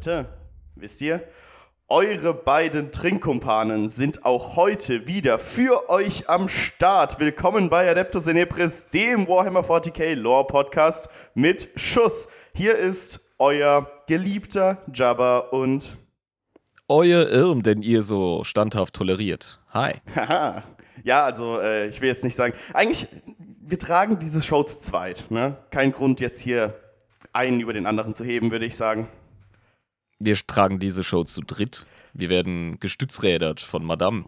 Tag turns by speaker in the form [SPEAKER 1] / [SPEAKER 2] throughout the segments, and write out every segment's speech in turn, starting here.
[SPEAKER 1] Leute, wisst ihr, eure beiden Trinkkumpanen sind auch heute wieder für euch am Start. Willkommen bei Adeptus Inepris, dem Warhammer 40k Lore Podcast mit Schuss. Hier ist euer geliebter Jabba und
[SPEAKER 2] euer Irm, den ihr so standhaft toleriert. Hi.
[SPEAKER 1] Haha. ja, also äh, ich will jetzt nicht sagen, eigentlich, wir tragen diese Show zu zweit. Ne? Kein Grund jetzt hier einen über den anderen zu heben, würde ich sagen.
[SPEAKER 2] Wir tragen diese Show zu dritt. Wir werden gestützrädert von Madame.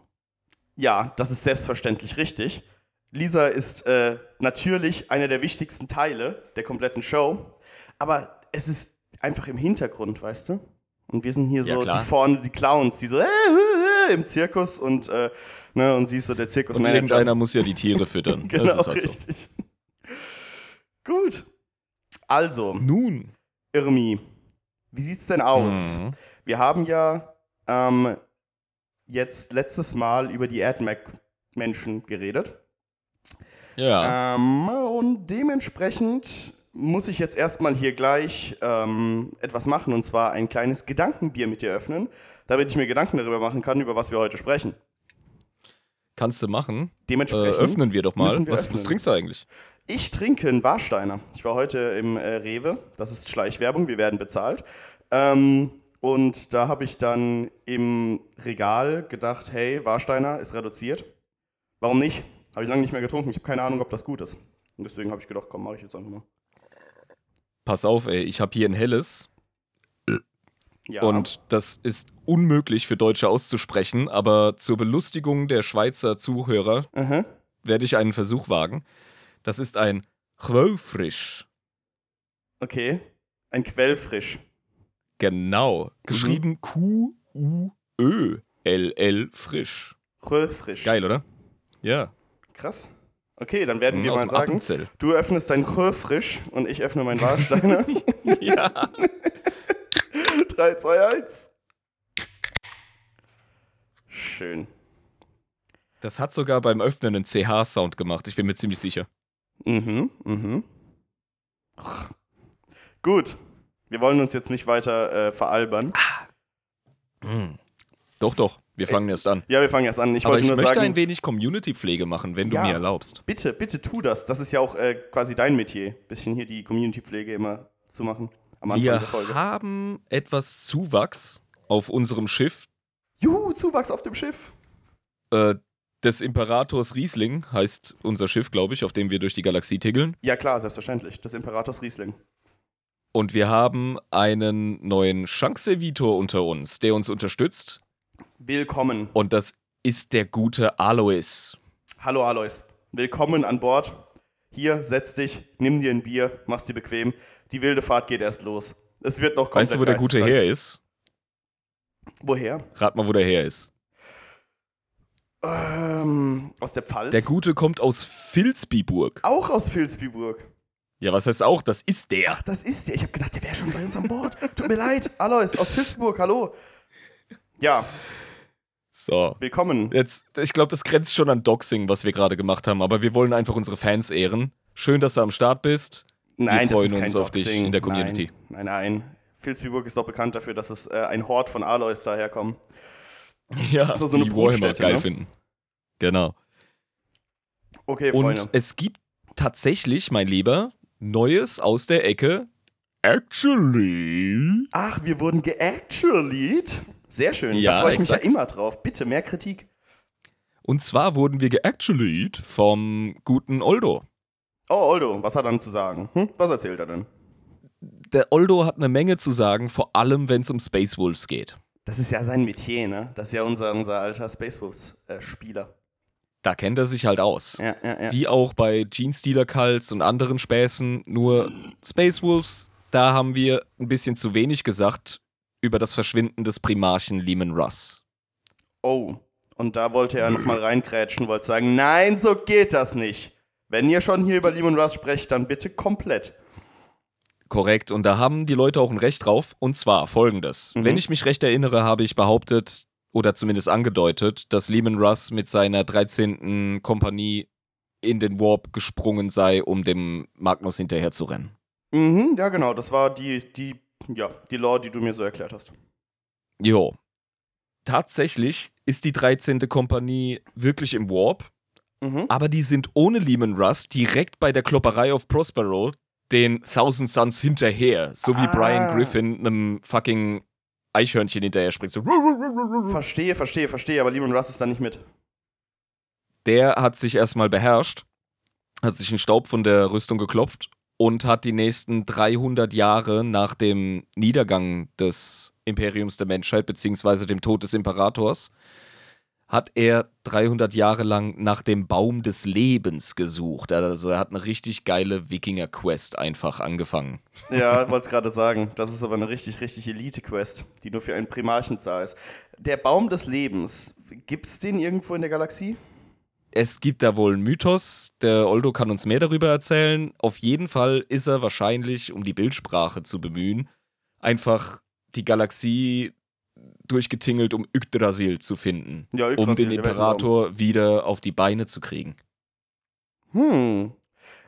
[SPEAKER 1] Ja, das ist selbstverständlich richtig. Lisa ist äh, natürlich einer der wichtigsten Teile der kompletten Show, aber es ist einfach im Hintergrund, weißt du? Und wir sind hier ja, so klar. die vorne, die Clowns, die so äh, äh, äh, im Zirkus und, äh, ne, und sie ist so der Zirkusmanager. Und
[SPEAKER 2] irgendeiner muss ja die Tiere füttern.
[SPEAKER 1] genau, das ist halt richtig. So. Gut. Also.
[SPEAKER 2] Nun.
[SPEAKER 1] Irmi, wie sieht's denn aus? Mhm. Wir haben ja ähm, jetzt letztes Mal über die AdMac-Menschen geredet.
[SPEAKER 2] Ja.
[SPEAKER 1] Ähm, und dementsprechend muss ich jetzt erstmal hier gleich ähm, etwas machen und zwar ein kleines Gedankenbier mit dir öffnen, damit ich mir Gedanken darüber machen kann, über was wir heute sprechen.
[SPEAKER 2] Kannst du machen.
[SPEAKER 1] Dementsprechend
[SPEAKER 2] äh, öffnen wir doch mal. Wir was, was, trinkst du eigentlich?
[SPEAKER 1] Ich trinke einen Warsteiner. Ich war heute im äh, Rewe. Das ist Schleichwerbung. Wir werden bezahlt. Ähm, und da habe ich dann im Regal gedacht, hey, Warsteiner ist reduziert. Warum nicht? Habe ich lange nicht mehr getrunken. Ich habe keine Ahnung, ob das gut ist. Und deswegen habe ich gedacht, komm, mache ich jetzt einfach mal.
[SPEAKER 2] Pass auf, ey. Ich habe hier ein helles. Ja. Und das ist unmöglich für Deutsche auszusprechen, aber zur Belustigung der Schweizer Zuhörer uh werde ich einen Versuch wagen. Das ist ein Quellfrisch.
[SPEAKER 1] Okay, ein Quellfrisch.
[SPEAKER 2] Genau, geschrieben mhm. Q-U-Ö-L-L frisch.
[SPEAKER 1] Quellfrisch.
[SPEAKER 2] Geil, oder? Ja.
[SPEAKER 1] Krass. Okay, dann werden mhm, wir mal sagen, Appenzell. du öffnest dein Quellfrisch und ich öffne meinen Warsteiner.
[SPEAKER 2] ja.
[SPEAKER 1] 3, 2, 1. Schön.
[SPEAKER 2] Das hat sogar beim Öffnen einen CH-Sound gemacht, ich bin mir ziemlich sicher.
[SPEAKER 1] Mhm, mhm. Gut. Wir wollen uns jetzt nicht weiter äh, veralbern.
[SPEAKER 2] Ah. Mhm. Doch, doch. Wir fangen erst an.
[SPEAKER 1] Ja, wir fangen erst an.
[SPEAKER 2] Ich Aber ich möchte sagen, ein wenig Community-Pflege machen, wenn ja, du mir erlaubst.
[SPEAKER 1] Bitte, bitte tu das. Das ist ja auch äh, quasi dein Metier, bisschen hier die Community-Pflege immer zu machen.
[SPEAKER 2] Am Anfang wir der Folge. haben etwas Zuwachs auf unserem Schiff.
[SPEAKER 1] Juhu, Zuwachs auf dem Schiff.
[SPEAKER 2] Äh, des Imperators Riesling heißt unser Schiff, glaube ich, auf dem wir durch die Galaxie tiggeln.
[SPEAKER 1] Ja, klar, selbstverständlich. Des Imperators Riesling.
[SPEAKER 2] Und wir haben einen neuen Schankservitor unter uns, der uns unterstützt.
[SPEAKER 1] Willkommen.
[SPEAKER 2] Und das ist der gute Alois.
[SPEAKER 1] Hallo Alois. Willkommen an Bord. Hier, setz dich, nimm dir ein Bier, mach's dir bequem. Die wilde Fahrt geht erst los. Es wird noch komplett
[SPEAKER 2] Weißt du, wo der gute Herr ist?
[SPEAKER 1] Woher?
[SPEAKER 2] Rat mal, wo der Herr ist.
[SPEAKER 1] Ähm, aus der Pfalz?
[SPEAKER 2] Der Gute kommt aus Vilsbiburg.
[SPEAKER 1] Auch aus Vilsbiburg.
[SPEAKER 2] Ja, was heißt auch? Das ist der.
[SPEAKER 1] Ach, das ist der. Ich habe gedacht, der wäre schon bei uns an Bord. Tut mir leid. Alois aus Vilsbiburg, hallo. Ja.
[SPEAKER 2] So.
[SPEAKER 1] Willkommen.
[SPEAKER 2] Jetzt, ich glaube, das grenzt schon an Doxing, was wir gerade gemacht haben, aber wir wollen einfach unsere Fans ehren. Schön, dass du am Start bist.
[SPEAKER 1] Nein,
[SPEAKER 2] wir freuen
[SPEAKER 1] uns
[SPEAKER 2] auf dich in der Community.
[SPEAKER 1] Nein, nein. nein. Vilsbiburg ist auch bekannt dafür, dass es äh, ein Hort von Alois daherkommt.
[SPEAKER 2] Ja, so, so eine die Warhammer geil ne? finden. Genau.
[SPEAKER 1] Okay, Freunde.
[SPEAKER 2] Und es gibt tatsächlich, mein Lieber, Neues aus der Ecke. Actually.
[SPEAKER 1] Ach, wir wurden geactuallied. Sehr schön.
[SPEAKER 2] Ja,
[SPEAKER 1] da freue ich
[SPEAKER 2] exakt.
[SPEAKER 1] mich ja immer drauf. Bitte mehr Kritik.
[SPEAKER 2] Und zwar wurden wir geactuallied vom guten Oldo.
[SPEAKER 1] Oh, Oldo, was hat er dann zu sagen? Hm? Was erzählt er denn?
[SPEAKER 2] Der Oldo hat eine Menge zu sagen, vor allem wenn es um Space Wolves geht.
[SPEAKER 1] Das ist ja sein Metier, ne? Das ist ja unser, unser alter Space Wolves-Spieler. Äh,
[SPEAKER 2] da kennt er sich halt aus.
[SPEAKER 1] Ja, ja, ja.
[SPEAKER 2] Wie auch bei Gene Stealer Cults und anderen Späßen. Nur Space Wolves, da haben wir ein bisschen zu wenig gesagt über das Verschwinden des Primarchen Lehman Russ.
[SPEAKER 1] Oh, und da wollte er nochmal reingrätschen, wollte sagen, nein, so geht das nicht. Wenn ihr schon hier über Lehman Russ sprecht, dann bitte komplett.
[SPEAKER 2] Korrekt, und da haben die Leute auch ein Recht drauf, und zwar folgendes. Mhm. Wenn ich mich recht erinnere, habe ich behauptet, oder zumindest angedeutet, dass Lehman Russ mit seiner 13. Kompanie in den Warp gesprungen sei, um dem Magnus hinterher zu rennen.
[SPEAKER 1] Mhm, ja, genau. Das war die, die ja, die Lore, die du mir so erklärt hast.
[SPEAKER 2] Jo. Tatsächlich ist die 13. Kompanie wirklich im Warp, mhm. aber die sind ohne Lehman Russ direkt bei der Klopperei auf Prospero den Thousand Suns hinterher, so wie ah. Brian Griffin einem fucking Eichhörnchen hinterher springt. So.
[SPEAKER 1] Verstehe, verstehe, verstehe, aber Lehman Russ ist da nicht mit.
[SPEAKER 2] Der hat sich erstmal beherrscht, hat sich einen Staub von der Rüstung geklopft und hat die nächsten 300 Jahre nach dem Niedergang des Imperiums der Menschheit, beziehungsweise dem Tod des Imperators, hat er 300 Jahre lang nach dem Baum des Lebens gesucht. Also er hat eine richtig geile Wikinger-Quest einfach angefangen.
[SPEAKER 1] Ja, ich wollte es gerade sagen. Das ist aber eine richtig, richtig Elite-Quest, die nur für einen Primarchen da ist. Der Baum des Lebens, gibt es den irgendwo in der Galaxie?
[SPEAKER 2] Es gibt da wohl einen Mythos, der Oldo kann uns mehr darüber erzählen. Auf jeden Fall ist er wahrscheinlich, um die Bildsprache zu bemühen, einfach die Galaxie durchgetingelt, um Yggdrasil zu finden. Ja, Yggdrasil, um den Imperator wieder auf die Beine zu kriegen.
[SPEAKER 1] Hm.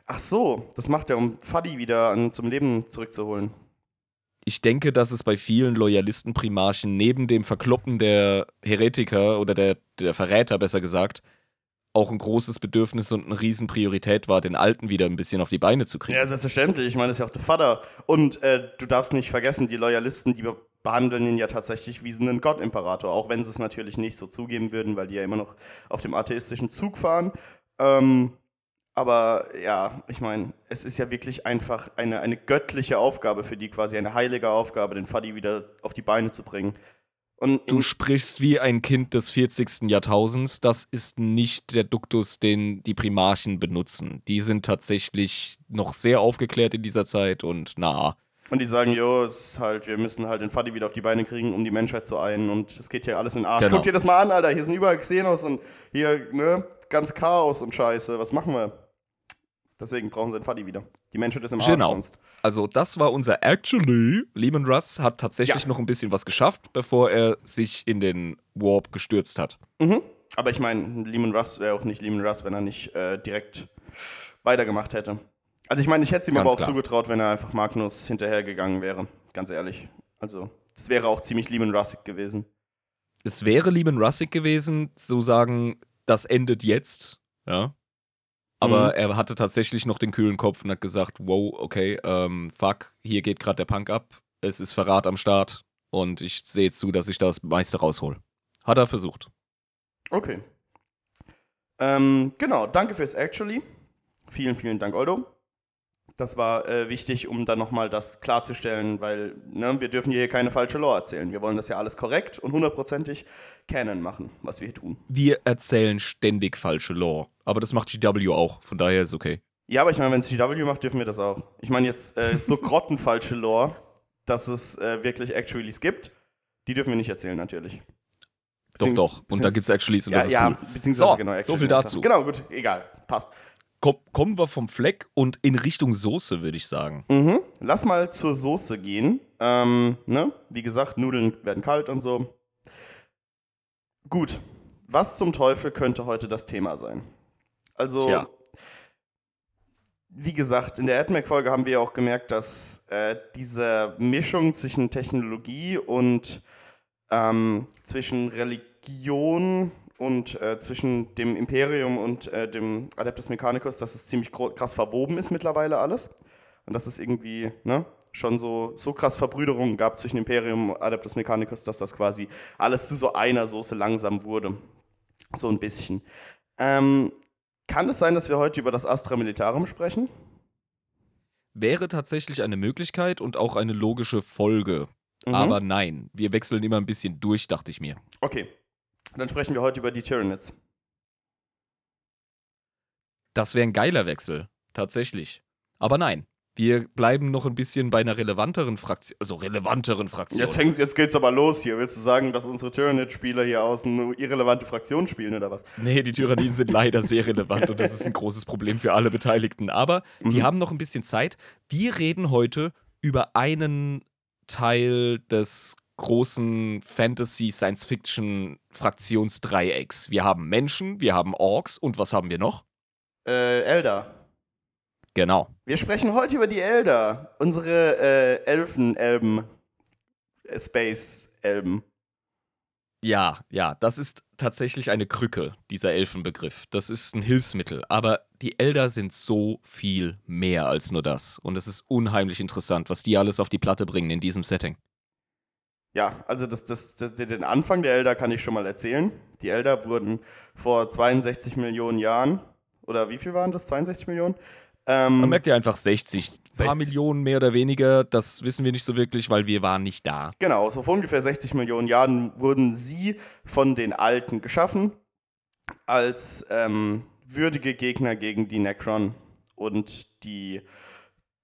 [SPEAKER 1] Ach so, das macht er, um Fadi wieder an, zum Leben zurückzuholen.
[SPEAKER 2] Ich denke, dass es bei vielen Loyalistenprimarchen neben dem Verkloppen der Heretiker oder der, der Verräter, besser gesagt, auch ein großes Bedürfnis und eine Riesenpriorität war, den Alten wieder ein bisschen auf die Beine zu kriegen.
[SPEAKER 1] Ja, selbstverständlich. Ich meine, das ist ja auch der Vater. Und äh, du darfst nicht vergessen, die Loyalisten, die behandeln ihn ja tatsächlich wie einen Gott-Imperator, auch wenn sie es natürlich nicht so zugeben würden, weil die ja immer noch auf dem atheistischen Zug fahren. Ähm, aber ja, ich meine, es ist ja wirklich einfach eine, eine göttliche Aufgabe für die, quasi eine heilige Aufgabe, den Fadi wieder auf die Beine zu bringen.
[SPEAKER 2] Und du sprichst wie ein Kind des 40. Jahrtausends. Das ist nicht der Duktus, den die Primarchen benutzen. Die sind tatsächlich noch sehr aufgeklärt in dieser Zeit und nah.
[SPEAKER 1] Und die sagen, jo, es ist halt, wir müssen halt den Fadi wieder auf die Beine kriegen, um die Menschheit zu einen. Und es geht hier alles in den Arsch. Genau. Guck dir das mal an, Alter. Hier sind überall Xenos und hier, ne, ganz Chaos und Scheiße. Was machen wir? Deswegen brauchen sie den Fadi wieder. Die Menschheit ist im Arsch genau. sonst.
[SPEAKER 2] Also das war unser Actually. Lehman Russ hat tatsächlich ja. noch ein bisschen was geschafft, bevor er sich in den Warp gestürzt hat.
[SPEAKER 1] Mhm. Aber ich meine, Lehman Russ wäre auch nicht Lehman Russ, wenn er nicht äh, direkt weitergemacht hätte. Also ich meine, ich hätte es ihm Ganz aber auch klar. zugetraut, wenn er einfach Magnus hinterhergegangen wäre. Ganz ehrlich. Also, das wäre auch ziemlich Lehman Russig gewesen.
[SPEAKER 2] Es wäre Lehman Russig gewesen, zu sagen, das endet jetzt. Ja. Aber mhm. er hatte tatsächlich noch den kühlen Kopf und hat gesagt, wow, okay, ähm, fuck, hier geht gerade der Punk ab. Es ist Verrat am Start und ich sehe zu, dass ich das meiste raushol. Hat er versucht.
[SPEAKER 1] Okay. Ähm, genau, danke fürs Actually. Vielen, vielen Dank, Oldo. Das war äh, wichtig, um dann nochmal das klarzustellen, weil ne, wir dürfen hier keine falsche Lore erzählen. Wir wollen das ja alles korrekt und hundertprozentig Canon machen, was wir hier tun.
[SPEAKER 2] Wir erzählen ständig falsche Lore, aber das macht GW auch, von daher ist okay.
[SPEAKER 1] Ja, aber ich meine, wenn es GW macht, dürfen wir das auch. Ich meine jetzt äh, so grottenfalsche Lore, dass es äh, wirklich Actuallys gibt, die dürfen wir nicht erzählen natürlich.
[SPEAKER 2] Doch, doch. Und da gibt es Actuallys und ja, das ist
[SPEAKER 1] ja,
[SPEAKER 2] cool.
[SPEAKER 1] Beziehungsweise
[SPEAKER 2] so,
[SPEAKER 1] genau,
[SPEAKER 2] so viel dazu.
[SPEAKER 1] Genau, gut, egal, passt
[SPEAKER 2] kommen wir vom Fleck und in Richtung Soße, würde ich sagen.
[SPEAKER 1] Mhm. Lass mal zur Soße gehen. Ähm, ne? Wie gesagt, Nudeln werden kalt und so. Gut. Was zum Teufel könnte heute das Thema sein? Also, Tja. wie gesagt, in der AdMac-Folge haben wir auch gemerkt, dass äh, diese Mischung zwischen Technologie und ähm, zwischen Religion und äh, zwischen dem Imperium und äh, dem Adeptus Mechanicus, dass es ziemlich krass verwoben ist mittlerweile alles. Und dass es irgendwie ne, schon so, so krass Verbrüderungen gab zwischen Imperium und Adeptus Mechanicus, dass das quasi alles zu so einer Soße langsam wurde. So ein bisschen. Ähm, kann es sein, dass wir heute über das Astra Militarum sprechen?
[SPEAKER 2] Wäre tatsächlich eine Möglichkeit und auch eine logische Folge. Mhm. Aber nein, wir wechseln immer ein bisschen durch, dachte ich mir.
[SPEAKER 1] Okay, und dann sprechen wir heute über die Tyranids.
[SPEAKER 2] Das wäre ein geiler Wechsel, tatsächlich. Aber nein, wir bleiben noch ein bisschen bei einer relevanteren Fraktion, also relevanteren Fraktion.
[SPEAKER 1] Jetzt, fängt, jetzt geht's aber los hier. Willst du sagen, dass unsere Tyranid-Spieler hier außen eine irrelevante Fraktion spielen oder was?
[SPEAKER 2] Nee, die Tyranniden sind leider sehr relevant und das ist ein großes Problem für alle Beteiligten. Aber mhm. die haben noch ein bisschen Zeit. Wir reden heute über einen Teil des großen Fantasy-Science-Fiction-Fraktionsdreiecks. Wir haben Menschen, wir haben Orks und was haben wir noch?
[SPEAKER 1] Äh, Elder.
[SPEAKER 2] Genau.
[SPEAKER 1] Wir sprechen heute über die Elder, unsere äh, Elfen-Elben, äh, Space-Elben.
[SPEAKER 2] Ja, ja, das ist tatsächlich eine Krücke, dieser Elfenbegriff. Das ist ein Hilfsmittel. Aber die Elder sind so viel mehr als nur das. Und es ist unheimlich interessant, was die alles auf die Platte bringen in diesem Setting.
[SPEAKER 1] Ja, also das, das, das, den Anfang der Elder kann ich schon mal erzählen. Die Elder wurden vor 62 Millionen Jahren, oder wie viel waren das? 62 Millionen?
[SPEAKER 2] Ähm, Man merkt ja einfach 60. 60. paar Millionen mehr oder weniger, das wissen wir nicht so wirklich, weil wir waren nicht da.
[SPEAKER 1] Genau, so vor ungefähr 60 Millionen Jahren wurden sie von den Alten geschaffen als ähm, würdige Gegner gegen die Necron und die,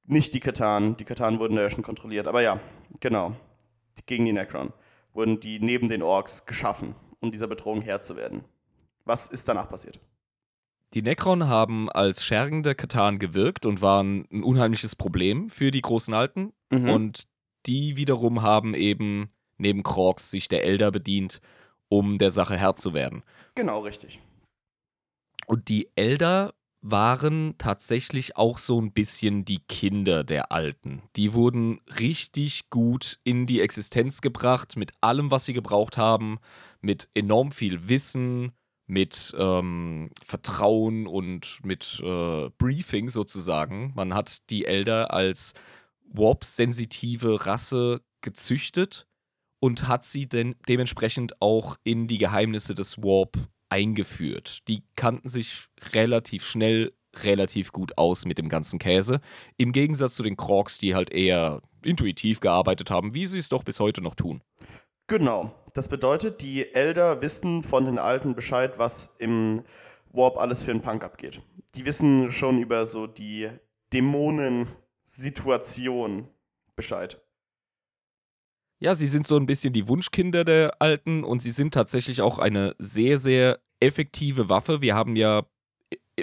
[SPEAKER 1] nicht die Katan, die Katan wurden ja schon kontrolliert, aber ja, genau, gegen die Necron wurden die neben den Orks geschaffen, um dieser Bedrohung Herr zu werden. Was ist danach passiert?
[SPEAKER 2] Die Necron haben als Schergen der Katan gewirkt und waren ein unheimliches Problem für die großen Alten. Mhm. Und die wiederum haben eben neben Krogs sich der Elder bedient, um der Sache Herr zu werden.
[SPEAKER 1] Genau, richtig.
[SPEAKER 2] Und die Elder waren tatsächlich auch so ein bisschen die Kinder der Alten. Die wurden richtig gut in die Existenz gebracht mit allem, was sie gebraucht haben, mit enorm viel Wissen, mit ähm, Vertrauen und mit äh, Briefing sozusagen. Man hat die Elder als Warp-sensitive Rasse gezüchtet und hat sie denn dementsprechend auch in die Geheimnisse des Warp eingeführt. Die kannten sich relativ schnell relativ gut aus mit dem ganzen Käse. Im Gegensatz zu den Krogs, die halt eher intuitiv gearbeitet haben, wie sie es doch bis heute noch tun.
[SPEAKER 1] Genau. Das bedeutet, die Elder wissen von den Alten Bescheid, was im Warp alles für einen Punk abgeht. Die wissen schon über so die Dämonensituation Bescheid.
[SPEAKER 2] Ja, sie sind so ein bisschen die Wunschkinder der Alten und sie sind tatsächlich auch eine sehr, sehr effektive Waffe. Wir haben ja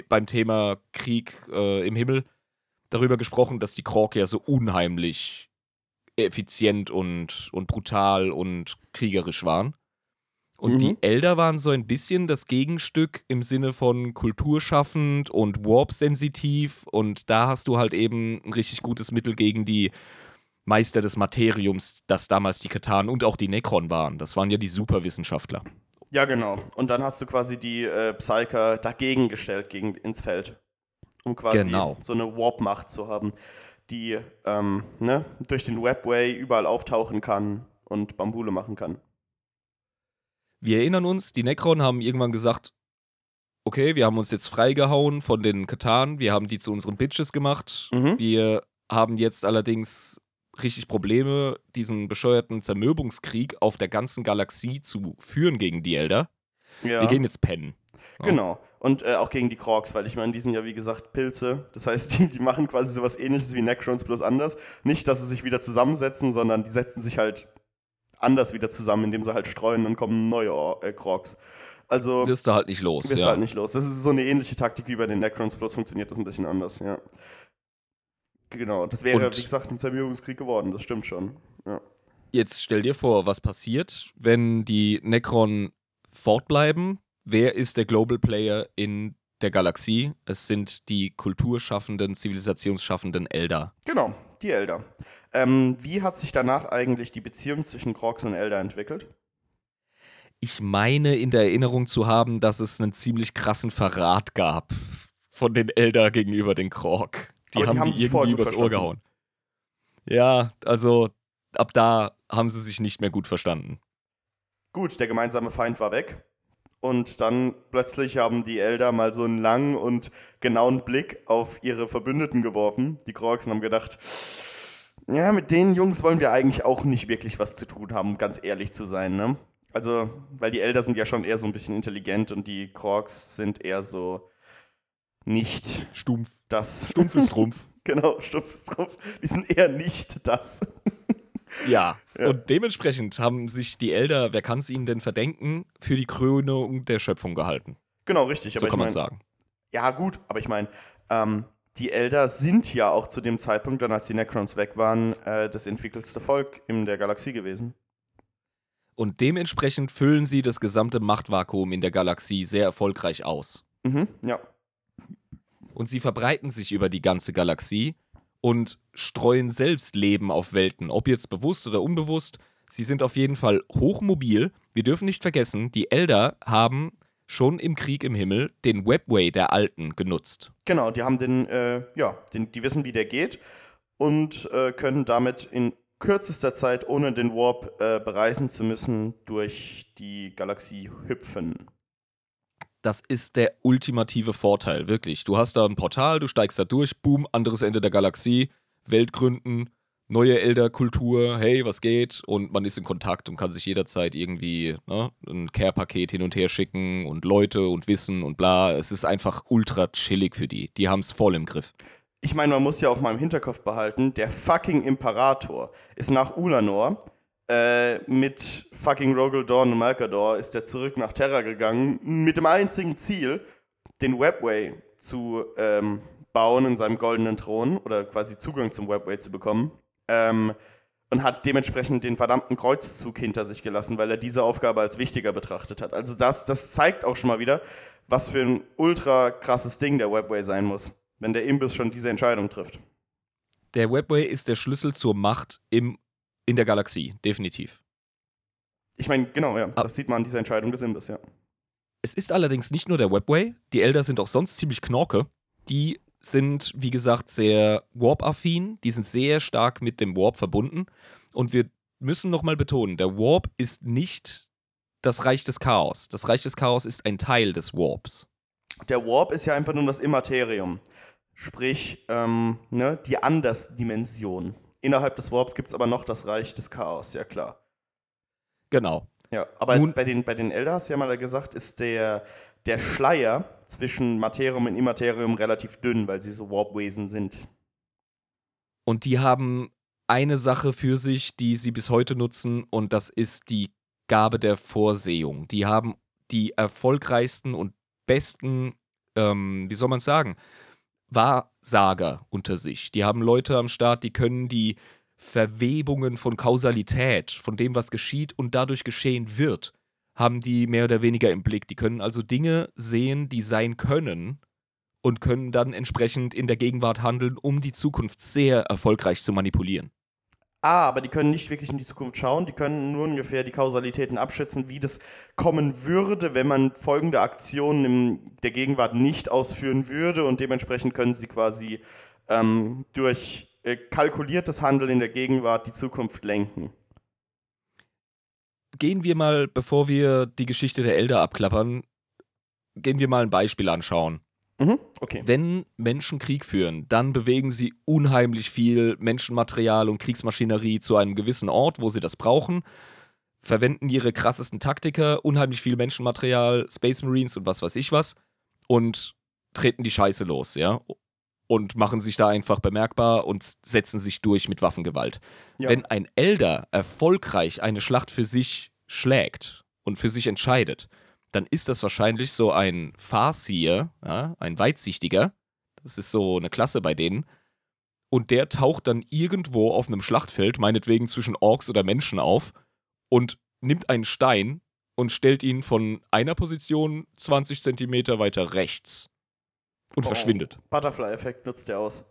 [SPEAKER 2] beim Thema Krieg äh, im Himmel darüber gesprochen, dass die Krog ja so unheimlich effizient und, und brutal und kriegerisch waren. Und mhm. die Elder waren so ein bisschen das Gegenstück im Sinne von kulturschaffend und warp-sensitiv. Und da hast du halt eben ein richtig gutes Mittel gegen die Meister des Materiums, das damals die Katan und auch die Necron waren. Das waren ja die Superwissenschaftler.
[SPEAKER 1] Ja, genau. Und dann hast du quasi die äh, Psyker dagegen gestellt gegen, ins Feld. Um quasi genau. so eine Warp-Macht zu haben die ähm, ne, durch den Webway überall auftauchen kann und Bambule machen kann.
[SPEAKER 2] Wir erinnern uns, die Necron haben irgendwann gesagt, okay, wir haben uns jetzt freigehauen von den Katan, wir haben die zu unseren Bitches gemacht. Mhm. Wir haben jetzt allerdings richtig Probleme, diesen bescheuerten Zermürbungskrieg auf der ganzen Galaxie zu führen gegen die Elder. Ja. Wir gehen jetzt pennen.
[SPEAKER 1] Genau. Und äh, auch gegen die Krogs, weil ich meine, die sind ja wie gesagt Pilze. Das heißt, die, die machen quasi sowas ähnliches wie Necrons bloß anders. Nicht, dass sie sich wieder zusammensetzen, sondern die setzen sich halt anders wieder zusammen, indem sie halt streuen, dann kommen neue äh, Krogs. Also.
[SPEAKER 2] Wirst du halt nicht los.
[SPEAKER 1] Wirst ja. halt nicht los. Das ist so eine ähnliche Taktik wie bei den Necrons, bloß funktioniert das ein bisschen anders, ja. Genau, das wäre, Und wie gesagt, ein Zermürbungskrieg geworden, das stimmt schon. Ja.
[SPEAKER 2] Jetzt stell dir vor, was passiert, wenn die Necron fortbleiben, wer ist der Global Player in der Galaxie? Es sind die kulturschaffenden, zivilisationsschaffenden Elder.
[SPEAKER 1] Genau, die Elder. Ähm, wie hat sich danach eigentlich die Beziehung zwischen Krogs und Elder entwickelt?
[SPEAKER 2] Ich meine in der Erinnerung zu haben, dass es einen ziemlich krassen Verrat gab von den Elder gegenüber den Krog. Die, haben, die haben die irgendwie übers Ohr gehauen. Ja, also ab da haben sie sich nicht mehr gut verstanden.
[SPEAKER 1] Gut, der gemeinsame Feind war weg. Und dann plötzlich haben die Elder mal so einen langen und genauen Blick auf ihre Verbündeten geworfen, die Krogs, und haben gedacht, ja, mit den Jungs wollen wir eigentlich auch nicht wirklich was zu tun haben, ganz ehrlich zu sein, ne? Also, weil die Elder sind ja schon eher so ein bisschen intelligent und die Krogs sind eher so nicht
[SPEAKER 2] stumpf.
[SPEAKER 1] Das.
[SPEAKER 2] Stumpf ist Trumpf.
[SPEAKER 1] genau, stumpf ist Trumpf. Die sind eher nicht das.
[SPEAKER 2] Ja. ja. Und dementsprechend haben sich die Elder, wer kann es ihnen denn verdenken, für die Krönung der Schöpfung gehalten.
[SPEAKER 1] Genau, richtig.
[SPEAKER 2] So kann man sagen.
[SPEAKER 1] Ja, gut, aber ich meine, ähm, die Elder sind ja auch zu dem Zeitpunkt, dann als die Necrons weg waren, äh, das entwickelste Volk in der Galaxie gewesen.
[SPEAKER 2] Und dementsprechend füllen sie das gesamte Machtvakuum in der Galaxie sehr erfolgreich aus.
[SPEAKER 1] Mhm, ja.
[SPEAKER 2] Und sie verbreiten sich über die ganze Galaxie und streuen selbst Leben auf Welten, ob jetzt bewusst oder unbewusst. Sie sind auf jeden Fall hochmobil. Wir dürfen nicht vergessen, die Elder haben schon im Krieg im Himmel den Webway der Alten genutzt.
[SPEAKER 1] Genau, die haben den, äh, ja, den, die wissen, wie der geht und äh, können damit in kürzester Zeit, ohne den Warp äh, bereisen zu müssen, durch die Galaxie hüpfen.
[SPEAKER 2] Das ist der ultimative Vorteil, wirklich. Du hast da ein Portal, du steigst da durch, boom, anderes Ende der Galaxie, Welt gründen, neue Elder-Kultur, hey, was geht? Und man ist in Kontakt und kann sich jederzeit irgendwie ne, ein Care-Paket hin und her schicken und Leute und Wissen und bla. Es ist einfach ultra chillig für die. Die haben es voll im Griff
[SPEAKER 1] ich meine, man muss ja auch mal im Hinterkopf behalten, der fucking Imperator ist nach Ulanor äh, mit fucking Rogel Dawn und Malkador ist er zurück nach Terra gegangen mit dem einzigen Ziel, den Webway zu ähm, bauen in seinem goldenen Thron oder quasi Zugang zum Webway zu bekommen. Ähm, und hat dementsprechend den verdammten Kreuzzug hinter sich gelassen, weil er diese Aufgabe als wichtiger betrachtet hat. Also das, das zeigt auch schon mal wieder, was für ein ultra krasses Ding der Webway sein muss wenn der Imbiss schon diese Entscheidung trifft.
[SPEAKER 2] Der Webway ist der Schlüssel zur Macht im, in der Galaxie, definitiv.
[SPEAKER 1] Ich meine, genau, ja. Ah. Das sieht man an dieser Entscheidung des Imbiss, ja.
[SPEAKER 2] Es ist allerdings nicht nur der Webway. Die Elder sind auch sonst ziemlich knorke. Die sind, wie gesagt, sehr Warp-affin. Die sind sehr stark mit dem Warp verbunden. Und wir müssen nochmal betonen, der Warp ist nicht das Reich des Chaos. Das Reich des Chaos ist ein Teil des Warps.
[SPEAKER 1] Der Warp ist ja einfach nur das Immaterium. Sprich, ähm, ne, die Andersdimension. Innerhalb des Warps gibt es aber noch das Reich des Chaos, ja klar.
[SPEAKER 2] Genau.
[SPEAKER 1] Ja, aber Nun, bei den, bei den Elder, hast du ja mal gesagt, ist der, der Schleier zwischen Materium und Immaterium relativ dünn, weil sie so Warpwesen sind.
[SPEAKER 2] Und die haben eine Sache für sich, die sie bis heute nutzen, und das ist die Gabe der Vorsehung. Die haben die erfolgreichsten und besten, ähm, wie soll man es sagen, Wahrsager unter sich. Die haben Leute am Start, die können die Verwebungen von Kausalität, von dem, was geschieht und dadurch geschehen wird, haben die mehr oder weniger im Blick. Die können also Dinge sehen, die sein können und können dann entsprechend in der Gegenwart handeln, um die Zukunft sehr erfolgreich zu manipulieren.
[SPEAKER 1] Ah, aber die können nicht wirklich in die Zukunft schauen, die können nur ungefähr die Kausalitäten abschätzen, wie das kommen würde, wenn man folgende Aktionen in der Gegenwart nicht ausführen würde und dementsprechend können sie quasi ähm, durch äh, kalkuliertes Handeln in der Gegenwart die Zukunft lenken.
[SPEAKER 2] Gehen wir mal, bevor wir die Geschichte der Elder abklappern, gehen wir mal ein Beispiel anschauen.
[SPEAKER 1] Mhm, okay.
[SPEAKER 2] Wenn Menschen Krieg führen, dann bewegen sie unheimlich viel Menschenmaterial und Kriegsmaschinerie zu einem gewissen Ort, wo sie das brauchen, verwenden ihre krassesten Taktiker, unheimlich viel Menschenmaterial, Space Marines und was weiß ich was und treten die Scheiße los, ja. Und machen sich da einfach bemerkbar und setzen sich durch mit Waffengewalt. Ja. Wenn ein Elder erfolgreich eine Schlacht für sich schlägt und für sich entscheidet, dann ist das wahrscheinlich so ein Farseer, ja, ein Weitsichtiger. Das ist so eine Klasse bei denen. Und der taucht dann irgendwo auf einem Schlachtfeld, meinetwegen zwischen Orks oder Menschen auf, und nimmt einen Stein und stellt ihn von einer Position 20 Zentimeter weiter rechts und oh, verschwindet.
[SPEAKER 1] Butterfly-Effekt nutzt der aus.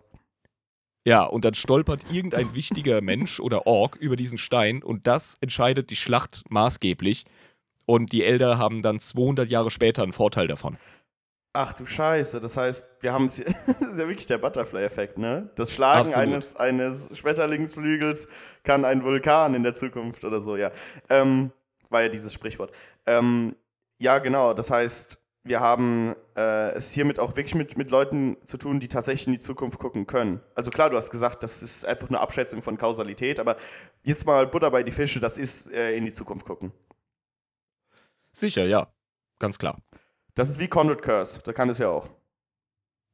[SPEAKER 2] Ja, und dann stolpert irgendein wichtiger Mensch oder Ork über diesen Stein und das entscheidet die Schlacht maßgeblich. Und die Elder haben dann 200 Jahre später einen Vorteil davon.
[SPEAKER 1] Ach du Scheiße, das heißt, wir haben es, das ist ja wirklich der Butterfly-Effekt, ne? Das Schlagen eines, eines Schmetterlingsflügels kann ein Vulkan in der Zukunft oder so, ja. Ähm, war ja dieses Sprichwort. Ähm, ja, genau, das heißt, wir haben äh, es hiermit auch wirklich mit, mit Leuten zu tun, die tatsächlich in die Zukunft gucken können. Also klar, du hast gesagt, das ist einfach eine Abschätzung von Kausalität, aber jetzt mal Butter bei die Fische, das ist äh, in die Zukunft gucken.
[SPEAKER 2] Sicher, ja. Ganz klar.
[SPEAKER 1] Das ist wie Conrad Curse, der kann es ja auch.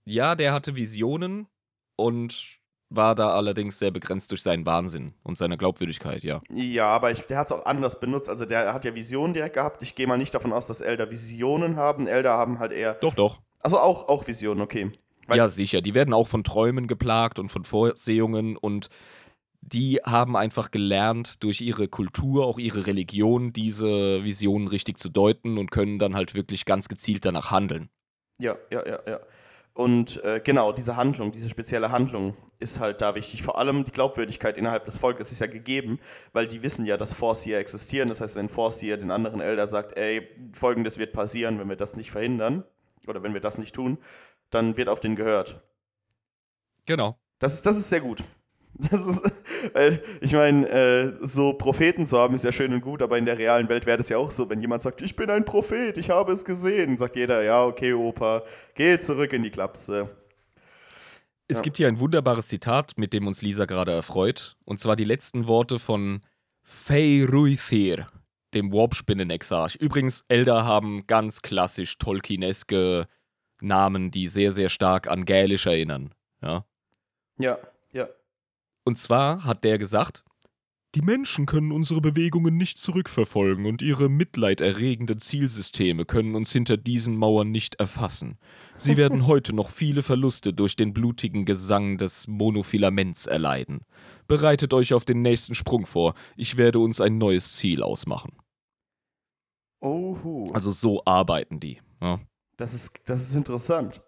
[SPEAKER 2] Ja, der hatte Visionen und war da allerdings sehr begrenzt durch seinen Wahnsinn und seine Glaubwürdigkeit, ja.
[SPEAKER 1] Ja, aber ich, der hat es auch anders benutzt. Also der hat ja Visionen direkt gehabt. Ich gehe mal nicht davon aus, dass Elder Visionen haben. Elder haben halt eher.
[SPEAKER 2] Doch, doch.
[SPEAKER 1] Also auch, auch Visionen, okay.
[SPEAKER 2] Weil ja, sicher. Die werden auch von Träumen geplagt und von Vorsehungen und die haben einfach gelernt, durch ihre Kultur, auch ihre Religion, diese Visionen richtig zu deuten und können dann halt wirklich ganz gezielt danach handeln.
[SPEAKER 1] Ja, ja, ja, ja. Und äh, genau, diese Handlung, diese spezielle Handlung ist halt da wichtig. Vor allem die Glaubwürdigkeit innerhalb des Volkes ist ja gegeben, weil die wissen ja, dass Forcier existieren. Das heißt, wenn Forcier den anderen Elder sagt, ey, folgendes wird passieren, wenn wir das nicht verhindern oder wenn wir das nicht tun, dann wird auf den gehört.
[SPEAKER 2] Genau.
[SPEAKER 1] Das das ist sehr gut. Das ist, weil ich meine, äh, so Propheten zu haben ist ja schön und gut, aber in der realen Welt wäre das ja auch so, wenn jemand sagt, ich bin ein Prophet, ich habe es gesehen, sagt jeder, ja, okay, Opa, geh zurück in die Klapse.
[SPEAKER 2] Es ja. gibt hier ein wunderbares Zitat, mit dem uns Lisa gerade erfreut, und zwar die letzten Worte von Feyruithir, dem Warpspinnen-Exarch. Übrigens, Elder haben ganz klassisch Tolkieneske Namen, die sehr, sehr stark an Gälisch erinnern. Ja.
[SPEAKER 1] Ja, ja.
[SPEAKER 2] Und zwar hat der gesagt, die Menschen können unsere Bewegungen nicht zurückverfolgen und ihre mitleiderregenden Zielsysteme können uns hinter diesen Mauern nicht erfassen. Sie werden heute noch viele Verluste durch den blutigen Gesang des Monofilaments erleiden. Bereitet euch auf den nächsten Sprung vor. Ich werde uns ein neues Ziel ausmachen.
[SPEAKER 1] Oho.
[SPEAKER 2] Also so arbeiten die. Ja.
[SPEAKER 1] Das, ist, das ist interessant.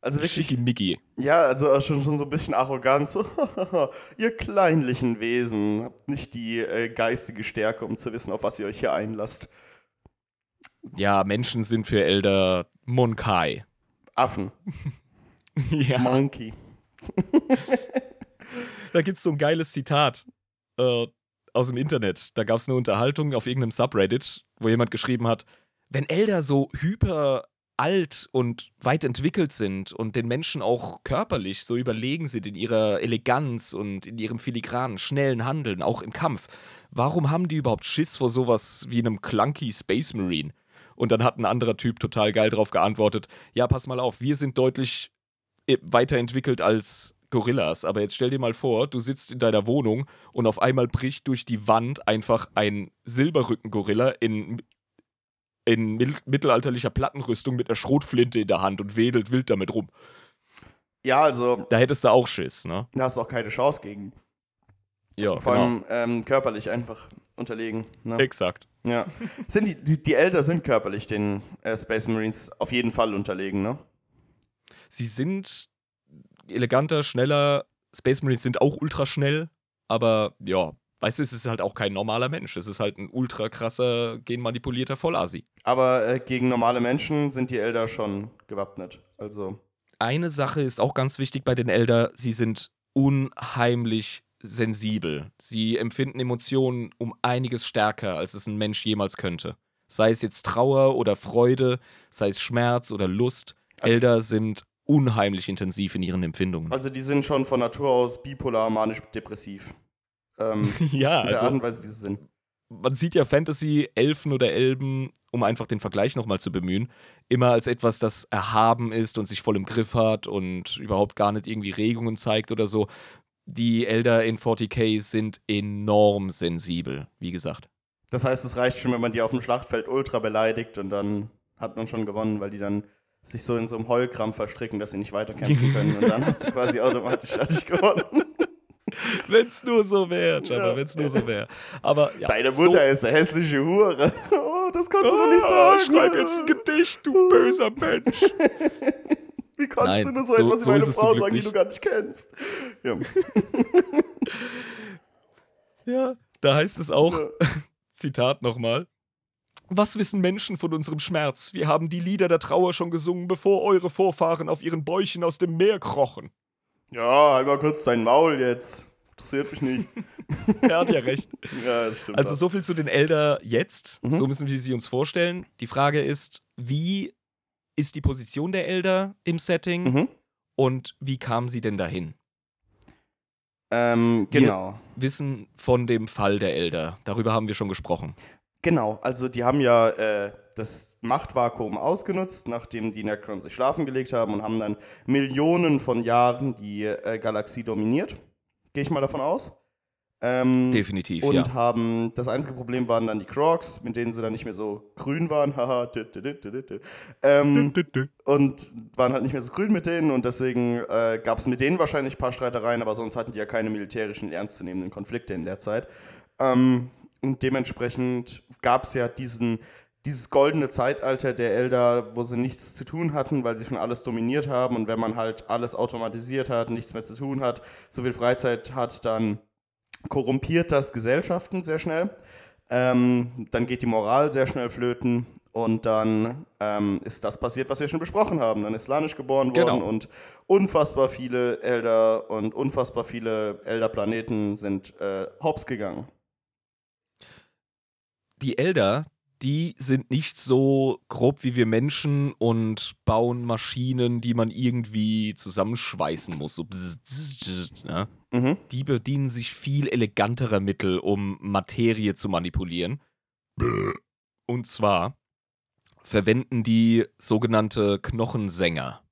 [SPEAKER 1] Also wirklich.
[SPEAKER 2] Schickimicki.
[SPEAKER 1] Ja, also schon, schon so ein bisschen Arroganz. So, ihr kleinlichen Wesen habt nicht die äh, geistige Stärke, um zu wissen, auf was ihr euch hier einlasst.
[SPEAKER 2] Ja, Menschen sind für Elder Monkai.
[SPEAKER 1] Affen.
[SPEAKER 2] ja.
[SPEAKER 1] Monkey.
[SPEAKER 2] da gibt es so ein geiles Zitat äh, aus dem Internet. Da gab es eine Unterhaltung auf irgendeinem Subreddit, wo jemand geschrieben hat, wenn Elder so hyper alt und weit entwickelt sind und den Menschen auch körperlich so überlegen sind in ihrer Eleganz und in ihrem filigranen, schnellen Handeln, auch im Kampf. Warum haben die überhaupt Schiss vor sowas wie einem clunky Space Marine? Und dann hat ein anderer Typ total geil drauf geantwortet: Ja, pass mal auf, wir sind deutlich äh, weiterentwickelt als Gorillas. Aber jetzt stell dir mal vor, du sitzt in deiner Wohnung und auf einmal bricht durch die Wand einfach ein Silberrücken-Gorilla in in mittelalterlicher Plattenrüstung mit einer Schrotflinte in der Hand und wedelt wild damit rum.
[SPEAKER 1] Ja, also.
[SPEAKER 2] Da hättest du auch Schiss, ne?
[SPEAKER 1] Da hast du auch keine Chance gegen.
[SPEAKER 2] Ja,
[SPEAKER 1] Vor allem genau. ähm, körperlich einfach unterlegen. Ne?
[SPEAKER 2] Exakt.
[SPEAKER 1] Ja. sind die, die, die Elder sind körperlich den äh, Space Marines auf jeden Fall unterlegen, ne?
[SPEAKER 2] Sie sind eleganter, schneller. Space Marines sind auch ultra schnell, aber ja, Weißt du, es ist halt auch kein normaler Mensch. Es ist halt ein ultra krasser, genmanipulierter Vollasi.
[SPEAKER 1] Aber äh, gegen normale Menschen sind die Elder schon gewappnet. Also.
[SPEAKER 2] Eine Sache ist auch ganz wichtig bei den Elder: sie sind unheimlich sensibel. Sie empfinden Emotionen um einiges stärker, als es ein Mensch jemals könnte. Sei es jetzt Trauer oder Freude, sei es Schmerz oder Lust. Also Elder sind unheimlich intensiv in ihren Empfindungen.
[SPEAKER 1] Also die sind schon von Natur aus bipolar, manisch, depressiv.
[SPEAKER 2] Ähm, ja,
[SPEAKER 1] also. Der Art und Weise, wie sie sind.
[SPEAKER 2] Man sieht ja Fantasy, Elfen oder Elben, um einfach den Vergleich nochmal zu bemühen, immer als etwas, das erhaben ist und sich voll im Griff hat und überhaupt gar nicht irgendwie Regungen zeigt oder so. Die Elder in 40k sind enorm sensibel, wie gesagt.
[SPEAKER 1] Das heißt, es reicht schon, wenn man die auf dem Schlachtfeld ultra beleidigt und dann hat man schon gewonnen, weil die dann sich so in so einem Heulkrampf verstricken, dass sie nicht weiterkämpfen können. Und dann hast du quasi automatisch fertig gewonnen.
[SPEAKER 2] Wenn's nur so wäre, Jabba, ja. wenn's nur so wäre. Aber ja,
[SPEAKER 1] Deine Mutter so ist eine hässliche Hure. Oh, das kannst du doch nicht ah,
[SPEAKER 2] sagen. Schreib jetzt ein Gedicht, du böser Mensch.
[SPEAKER 1] Wie kannst Nein, du nur so, so etwas so über eine Frau sagen, die du gar nicht kennst?
[SPEAKER 2] Ja, ja da heißt es auch, ja. Zitat nochmal. Was wissen Menschen von unserem Schmerz? Wir haben die Lieder der Trauer schon gesungen, bevor eure Vorfahren auf ihren Bäuchen aus dem Meer krochen.
[SPEAKER 1] Ja, halt mal kurz dein Maul jetzt. Interessiert mich nicht.
[SPEAKER 2] er hat ja recht.
[SPEAKER 1] ja, das stimmt.
[SPEAKER 2] Also, so viel zu den Elder jetzt. Mhm. So müssen wir sie uns vorstellen. Die Frage ist, wie ist die Position der Elder im Setting mhm. und wie kam sie denn dahin?
[SPEAKER 1] Ähm, genau.
[SPEAKER 2] Wir wissen von dem Fall der Elder. Darüber haben wir schon gesprochen.
[SPEAKER 1] Genau, also die haben ja äh, das Machtvakuum ausgenutzt, nachdem die Necrons sich schlafen gelegt haben und haben dann Millionen von Jahren die äh, Galaxie dominiert. Gehe ich mal davon aus.
[SPEAKER 2] Ähm, Definitiv,
[SPEAKER 1] und
[SPEAKER 2] ja.
[SPEAKER 1] Und haben, das einzige Problem waren dann die Crocs, mit denen sie dann nicht mehr so grün waren. Haha, ähm, und waren halt nicht mehr so grün mit denen und deswegen äh, gab es mit denen wahrscheinlich ein paar Streitereien, aber sonst hatten die ja keine militärischen ernstzunehmenden Konflikte in der Zeit. Ähm, und dementsprechend gab es ja diesen dieses goldene Zeitalter der Elder, wo sie nichts zu tun hatten, weil sie schon alles dominiert haben. Und wenn man halt alles automatisiert hat, nichts mehr zu tun hat, so viel Freizeit hat, dann korrumpiert das Gesellschaften sehr schnell. Ähm, dann geht die Moral sehr schnell flöten und dann ähm, ist das passiert, was wir schon besprochen haben. Dann ist Slanisch geboren worden genau. und unfassbar viele Elder und unfassbar viele Elder-Planeten sind äh, hops gegangen.
[SPEAKER 2] Die Elder, die sind nicht so grob wie wir Menschen und bauen Maschinen, die man irgendwie zusammenschweißen muss. So bzz, bzz, bzz, ne? mhm. Die bedienen sich viel eleganterer Mittel, um Materie zu manipulieren. Und zwar verwenden die sogenannte Knochensänger.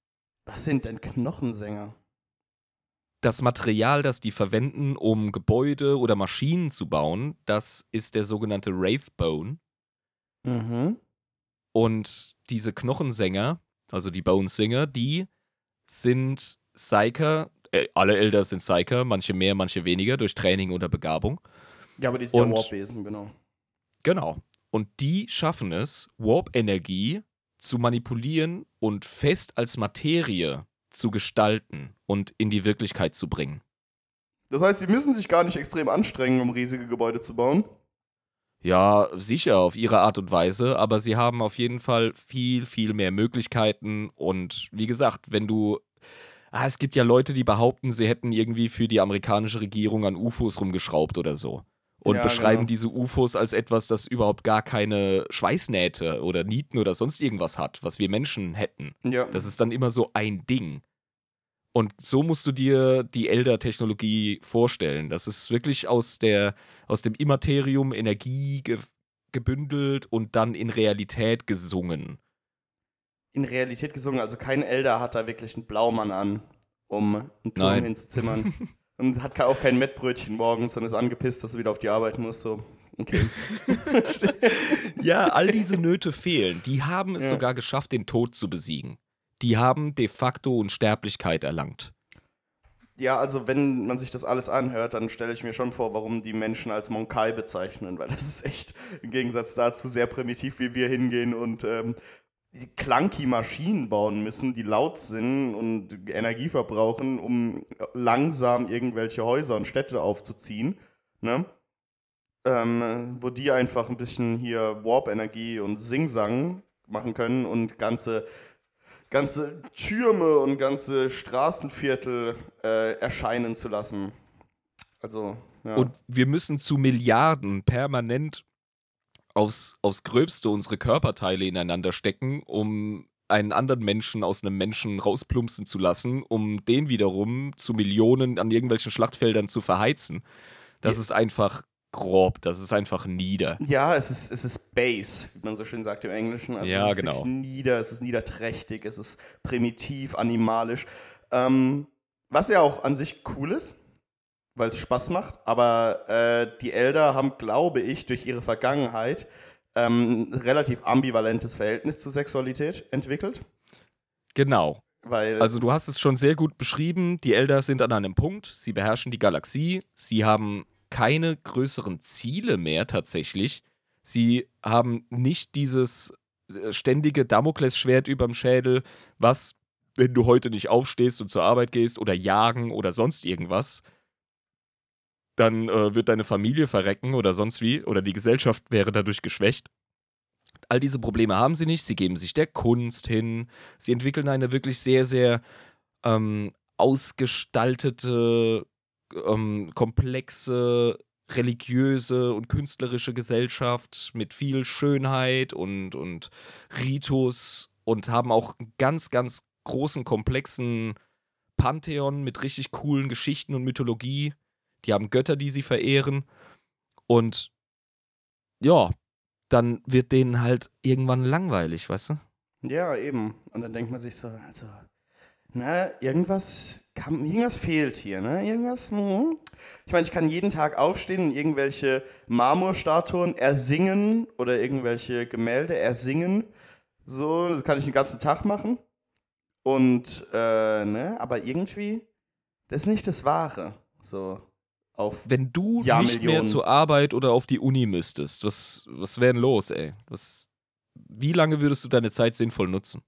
[SPEAKER 1] Was sind denn Knochensänger?
[SPEAKER 2] Das Material, das die verwenden, um Gebäude oder Maschinen zu bauen, das ist der sogenannte Wraithbone. Mhm. Und diese Knochensänger, also die Bonesinger, die sind Psyker, äh, alle Elder sind Psyker, manche mehr, manche weniger, durch Training oder Begabung.
[SPEAKER 1] Ja, aber die sind Und, ja Warpwesen, genau.
[SPEAKER 2] Genau. Und die schaffen es, Warp-Energie zu manipulieren und fest als Materie zu gestalten und in die Wirklichkeit zu bringen.
[SPEAKER 1] Das heißt, sie müssen sich gar nicht extrem anstrengen, um riesige Gebäude zu bauen.
[SPEAKER 2] Ja, sicher auf ihre Art und Weise, aber sie haben auf jeden Fall viel, viel mehr Möglichkeiten. Und wie gesagt, wenn du. Ah, es gibt ja Leute, die behaupten, sie hätten irgendwie für die amerikanische Regierung an UFOs rumgeschraubt oder so und ja, beschreiben genau. diese UFOs als etwas, das überhaupt gar keine Schweißnähte oder Nieten oder sonst irgendwas hat, was wir Menschen hätten. Ja. Das ist dann immer so ein Ding. Und so musst du dir die Elder-Technologie vorstellen. Das ist wirklich aus, der, aus dem Immaterium Energie ge gebündelt und dann in Realität gesungen.
[SPEAKER 1] In Realität gesungen, also kein Elder hat da wirklich einen Blaumann an, um einen Turm Nein. hinzuzimmern. Und hat auch kein Mettbrötchen morgens und ist angepisst, dass er wieder auf die Arbeit muss. So, okay.
[SPEAKER 2] ja, all diese Nöte fehlen. Die haben es ja. sogar geschafft, den Tod zu besiegen. Die haben de facto Unsterblichkeit erlangt.
[SPEAKER 1] Ja, also wenn man sich das alles anhört, dann stelle ich mir schon vor, warum die Menschen als Monkai bezeichnen, weil das ist echt im Gegensatz dazu sehr primitiv, wie wir hingehen und ähm, clunky Maschinen bauen müssen, die laut sind und Energie verbrauchen, um langsam irgendwelche Häuser und Städte aufzuziehen. Ne? Ähm, wo die einfach ein bisschen hier Warp-Energie und Singsang machen können und ganze, ganze Türme und ganze Straßenviertel äh, erscheinen zu lassen. Also,
[SPEAKER 2] ja. Und wir müssen zu Milliarden permanent aufs, aufs Gröbste unsere Körperteile ineinander stecken, um einen anderen Menschen aus einem Menschen rausplumpsen zu lassen, um den wiederum zu Millionen an irgendwelchen Schlachtfeldern zu verheizen. Das ja. ist einfach grob, das ist einfach nieder.
[SPEAKER 1] Ja, es ist, es ist Base, wie man so schön sagt im Englischen.
[SPEAKER 2] Also ja,
[SPEAKER 1] es ist
[SPEAKER 2] genau.
[SPEAKER 1] nieder, es ist niederträchtig, es ist primitiv, animalisch. Ähm, was ja auch an sich cool ist, weil es Spaß macht. Aber äh, die Elder haben, glaube ich, durch ihre Vergangenheit ähm, ein relativ ambivalentes Verhältnis zur Sexualität entwickelt.
[SPEAKER 2] Genau. Weil also du hast es schon sehr gut beschrieben. Die Elder sind an einem Punkt. Sie beherrschen die Galaxie. Sie haben keine größeren Ziele mehr tatsächlich. Sie haben nicht dieses äh, ständige Damoklesschwert überm Schädel, was, wenn du heute nicht aufstehst und zur Arbeit gehst oder jagen oder sonst irgendwas, dann äh, wird deine Familie verrecken oder sonst wie, oder die Gesellschaft wäre dadurch geschwächt. All diese Probleme haben sie nicht. Sie geben sich der Kunst hin. Sie entwickeln eine wirklich sehr, sehr ähm, ausgestaltete, ähm, komplexe, religiöse und künstlerische Gesellschaft mit viel Schönheit und, und Ritus und haben auch einen ganz, ganz großen, komplexen Pantheon mit richtig coolen Geschichten und Mythologie die haben Götter, die sie verehren. Und ja, dann wird denen halt irgendwann langweilig, weißt du?
[SPEAKER 1] Ja, eben. Und dann denkt man sich so, also, na, irgendwas, kann, irgendwas fehlt hier, ne? Irgendwas, hm. Ich meine, ich kann jeden Tag aufstehen und irgendwelche Marmorstatuen ersingen oder irgendwelche Gemälde ersingen. So, das kann ich den ganzen Tag machen. Und, äh, ne, aber irgendwie, das ist nicht das Wahre. So
[SPEAKER 2] auf Wenn du nicht mehr zur Arbeit oder auf die Uni müsstest, was, was wäre denn los, ey? Was, wie lange würdest du deine Zeit sinnvoll nutzen?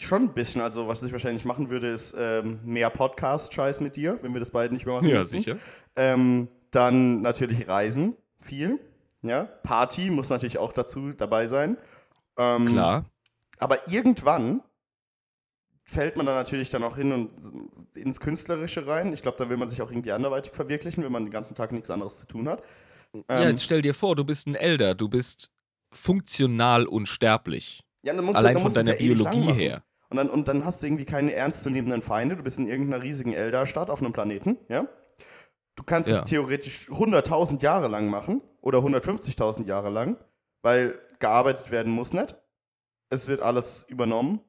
[SPEAKER 1] Schon ein bisschen. Also, was ich wahrscheinlich machen würde, ist ähm, mehr Podcast-Scheiß mit dir, wenn wir das beide nicht mehr machen
[SPEAKER 2] Ja,
[SPEAKER 1] müssen.
[SPEAKER 2] sicher.
[SPEAKER 1] Ähm, dann natürlich Reisen, viel. Ja, Party muss natürlich auch dazu dabei sein. Ähm,
[SPEAKER 2] Klar.
[SPEAKER 1] Aber irgendwann fällt man da natürlich dann auch hin und ins Künstlerische rein. Ich glaube, da will man sich auch irgendwie anderweitig verwirklichen, wenn man den ganzen Tag nichts anderes zu tun hat.
[SPEAKER 2] ja,
[SPEAKER 1] Ähm,
[SPEAKER 2] jetzt stell dir vor, du bist ein Elder, du bist funktional unsterblich.
[SPEAKER 1] ja, dann musst
[SPEAKER 2] Allein
[SPEAKER 1] dann
[SPEAKER 2] von deiner
[SPEAKER 1] ja
[SPEAKER 2] Biologie her.
[SPEAKER 1] Und dann, und dann hast du irgendwie keine ernstzunehmenden Feinde. Du bist in irgendeiner riesigen Elder-Stadt auf einem Planeten, ja? Du kannst
[SPEAKER 2] Ja.
[SPEAKER 1] es theoretisch 100.000 Jahre lang machen oder 150.000 Jahre lang, weil gearbeitet werden muss nicht. Es wird alles übernommen.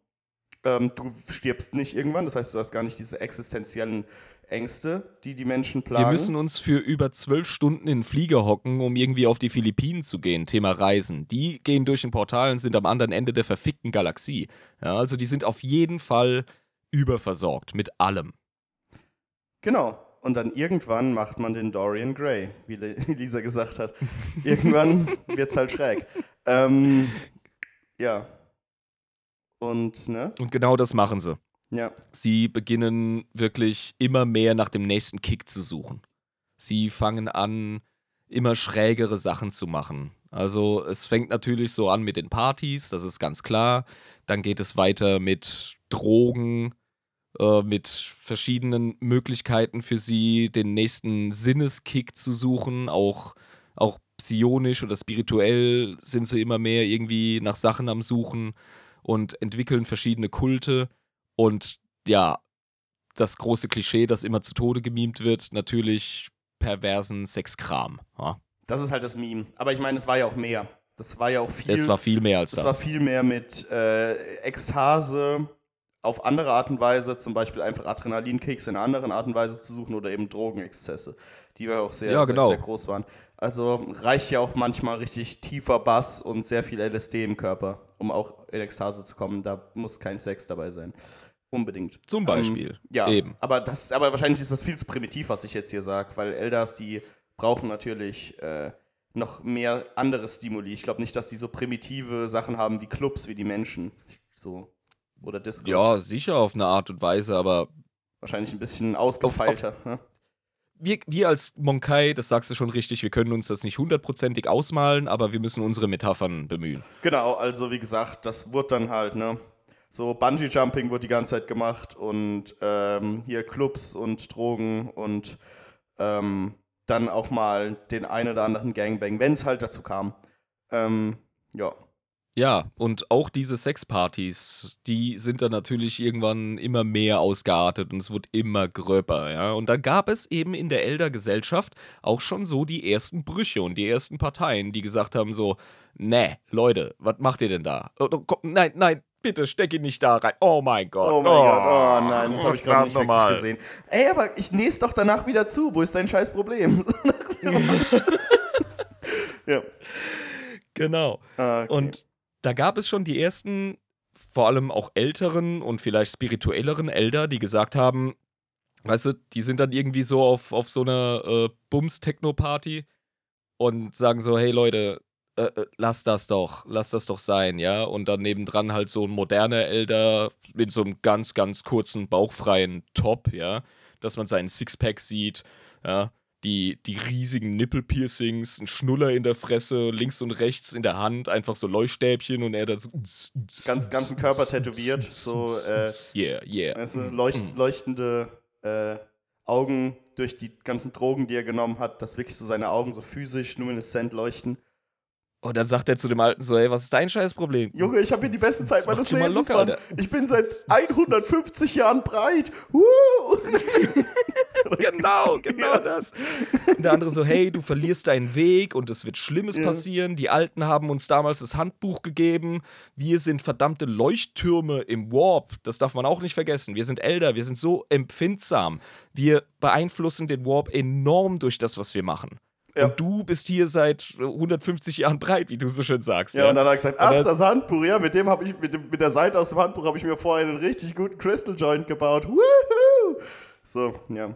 [SPEAKER 1] Ähm, du stirbst nicht irgendwann, das heißt, du hast gar nicht diese existenziellen Ängste, die die Menschen plagen.
[SPEAKER 2] Wir müssen uns für über zwölf Stunden in den Flieger hocken, um irgendwie auf die Philippinen zu gehen. Thema Reisen. Die gehen durch ein Portal und sind am anderen Ende der verfickten Galaxie. Ja, also die sind auf jeden Fall überversorgt mit allem.
[SPEAKER 1] Genau. Und dann irgendwann macht man den Dorian Gray, wie Lisa gesagt hat. irgendwann wird's halt schräg. Ähm, ja. Und, ne?
[SPEAKER 2] Und genau das machen sie.
[SPEAKER 1] Ja.
[SPEAKER 2] Sie beginnen wirklich immer mehr nach dem nächsten Kick zu suchen. Sie fangen an, immer schrägere Sachen zu machen. Also es fängt natürlich so an mit den Partys, das ist ganz klar. Dann geht es weiter mit Drogen, äh, mit verschiedenen Möglichkeiten für sie, den nächsten Sinneskick zu suchen. Auch, auch psionisch oder spirituell sind sie immer mehr irgendwie nach Sachen am Suchen und entwickeln verschiedene Kulte. Und ja, das große Klischee, das immer zu Tode gemimt wird, natürlich perversen Sexkram. Ja.
[SPEAKER 1] Das ist halt das Meme. Aber ich meine, es war ja auch mehr. Das war ja auch viel.
[SPEAKER 2] Es war viel mehr als
[SPEAKER 1] es
[SPEAKER 2] das.
[SPEAKER 1] war viel mehr mit äh, Ekstase auf andere Art und Weise, zum Beispiel einfach Adrenalinkicks in einer anderen Art und Weise zu suchen oder eben Drogenexzesse, die ja auch sehr,
[SPEAKER 2] Ja,
[SPEAKER 1] sehr,
[SPEAKER 2] genau.
[SPEAKER 1] sehr groß waren. Also reicht ja auch manchmal richtig tiefer Bass und sehr viel LSD im Körper, um auch in Ekstase zu kommen. Da muss kein Sex dabei sein. Unbedingt.
[SPEAKER 2] Zum
[SPEAKER 1] Ähm,
[SPEAKER 2] Beispiel.
[SPEAKER 1] ja,
[SPEAKER 2] Eben.
[SPEAKER 1] Aber, das, aber wahrscheinlich ist das viel zu primitiv, was ich jetzt hier sage, weil Elders, die brauchen natürlich äh, noch mehr andere Stimuli. Ich glaube nicht, dass die so primitive Sachen haben wie Clubs, wie die Menschen. So. Oder Discos.
[SPEAKER 2] Ja, sicher auf eine Art und Weise, aber
[SPEAKER 1] Wahrscheinlich ein bisschen ausgefeilter. ne?
[SPEAKER 2] wir, wir als Monkai, das sagst du schon richtig, wir können uns das nicht hundertprozentig ausmalen, aber wir müssen unsere Metaphern bemühen.
[SPEAKER 1] Genau, also wie gesagt, das wurde dann halt, ne? So Bungee-Jumping wurde die ganze Zeit gemacht und ähm, hier Clubs und Drogen und ähm, dann auch mal den einen oder anderen Gangbang, wenn es halt dazu kam. Ähm, ja.
[SPEAKER 2] Ja, und auch diese Sexpartys, die sind dann natürlich irgendwann immer mehr ausgeartet und es wird immer gröber, ja. Und dann gab es eben in der Elder-Gesellschaft auch schon so die ersten Brüche und die ersten Parteien, die gesagt haben so, ne, Leute, was macht ihr denn da? Oh, oh, komm, nein, nein, bitte steck ihn nicht da rein. Oh mein Gott.
[SPEAKER 1] Oh mein Gott, oh nein, das habe ich gerade nicht wirklich
[SPEAKER 2] nochmal.
[SPEAKER 1] gesehen. Ey, aber ich nähe es doch danach wieder zu. Wo ist dein scheiß Problem? ja.
[SPEAKER 2] Genau.
[SPEAKER 1] Ah, okay.
[SPEAKER 2] Und da gab es schon die ersten, vor allem auch älteren und vielleicht spirituelleren Elder, die gesagt haben, weißt du, die sind dann irgendwie so auf, auf so einer äh, Bums-Techno-Party und sagen so, hey Leute, äh, äh, lass das doch, lass das doch sein, ja. Und dann nebendran halt so ein moderner Elder mit so einem ganz, ganz kurzen, bauchfreien Top, ja, dass man seinen Sixpack sieht, ja. Die, die riesigen Nippelpiercings, ein Schnuller in der Fresse, links und rechts in der Hand, einfach so Leuchtstäbchen und er da so.
[SPEAKER 1] Ganz- ganzen Körper tätowiert, so, äh,
[SPEAKER 2] Yeah, yeah.
[SPEAKER 1] Du, leucht, leuchtende äh, Augen durch die ganzen Drogen, die er genommen hat, dass wirklich so seine Augen so physisch lumineszent leuchten.
[SPEAKER 2] Und dann sagt er zu dem Alten so, ey, was ist dein Scheißproblem?
[SPEAKER 1] Junge, ich habe hier die beste Zeit
[SPEAKER 2] Mach
[SPEAKER 1] meines Lebens,
[SPEAKER 2] locker,
[SPEAKER 1] Mann. Ich bin seit 150 Jahren breit.
[SPEAKER 2] Genau, genau das. Und der andere so, hey, du verlierst deinen Weg und es wird Schlimmes
[SPEAKER 1] Ja.
[SPEAKER 2] passieren. Die Alten haben uns damals das Handbuch gegeben. Wir sind verdammte Leuchttürme im Warp. Das darf man auch nicht vergessen. Wir sind älter, wir sind so empfindsam. Wir beeinflussen den Warp enorm durch das, was wir machen.
[SPEAKER 1] Ja.
[SPEAKER 2] Und du bist hier seit 150 Jahren breit, wie du so schön sagst.
[SPEAKER 1] Ja, und dann hat er gesagt, ach, das Handbuch, ja, mit dem habe ich, mit, dem, mit der Seite aus dem Handbuch habe ich mir vorher einen richtig guten Crystal Joint gebaut. Woohoo! So, ja.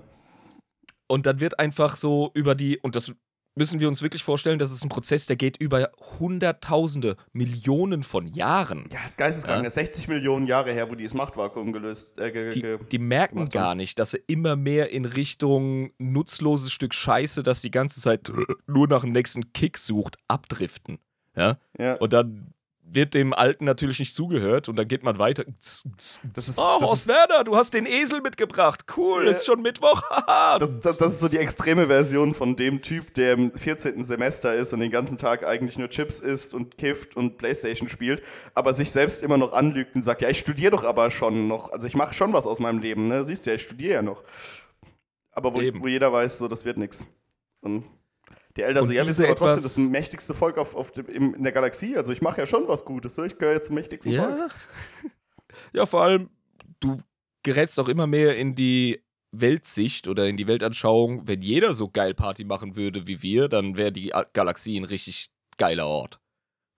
[SPEAKER 2] Und dann wird einfach so über die, und das müssen wir uns wirklich vorstellen, das ist ein Prozess, der geht über Hunderttausende, Millionen von Jahren.
[SPEAKER 1] Ja, das ist geisteskrank. Ja? 60 Millionen Jahre her, wo die das Machtvakuum gelöst
[SPEAKER 2] äh, die, die, merken gar nicht, dass sie immer mehr in Richtung nutzloses Stück Scheiße, das die ganze Zeit nur nach dem nächsten Kick sucht, abdriften. Ja? ja. Und dann wird dem Alten natürlich nicht zugehört und dann geht man weiter. Das ist, oh, das Horst ist, Werner, du hast den Esel mitgebracht. Cool, ja. ist schon Mittwoch.
[SPEAKER 1] das, das, das, ist so die extreme Version von dem Typ, der im 14. Semester ist und den ganzen Tag eigentlich nur Chips isst und kifft und Playstation spielt, aber sich selbst immer noch anlügt und sagt, ja, ich studiere doch aber schon noch. Also ich mache schon was aus meinem Leben, ne? Siehst du ja, ich studiere ja noch. Aber wo, wo jeder weiß, so, das wird nichts. Und die Elder wir sind aber trotzdem das mächtigste Volk auf, auf dem, in der Galaxie. Also ich mache ja schon was Gutes. Ich gehöre jetzt zum mächtigsten
[SPEAKER 2] ja.
[SPEAKER 1] Volk.
[SPEAKER 2] Ja, vor allem, du gerätst auch immer mehr in die Weltsicht oder in die Weltanschauung. Wenn jeder so geil Party machen würde wie wir, dann wäre die Galaxie ein richtig geiler Ort.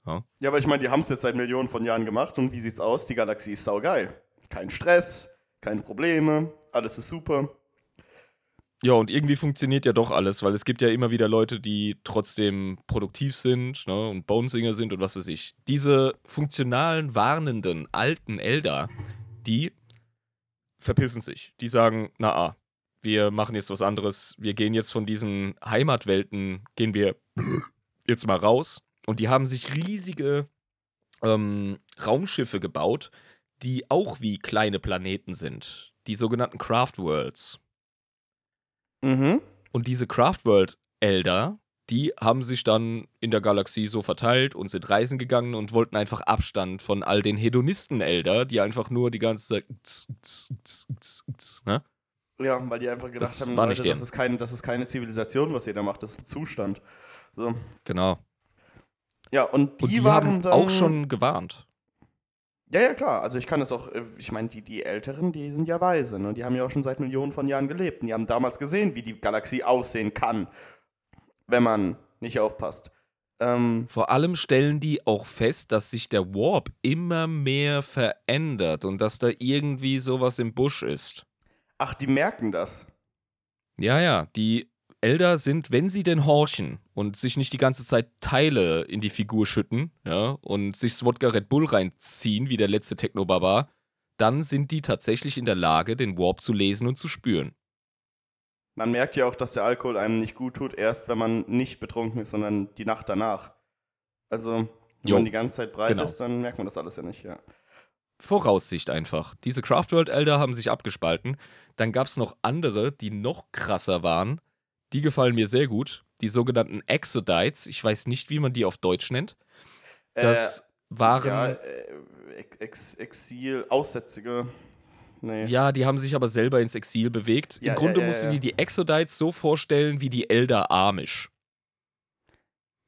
[SPEAKER 1] Ja, ja aber ich meine, die haben es jetzt seit Millionen von Jahren gemacht und wie sieht's aus? Die Galaxie ist saugeil. Kein Stress, keine Probleme, alles ist super.
[SPEAKER 2] Ja, und irgendwie funktioniert ja doch alles, weil es gibt ja immer wieder Leute, die trotzdem produktiv sind ne, und Bonesinger sind und was weiß ich. Diese funktionalen, warnenden, alten Elder, die verpissen sich. Die sagen, na ah, wir machen jetzt was anderes. Wir gehen jetzt von diesen Heimatwelten, gehen wir jetzt mal raus. Und die haben sich riesige ähm, Raumschiffe gebaut, die auch wie kleine Planeten sind. Die sogenannten Craft Worlds. Mhm. Und diese Craftworld Elder, die haben sich dann in der Galaxie so verteilt und sind reisen gegangen und wollten einfach Abstand von all den Hedonisten-Elder, die einfach nur die ganze Zeit.
[SPEAKER 1] Ne? Ja, weil die einfach gedacht das haben, Leute, das, ist kein, das ist keine Zivilisation, was ihr da macht, das ist ein Zustand. So.
[SPEAKER 2] Genau.
[SPEAKER 1] Ja, und die,
[SPEAKER 2] und die
[SPEAKER 1] waren
[SPEAKER 2] haben dann, auch schon gewarnt.
[SPEAKER 1] Ja, ja, klar. Also ich kann das auch, äh, ich meine, die, die Älteren, die sind ja weise, ne? Die haben ja auch schon seit Millionen von Jahren gelebt. Und die haben damals gesehen, wie die Galaxie aussehen kann, wenn man nicht aufpasst.
[SPEAKER 2] Ähm, Vor allem stellen die auch fest, dass sich der Warp immer mehr verändert und dass da irgendwie sowas im Busch ist.
[SPEAKER 1] Ach, die merken das.
[SPEAKER 2] Ja, ja, die Elder sind, wenn sie denn horchen und sich nicht die ganze Zeit Teile in die Figur schütten, ja, und sich Swodka Red Bull reinziehen, wie der letzte Techno-Barbar, dann sind die tatsächlich in der Lage, den Warp zu lesen und zu spüren.
[SPEAKER 1] Man merkt ja auch, dass der Alkohol einem nicht gut tut, erst wenn man nicht betrunken ist, sondern die Nacht danach. Also, wenn jo, man die ganze Zeit breit genau. ist, dann merkt man das alles ja nicht, ja.
[SPEAKER 2] Voraussicht einfach. Diese Craftworld Elder haben sich abgespalten. Dann gab es noch andere, die noch krasser waren die gefallen mir sehr gut. Die sogenannten Exodites. Ich weiß nicht, wie man die auf Deutsch nennt. Das äh, waren. Ja, äh,
[SPEAKER 1] Ex Exil, Aussätzige.
[SPEAKER 2] Nee. Ja, die haben sich aber selber ins Exil bewegt. Ja, Im Grunde ja, musst du dir die Exodites so vorstellen wie die Elder Amish.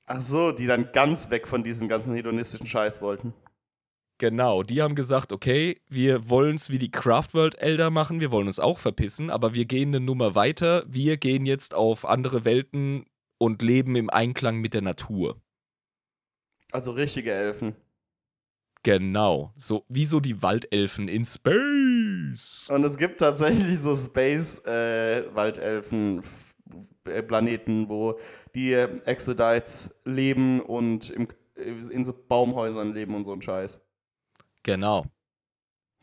[SPEAKER 1] Ach so, die dann ganz weg von diesem ganzen hedonistischen Scheiß wollten.
[SPEAKER 2] Genau, die haben gesagt, okay, wir wollen es wie die Craftworld Elder machen, wir wollen uns auch verpissen, aber wir gehen eine Nummer weiter, wir gehen jetzt auf andere Welten und leben im Einklang mit der Natur.
[SPEAKER 1] Also richtige Elfen.
[SPEAKER 2] Genau, so wie so die Waldelfen in Space.
[SPEAKER 1] Und es gibt tatsächlich so Space-Waldelfen. Äh, Planeten, wo die Exodites leben und im, in so Baumhäusern leben und so ein Scheiß.
[SPEAKER 2] Genau.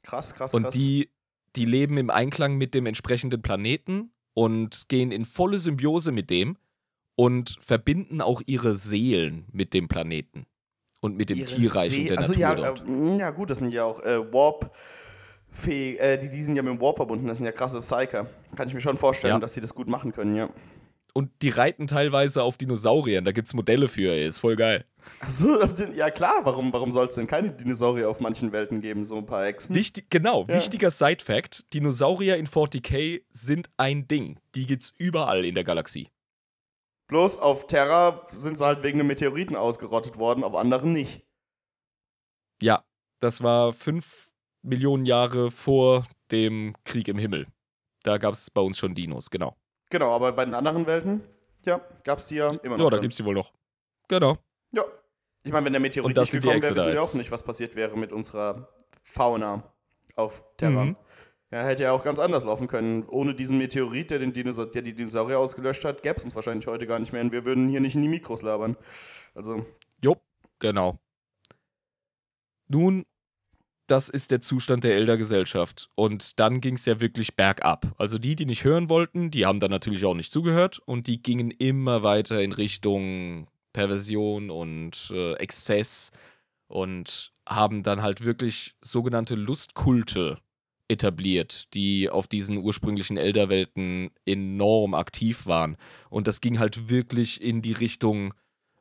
[SPEAKER 1] Krass, krass,
[SPEAKER 2] und
[SPEAKER 1] krass.
[SPEAKER 2] Und die, die leben im Einklang mit dem entsprechenden Planeten und gehen in volle Symbiose mit dem und verbinden auch ihre Seelen mit dem Planeten und mit dem ihre Tierreich See und der also
[SPEAKER 1] Natur
[SPEAKER 2] ja,
[SPEAKER 1] dort. Äh, ja gut, das sind ja auch äh, Warp fähig, äh, die, die sind ja mit dem Warp verbunden, das sind ja krasse Psyker. Kann ich mir schon vorstellen, ja. dass sie das gut machen können, ja.
[SPEAKER 2] Und die reiten teilweise auf Dinosauriern, da gibt es Modelle für, ey. ist voll geil.
[SPEAKER 1] Achso, ja klar, warum, warum soll es denn keine Dinosaurier auf manchen Welten geben, so ein paar Echsen?
[SPEAKER 2] Wichtig, genau, ja. wichtiger Side-Fact: Dinosaurier in 40k sind ein Ding. Die gibt's überall in der Galaxie.
[SPEAKER 1] Bloß auf Terra sind sie halt wegen einem Meteoriten ausgerottet worden, auf anderen nicht.
[SPEAKER 2] Ja, das war fünf Millionen Jahre vor dem Krieg im Himmel. Da gab es bei uns schon Dinos, genau.
[SPEAKER 1] Genau, aber bei den anderen Welten, ja, gab es die ja immer noch.
[SPEAKER 2] Ja, da gibt es die wohl noch. Genau.
[SPEAKER 1] Ja. Ich meine, wenn der Meteorit nicht gekommen wäre, wissen wir auch nicht, was passiert wäre mit unserer Fauna auf Terra. Mhm. Ja, hätte ja auch ganz anders laufen können. Ohne diesen Meteorit, der, den Dinosaur der die Dinosaurier ausgelöscht hat, gäbe es uns wahrscheinlich heute gar nicht mehr und wir würden hier nicht in die Mikros labern. Also.
[SPEAKER 2] Jo, genau. Nun, das ist der Zustand der Elder-Gesellschaft. Und dann ging es ja wirklich bergab. Also die, die nicht hören wollten, die haben dann natürlich auch nicht zugehört und die gingen immer weiter in Richtung Perversion und äh, Exzess und haben dann halt wirklich sogenannte Lustkulte etabliert, die auf diesen ursprünglichen Elderwelten enorm aktiv waren. Und das ging halt wirklich in die Richtung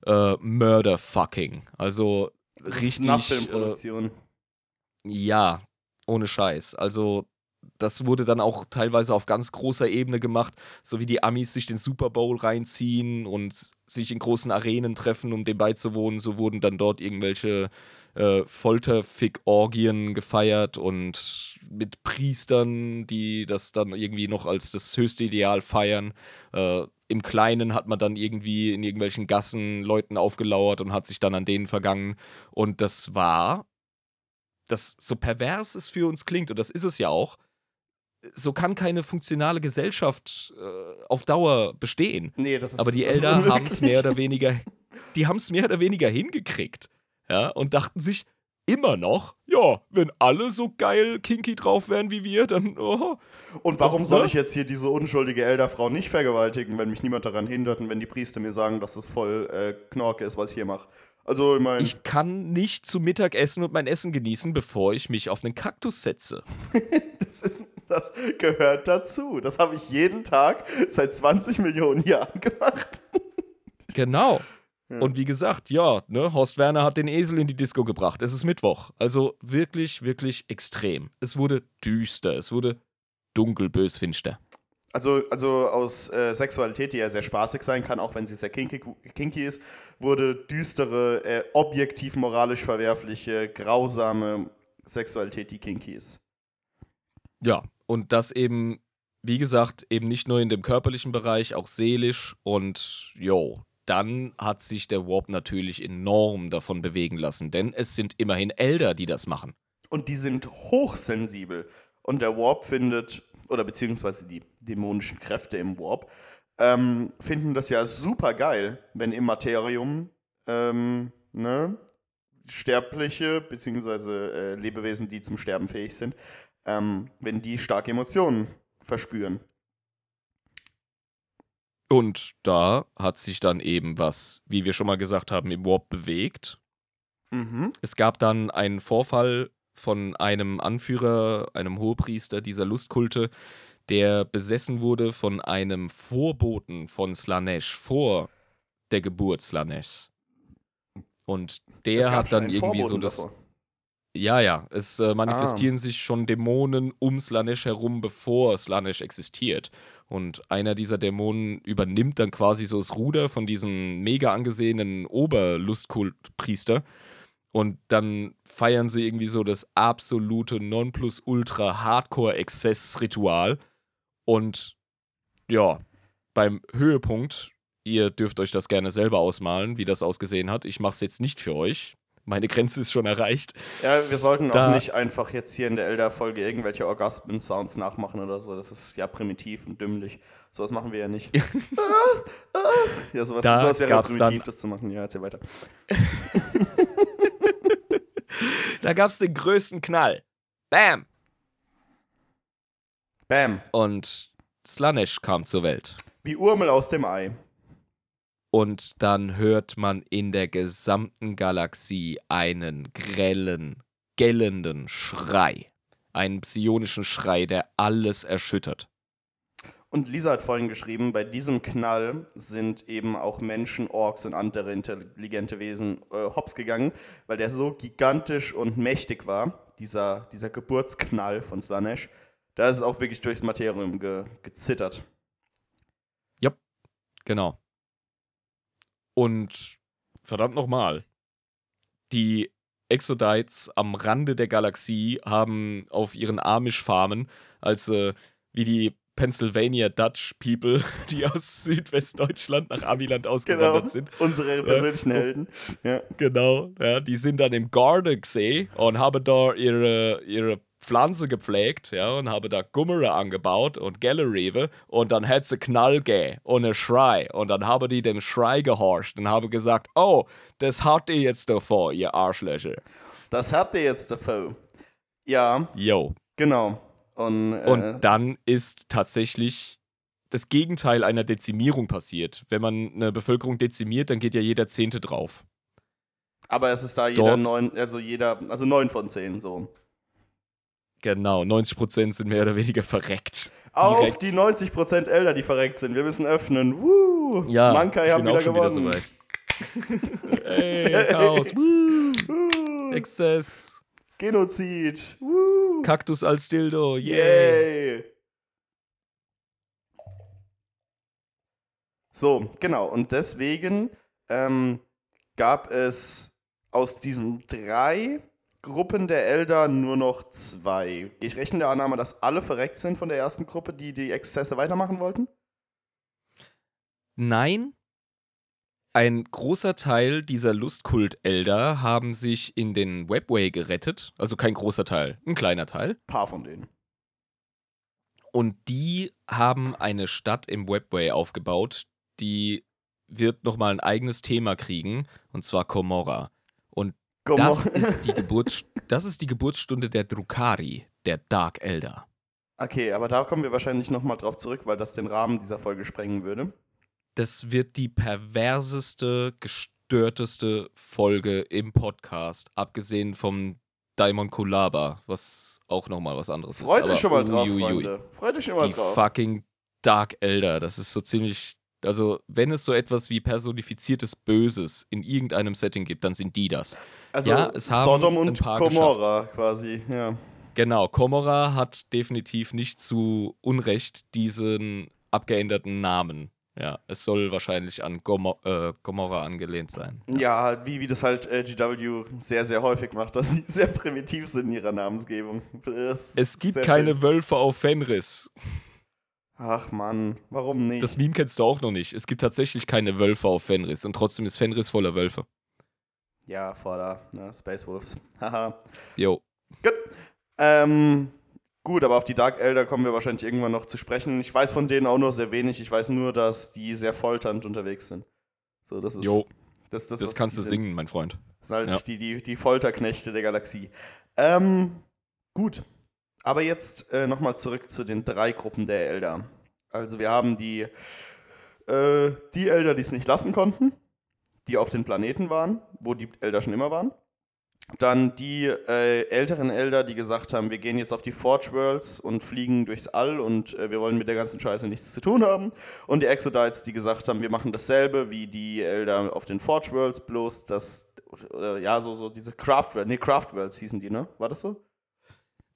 [SPEAKER 2] äh, Murderfucking. Also das richtig. Nachfilmproduktion. Äh, ja, ohne Scheiß. Also das wurde dann auch teilweise auf ganz großer Ebene gemacht, so wie die Amis sich den Super Bowl reinziehen und sich in großen Arenen treffen, um dem beizuwohnen. So wurden dann dort irgendwelche äh, Folterfick-Orgien gefeiert und mit Priestern, die das dann irgendwie noch als das höchste Ideal feiern. Äh, Im Kleinen hat man dann irgendwie in irgendwelchen Gassen Leuten aufgelauert und hat sich dann an denen vergangen. Und das war, das so pervers es für uns klingt, und das ist es ja auch, so kann keine funktionale Gesellschaft äh, auf Dauer bestehen. Nee, das ist Aber die Elder haben es mehr oder weniger, die haben es mehr oder weniger hingekriegt ja, und dachten sich immer noch, ja, wenn alle so geil kinky drauf wären wie wir, dann. Oh,
[SPEAKER 1] und warum soll ich jetzt hier diese unschuldige Elderfrau nicht vergewaltigen, wenn mich niemand daran hindert und wenn die Priester mir sagen, dass das voll äh, Knorke ist, was ich hier mache? Also,
[SPEAKER 2] ich meine. Ich kann nicht zu Mittag essen und mein Essen genießen, bevor ich mich auf einen Kaktus setze.
[SPEAKER 1] das, ist, das gehört dazu. Das habe ich jeden Tag seit 20 Millionen Jahren gemacht.
[SPEAKER 2] genau. Und wie gesagt, ja, ne, Horst Werner hat den Esel in die Disco gebracht. Es ist Mittwoch. Also wirklich, wirklich extrem. Es wurde düster. Es wurde dunkel, bös, finster.
[SPEAKER 1] Also, also aus äh, Sexualität, die ja sehr spaßig sein kann, auch wenn sie sehr kinky, kinky ist, wurde düstere, äh, objektiv moralisch verwerfliche, grausame Sexualität, die kinky ist.
[SPEAKER 2] Ja, und das eben, wie gesagt, eben nicht nur in dem körperlichen Bereich, auch seelisch und jo, dann hat sich der Warp natürlich enorm davon bewegen lassen, denn es sind immerhin Elder, die das machen.
[SPEAKER 1] Und die sind hochsensibel. Und der Warp findet, oder beziehungsweise die dämonischen Kräfte im Warp, ähm, finden das ja super geil, wenn im Materium ähm, ne, Sterbliche, beziehungsweise äh, Lebewesen, die zum Sterben fähig sind, ähm, wenn die starke Emotionen verspüren.
[SPEAKER 2] Und da hat sich dann eben was, wie wir schon mal gesagt haben, im Warp bewegt. Mhm. Es gab dann einen Vorfall von einem Anführer, einem Hohepriester dieser Lustkulte, der besessen wurde von einem Vorboten von Slanesh vor der Geburt Slanesh. Und der hat dann irgendwie so das. Davor. Ja, ja, es äh, manifestieren ah. sich schon Dämonen um Slanesh herum, bevor Slanesh existiert. Und einer dieser Dämonen übernimmt dann quasi so das Ruder von diesem mega angesehenen Oberlustkultpriester. Und dann feiern sie irgendwie so das absolute Nonplusultra-Hardcore-Exzess-Ritual. Und ja, beim Höhepunkt, ihr dürft euch das gerne selber ausmalen, wie das ausgesehen hat. Ich mache es jetzt nicht für euch meine Grenze ist schon erreicht.
[SPEAKER 1] Ja, wir sollten da, auch nicht einfach jetzt hier in der Elder-Folge irgendwelche Orgasmen-Sounds nachmachen oder so. Das ist ja primitiv und dümmlich. Sowas machen wir ja nicht. Ah, ah. ja, sowas, da sowas wäre primitiv, das zu machen. Ja, erzähl weiter.
[SPEAKER 2] da gab es den größten Knall. Bam!
[SPEAKER 1] Bam.
[SPEAKER 2] Und Slanesh kam zur Welt.
[SPEAKER 1] Wie Urmel aus dem Ei.
[SPEAKER 2] Und dann hört man in der gesamten Galaxie einen grellen, gellenden Schrei. Einen psionischen Schrei, der alles erschüttert.
[SPEAKER 1] Und Lisa hat vorhin geschrieben, bei diesem Knall sind eben auch Menschen, Orks und andere intelligente Wesen äh, hops gegangen, weil der so gigantisch und mächtig war, dieser, dieser Geburtsknall von Slanesh. Da ist es auch wirklich durchs Materium ge gezittert.
[SPEAKER 2] Ja, genau. Und verdammt nochmal, die Exodites am Rande der Galaxie haben auf ihren Amish-Farmen, als äh, wie die Pennsylvania Dutch People, die aus Südwestdeutschland nach Amiland ausgewandert
[SPEAKER 1] genau,
[SPEAKER 2] sind.
[SPEAKER 1] Unsere persönlichen. Helden. Ja.
[SPEAKER 2] Genau, ja, die sind dann im Gardasee und haben da ihre, ihre Pflanze gepflegt, ja, und habe da Gummere angebaut und Gellerewe und dann hätte sie Knall gä und eine Schrei und dann habe die dem Schrei gehorcht und habe gesagt, oh, das habt ihr jetzt davor, ihr Arschlöcher.
[SPEAKER 1] Das habt ihr jetzt davor. Ja.
[SPEAKER 2] Jo.
[SPEAKER 1] Genau. Und,
[SPEAKER 2] äh, und dann ist tatsächlich das Gegenteil einer Dezimierung passiert. Wenn man eine Bevölkerung dezimiert, dann geht ja jeder Zehnte drauf.
[SPEAKER 1] Aber es ist da jeder neun, also jeder, also neun von zehn so.
[SPEAKER 2] Genau, 90% sind mehr oder weniger verreckt.
[SPEAKER 1] Auf Direkt. die 90% Elder, die verreckt sind. Wir müssen öffnen. Woo!
[SPEAKER 2] Ja,
[SPEAKER 1] Mankai haben wieder gewonnen.
[SPEAKER 2] wieder soweit. Ey, Chaos. Woo! Exzess.
[SPEAKER 1] Genozid. Woo!
[SPEAKER 2] Kaktus als Dildo. Yay.
[SPEAKER 1] Yay. So, genau. Und deswegen ähm, gab es aus diesen drei Gruppen der Elder nur noch zwei. Ich rechne der Annahme, dass alle verreckt sind von der ersten Gruppe, die die Exzesse weitermachen wollten?
[SPEAKER 2] Nein. Ein großer Teil dieser Lustkult-Elder haben sich in den Webway gerettet. Also kein großer Teil, ein kleiner Teil. Ein
[SPEAKER 1] paar von denen.
[SPEAKER 2] Und die haben eine Stadt im Webway aufgebaut, die wird nochmal ein eigenes Thema kriegen, und zwar Komorra. Und das ist, die Geburts das ist die Geburtsstunde der Drukari, der Dark Elder.
[SPEAKER 1] Okay, aber da kommen wir wahrscheinlich nochmal drauf zurück, weil das den Rahmen dieser Folge sprengen würde.
[SPEAKER 2] Das wird die perverseste, gestörteste Folge im Podcast, abgesehen vom Daimon Kulaba, was auch nochmal was anderes
[SPEAKER 1] Freut
[SPEAKER 2] ist.
[SPEAKER 1] Freut euch schon mal drauf, Freunde. Freut euch schon mal
[SPEAKER 2] die
[SPEAKER 1] drauf.
[SPEAKER 2] fucking Dark Elder, das ist so ziemlich also, wenn es so etwas wie personifiziertes Böses in irgendeinem Setting gibt, dann sind die das.
[SPEAKER 1] Also ja, es haben Sodom und Gomorra quasi, ja.
[SPEAKER 2] Genau, Komorra hat definitiv nicht zu Unrecht diesen abgeänderten Namen. Ja, es soll wahrscheinlich an Gomor äh, Gomorra angelehnt sein.
[SPEAKER 1] Ja, ja wie, wie das halt äh, GW sehr, sehr häufig macht, dass sie sehr primitiv sind in ihrer Namensgebung.
[SPEAKER 2] es gibt keine schön. Wölfe auf Fenris.
[SPEAKER 1] Ach Mann, warum nicht?
[SPEAKER 2] Das Meme kennst du auch noch nicht. Es gibt tatsächlich keine Wölfe auf Fenris und trotzdem ist Fenris voller Wölfe.
[SPEAKER 1] Ja, voller ne? Space Wolves. Haha.
[SPEAKER 2] Jo.
[SPEAKER 1] Gut. Ähm, gut, aber auf die Dark Elder kommen wir wahrscheinlich irgendwann noch zu sprechen. Ich weiß von denen auch nur sehr wenig. Ich weiß nur, dass die sehr folternd unterwegs sind. So, das ist.
[SPEAKER 2] Jo.
[SPEAKER 1] Das, das,
[SPEAKER 2] das kannst du singen, mein Freund.
[SPEAKER 1] Das sind halt ja. die, die, die Folterknechte der Galaxie. Ähm, gut. Aber jetzt äh, nochmal zurück zu den drei Gruppen der Elder. Also wir haben die, äh, die Elder, die es nicht lassen konnten, die auf den Planeten waren, wo die Elder schon immer waren. Dann die äh, älteren Elder, die gesagt haben, wir gehen jetzt auf die Forge Worlds und fliegen durchs All und äh, wir wollen mit der ganzen Scheiße nichts zu tun haben. Und die Exodites, die gesagt haben, wir machen dasselbe wie die Elder auf den Forge Worlds, bloß das, ja, so, so diese Craft Worlds, nee, Craft Worlds hießen die, ne? War das so?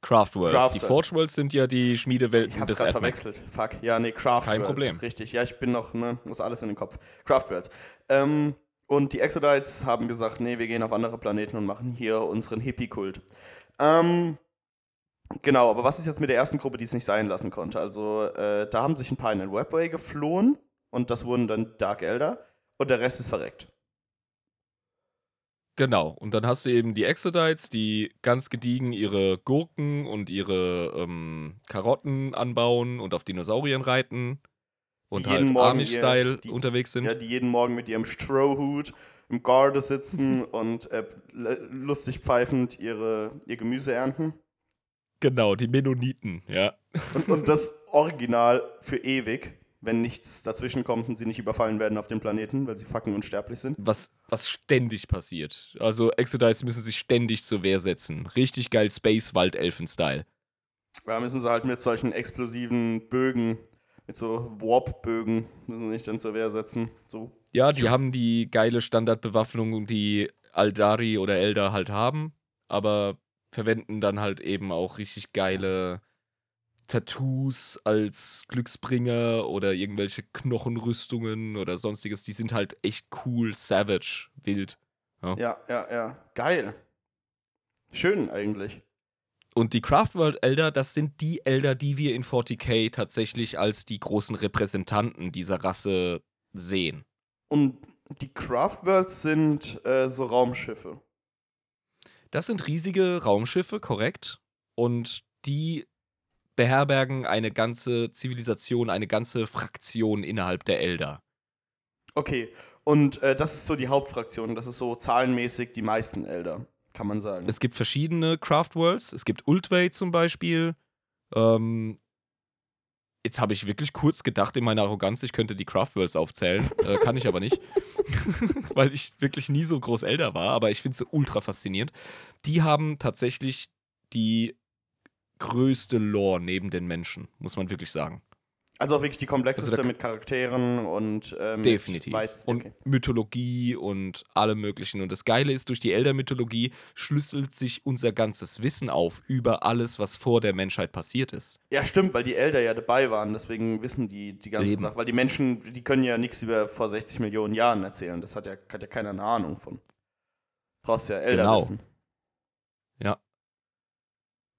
[SPEAKER 2] Craft Worlds. Craft die Forge Worlds sind ja die Schmiedewelten
[SPEAKER 1] ich hab's des gerade verwechselt. Fuck. Ja, nee, Craft
[SPEAKER 2] Kein
[SPEAKER 1] Worlds.
[SPEAKER 2] Problem.
[SPEAKER 1] Richtig. Ja, ich bin noch, ne, muss alles in den Kopf. Craft Worlds. Ähm, und die Exodites haben gesagt, nee, wir gehen auf andere Planeten und machen hier unseren Hippie-Kult. Ähm, genau, aber was ist jetzt mit der ersten Gruppe, die es nicht sein lassen konnte? Also, äh, da haben sich ein paar in den Webway geflohen und das wurden dann Dark Elder und der Rest ist verreckt.
[SPEAKER 2] Genau, und dann hast du eben die Exodites, die ganz gediegen ihre Gurken und ihre ähm, Karotten anbauen und auf Dinosauriern reiten und halt Amish-Style unterwegs sind.
[SPEAKER 1] Ja, die jeden Morgen mit ihrem Strohhut im Garde sitzen und äh, lustig pfeifend ihre, ihr Gemüse ernten.
[SPEAKER 2] Genau, die Mennoniten, ja.
[SPEAKER 1] Und, und das Original für ewig wenn nichts dazwischen kommt und sie nicht überfallen werden auf dem Planeten, weil sie fucking unsterblich sind.
[SPEAKER 2] Was, was ständig passiert. Also Exodites müssen sich ständig zur Wehr setzen. Richtig geil Space-Waldelfen-Style.
[SPEAKER 1] Da müssen sie halt mit solchen explosiven Bögen, mit so Warp-Bögen, müssen sie sich dann zur Wehr setzen. So.
[SPEAKER 2] Ja, die haben die geile Standardbewaffnung, die Aldari oder Eldar halt haben, aber verwenden dann halt eben auch richtig geile Tattoos als Glücksbringer oder irgendwelche Knochenrüstungen oder sonstiges, die sind halt echt cool, savage, wild.
[SPEAKER 1] Ja, ja, ja. ja. Geil. Schön eigentlich.
[SPEAKER 2] Und die Craftworld Elder, das sind die Elder, die wir in 40k tatsächlich als die großen Repräsentanten dieser Rasse sehen.
[SPEAKER 1] Und die Craftworlds sind äh, so Raumschiffe.
[SPEAKER 2] Das sind riesige Raumschiffe, korrekt. und die beherbergen eine ganze Zivilisation, eine ganze Fraktion innerhalb der Elder.
[SPEAKER 1] Okay, und äh, das ist so die Hauptfraktion, das ist so zahlenmäßig die meisten Elder, kann man sagen.
[SPEAKER 2] Es gibt verschiedene Craft Worlds, es gibt Ultway zum Beispiel. Ähm, jetzt habe ich wirklich kurz gedacht in meiner Arroganz, ich könnte die Craft Worlds aufzählen, äh, kann ich aber nicht, weil ich wirklich nie so groß Elder war, aber ich finde sie ultra faszinierend. Die haben tatsächlich die größte Lore neben den Menschen, muss man wirklich sagen.
[SPEAKER 1] Also auch wirklich die komplexeste also mit Charakteren und
[SPEAKER 2] äh, Definitiv. Weiz und Mythologie und allem möglichen. Und das Geile ist, durch die Elder-Mythologie schlüsselt sich unser ganzes Wissen auf über alles, was vor der Menschheit passiert ist.
[SPEAKER 1] Ja, stimmt, weil die Elder ja dabei waren, deswegen wissen die die ganze Eben. Sache. Weil die Menschen, die können ja nichts über vor 60 Millionen Jahren erzählen. Das hat ja, hat ja keiner eine Ahnung von. Brauchst ja Elder genau.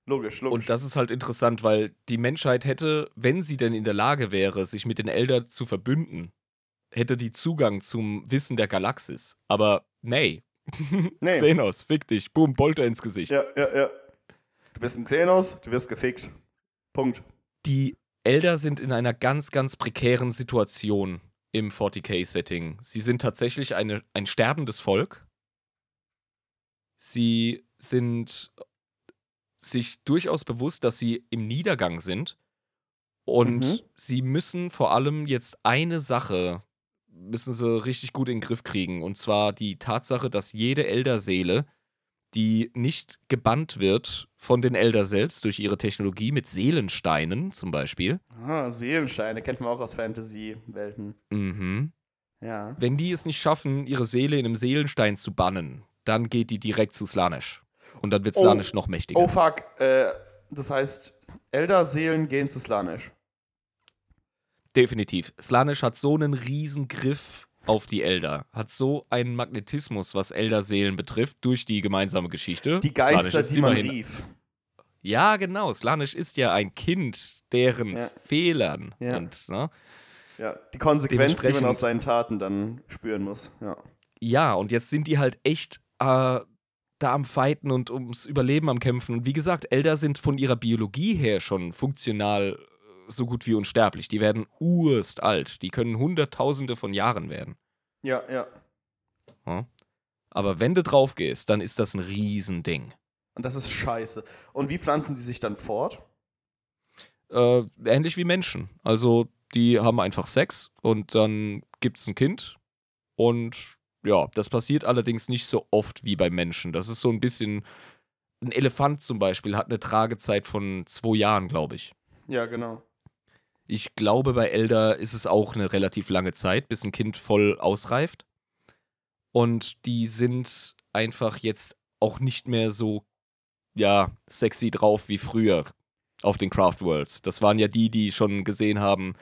[SPEAKER 1] Logisch, logisch.
[SPEAKER 2] Und das ist halt interessant, weil die Menschheit hätte, wenn sie denn in der Lage wäre, sich mit den Elder zu verbünden, hätte die Zugang zum Wissen der Galaxis. Aber nee. nee. Xenos, fick dich. Boom, Bolter ins Gesicht.
[SPEAKER 1] Ja, ja, ja. Du bist ein Xenos, du wirst gefickt. Punkt.
[SPEAKER 2] Die Elder sind in einer ganz, ganz prekären Situation im 40k-Setting. Sie sind tatsächlich eine, ein sterbendes Volk. Sie sind sich durchaus bewusst, dass sie im Niedergang sind. Und mhm. sie müssen vor allem jetzt eine Sache, müssen sie richtig gut in den Griff kriegen. Und zwar die Tatsache, dass jede Elderseele, die nicht gebannt wird von den Elder selbst durch ihre Technologie mit Seelensteinen zum Beispiel.
[SPEAKER 1] Ah, Seelensteine kennt man auch aus Fantasy-Welten.
[SPEAKER 2] Mhm.
[SPEAKER 1] Ja.
[SPEAKER 2] Wenn die es nicht schaffen, ihre Seele in einem Seelenstein zu bannen, dann geht die direkt zu Slanesh. Und dann wird Slanisch oh, noch mächtiger.
[SPEAKER 1] Oh fuck. Äh, das heißt, Elder-Seelen gehen zu Slanisch.
[SPEAKER 2] Definitiv. Slanisch hat so einen riesen Griff auf die Elder. Hat so einen Magnetismus, was Elder-Seelen betrifft, durch die gemeinsame Geschichte.
[SPEAKER 1] Die Geister, die man rief.
[SPEAKER 2] Ja, genau. Slanisch ist ja ein Kind deren ja. Fehlern.
[SPEAKER 1] Ja.
[SPEAKER 2] Und, ne?
[SPEAKER 1] ja, die Konsequenz, die man aus seinen Taten dann spüren muss. Ja,
[SPEAKER 2] ja und jetzt sind die halt echt äh, da am Fighten und ums Überleben am Kämpfen. Und wie gesagt, Elder sind von ihrer Biologie her schon funktional äh, so gut wie unsterblich. Die werden urst alt. Die können Hunderttausende von Jahren werden.
[SPEAKER 1] Ja, ja.
[SPEAKER 2] ja. Aber wenn du drauf gehst, dann ist das ein Riesending.
[SPEAKER 1] Und das ist scheiße. Und wie pflanzen die sich dann fort?
[SPEAKER 2] Äh, ähnlich wie Menschen. Also, die haben einfach Sex und dann gibt es ein Kind und ja, das passiert allerdings nicht so oft wie bei Menschen. Das ist so ein bisschen. Ein Elefant zum Beispiel hat eine Tragezeit von zwei Jahren, glaube ich.
[SPEAKER 1] Ja, genau.
[SPEAKER 2] Ich glaube, bei Elder ist es auch eine relativ lange Zeit, bis ein Kind voll ausreift. Und die sind einfach jetzt auch nicht mehr so, ja, sexy drauf wie früher auf den Craft Worlds. Das waren ja die, die schon gesehen haben.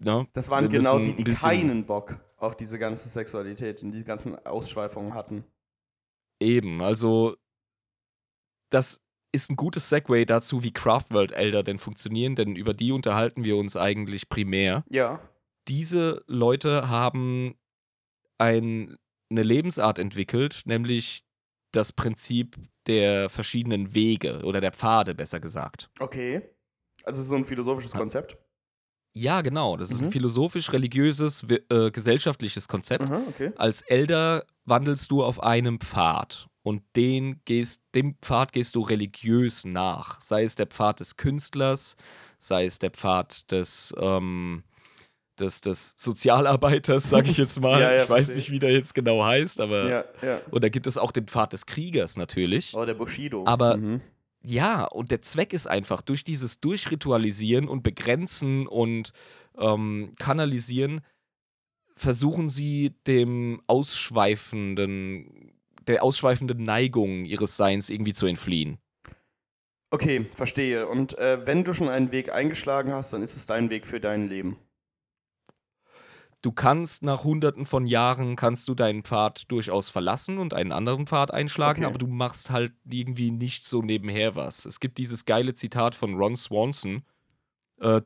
[SPEAKER 2] Ne?
[SPEAKER 1] Das waren genau die, die keinen Bock auch diese ganze Sexualität und die ganzen Ausschweifungen hatten.
[SPEAKER 2] Eben, also das ist ein gutes Segway dazu, wie Craftworld Elder denn funktionieren, denn über die unterhalten wir uns eigentlich primär.
[SPEAKER 1] Ja.
[SPEAKER 2] Diese Leute haben ein, eine Lebensart entwickelt, nämlich das Prinzip der verschiedenen Wege oder der Pfade, besser gesagt.
[SPEAKER 1] Okay. Also so ein philosophisches Konzept.
[SPEAKER 2] Ja, genau. Das ist ein mhm. philosophisch-religiöses, äh, gesellschaftliches Konzept.
[SPEAKER 1] Aha, okay.
[SPEAKER 2] Als Elder wandelst du auf einem Pfad und den gehst, dem Pfad gehst du religiös nach. Sei es der Pfad des Künstlers, sei es der Pfad des, ähm, des, des Sozialarbeiters, sag ich jetzt mal.
[SPEAKER 1] ja, ja,
[SPEAKER 2] ich weiß nicht, wie der jetzt genau heißt, aber.
[SPEAKER 1] Ja, ja.
[SPEAKER 2] Und da gibt es auch den Pfad des Kriegers natürlich.
[SPEAKER 1] Oh, der Bushido.
[SPEAKER 2] Aber mhm. Ja, und der Zweck ist einfach, durch dieses Durchritualisieren und Begrenzen und ähm, Kanalisieren versuchen sie dem ausschweifenden, der ausschweifenden Neigung ihres Seins irgendwie zu entfliehen.
[SPEAKER 1] Okay, verstehe. Und äh, wenn du schon einen Weg eingeschlagen hast, dann ist es dein Weg für dein Leben
[SPEAKER 2] du kannst nach hunderten von Jahren kannst du deinen Pfad durchaus verlassen und einen anderen Pfad einschlagen, okay. aber du machst halt irgendwie nicht so nebenher was. Es gibt dieses geile Zitat von Ron Swanson: uh,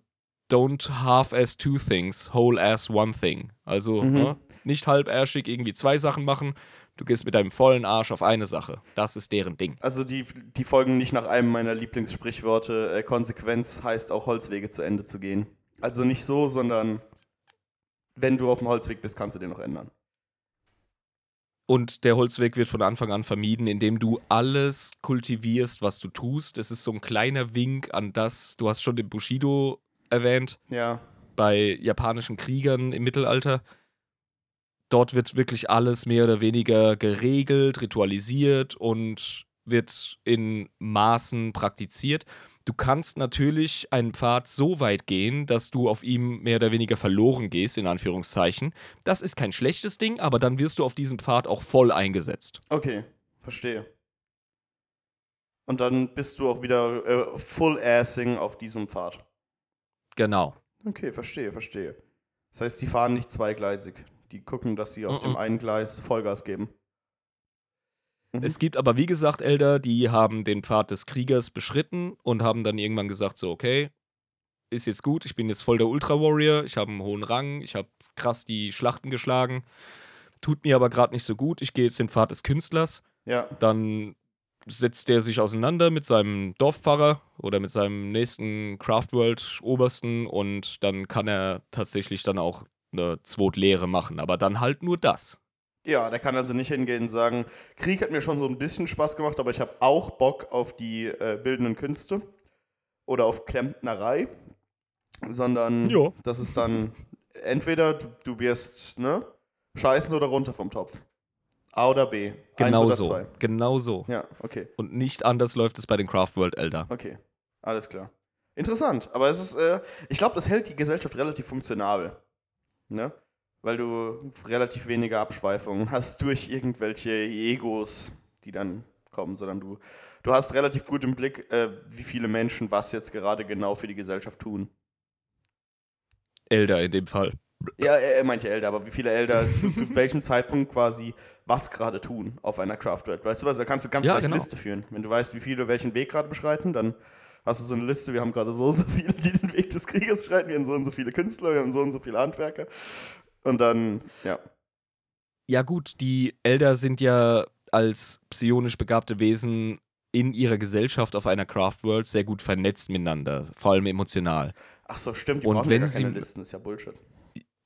[SPEAKER 2] Don't half-ass two things, whole-ass one thing. Also mhm. ne, nicht halbärschig irgendwie zwei Sachen machen, Du gehst mit deinem vollen Arsch auf eine Sache. Das ist deren Ding.
[SPEAKER 1] Also die, die folgen nicht nach einem meiner Lieblingssprichworte. Äh, Konsequenz heißt auch Holzwege zu Ende zu gehen. Also nicht so, sondern wenn du auf dem Holzweg bist, kannst du den noch ändern.
[SPEAKER 2] Und der Holzweg wird von Anfang an vermieden, indem du alles kultivierst, was du tust. Es ist so ein kleiner Wink an das, du hast schon den Bushido erwähnt.
[SPEAKER 1] Ja.
[SPEAKER 2] Bei japanischen Kriegern im Mittelalter. Dort wird wirklich alles mehr oder weniger geregelt, ritualisiert und wird in Maßen praktiziert. Du kannst natürlich einen Pfad so weit gehen, dass du auf ihm mehr oder weniger verloren gehst, in Anführungszeichen. Das ist kein schlechtes Ding, aber dann wirst du auf diesem Pfad auch voll eingesetzt.
[SPEAKER 1] Okay, verstehe. Und dann bist du auch wieder äh, full assing auf diesem Pfad.
[SPEAKER 2] Genau.
[SPEAKER 1] Okay, verstehe, verstehe. Das heißt, die fahren nicht zweigleisig. Die gucken, dass sie auf mm -mm. dem einen Gleis Vollgas geben.
[SPEAKER 2] Mhm. Es gibt aber, wie gesagt, Elder, die haben den Pfad des Kriegers beschritten und haben dann irgendwann gesagt: So, okay, ist jetzt gut, ich bin jetzt voll der Ultra-Warrior, ich habe einen hohen Rang, ich habe krass die Schlachten geschlagen, tut mir aber gerade nicht so gut, ich gehe jetzt den Pfad des Künstlers.
[SPEAKER 1] Ja.
[SPEAKER 2] Dann setzt der sich auseinander mit seinem Dorfpfarrer oder mit seinem nächsten Craftworld-Obersten und dann kann er tatsächlich dann auch eine Zweitlehre machen, aber dann halt nur das.
[SPEAKER 1] Ja, der kann also nicht hingehen und sagen, Krieg hat mir schon so ein bisschen Spaß gemacht, aber ich habe auch Bock auf die äh, bildenden Künste oder auf Klempnerei, sondern
[SPEAKER 2] jo.
[SPEAKER 1] das ist dann entweder du, du, wirst ne, scheißen oder runter vom Topf. A oder B.
[SPEAKER 2] Genau oder so. Zwei. Genau so.
[SPEAKER 1] Ja, okay.
[SPEAKER 2] Und nicht anders läuft es bei den Craft World Elder.
[SPEAKER 1] Okay, alles klar. Interessant, aber es ist, äh, ich glaube, das hält die Gesellschaft relativ funktionabel. Ne? Weil du relativ wenige Abschweifungen hast durch irgendwelche Egos, die dann kommen, sondern du, du hast relativ gut im Blick, äh, wie viele Menschen was jetzt gerade genau für die Gesellschaft tun.
[SPEAKER 2] Elder in dem Fall.
[SPEAKER 1] Ja, er meinte Elder, aber wie viele Elder zu, zu welchem Zeitpunkt quasi was gerade tun auf einer Craftworld. Weißt du was, da kannst du ganz ja, leicht genau. Liste führen. Wenn du weißt, wie viele welchen Weg gerade beschreiten, dann hast du so eine Liste, wir haben gerade so und so viele, die den Weg des Krieges schreiten, wir haben so und so viele Künstler, wir haben so und so viele Handwerker. Und dann, ja.
[SPEAKER 2] Ja, gut, die Elder sind ja als psionisch begabte Wesen in ihrer Gesellschaft auf einer Craftworld sehr gut vernetzt miteinander, vor allem emotional.
[SPEAKER 1] Ach so, stimmt, die
[SPEAKER 2] und wenn ja
[SPEAKER 1] keine Listen, ist ja Bullshit.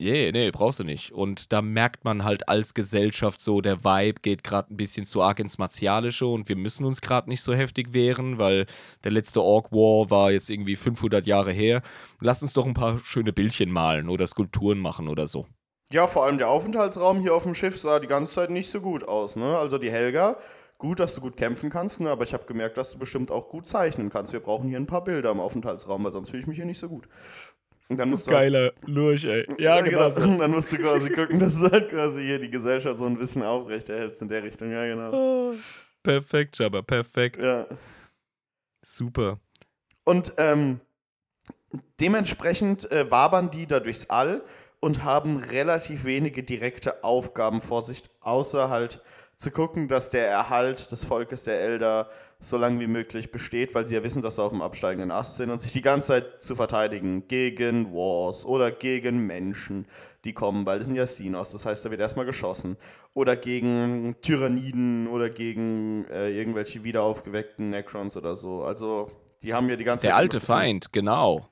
[SPEAKER 2] Yeah, nee, brauchst du nicht. Und da merkt man halt als Gesellschaft so, der Vibe geht gerade ein bisschen zu arg ins Martialische und wir müssen uns gerade nicht so heftig wehren, weil der letzte Orc War war jetzt irgendwie 500 Jahre her. Lass uns doch ein paar schöne Bildchen malen oder Skulpturen machen oder so.
[SPEAKER 1] Ja, vor allem der Aufenthaltsraum hier auf dem Schiff sah die ganze Zeit nicht so gut aus. Ne? Also die Helga, gut, dass du gut kämpfen kannst, ne? aber ich habe gemerkt, dass du bestimmt auch gut zeichnen kannst. Wir brauchen hier ein paar Bilder im Aufenthaltsraum, weil sonst fühle ich mich hier nicht so gut.
[SPEAKER 2] Und dann musst du Geiler Lurch, ey. Ja, ja genau.
[SPEAKER 1] So. Dann musst du quasi gucken, dass du halt quasi hier die Gesellschaft so ein bisschen aufrecht erhältst in der Richtung. Ja, genau. Oh,
[SPEAKER 2] perfekt, Jabba, perfekt.
[SPEAKER 1] Ja.
[SPEAKER 2] Super.
[SPEAKER 1] Und ähm, dementsprechend äh, wabern die da durchs All und haben relativ wenige direkte Aufgaben vor sich, außer halt zu gucken, dass der Erhalt des Volkes der Elder so lange wie möglich besteht, weil sie ja wissen, dass sie auf dem absteigenden Ast sind und sich die ganze Zeit zu verteidigen gegen Wars oder gegen Menschen, die kommen, weil das sind ja Sinos, das heißt, da wird erstmal geschossen. Oder gegen Tyranniden oder gegen äh, irgendwelche wiederaufgeweckten Necrons oder so. Also, die haben ja die ganze
[SPEAKER 2] Der Zeit. Der alte Feind, genau.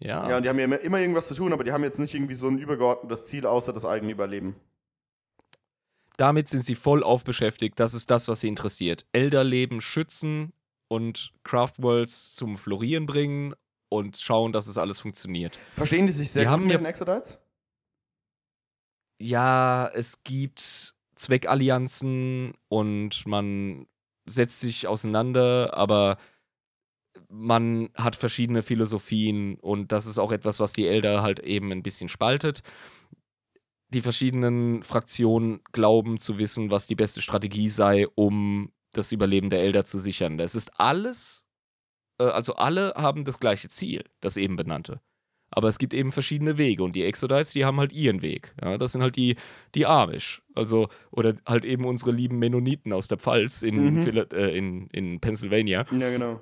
[SPEAKER 2] Ja.
[SPEAKER 1] Ja, und die haben ja immer, irgendwas zu tun, aber die haben jetzt nicht irgendwie so ein übergeordnetes Ziel, außer das eigene Überleben.
[SPEAKER 2] Damit sind sie voll aufbeschäftigt. Das ist das, was sie interessiert. Elderleben schützen und Craftworlds zum Florieren bringen und schauen, dass es alles funktioniert.
[SPEAKER 1] Verstehen die sich sehr
[SPEAKER 2] die
[SPEAKER 1] gut
[SPEAKER 2] mit
[SPEAKER 1] den Exodites?
[SPEAKER 2] Ja, es gibt Zweckallianzen und man setzt sich auseinander, aber man hat verschiedene Philosophien und das ist auch etwas, was die Elder halt eben ein bisschen spaltet. Die verschiedenen Fraktionen glauben zu wissen, was die beste Strategie sei, um das Überleben der Elder zu sichern. Es ist alles, äh, also alle haben das gleiche Ziel, das eben benannte. Aber es gibt eben verschiedene Wege und die Exodites, die haben halt ihren Weg. Ja, das sind halt die, die Amish. Also, oder halt eben unsere lieben Mennoniten aus der Pfalz in, mhm. äh, in, in Pennsylvania.
[SPEAKER 1] Ja, genau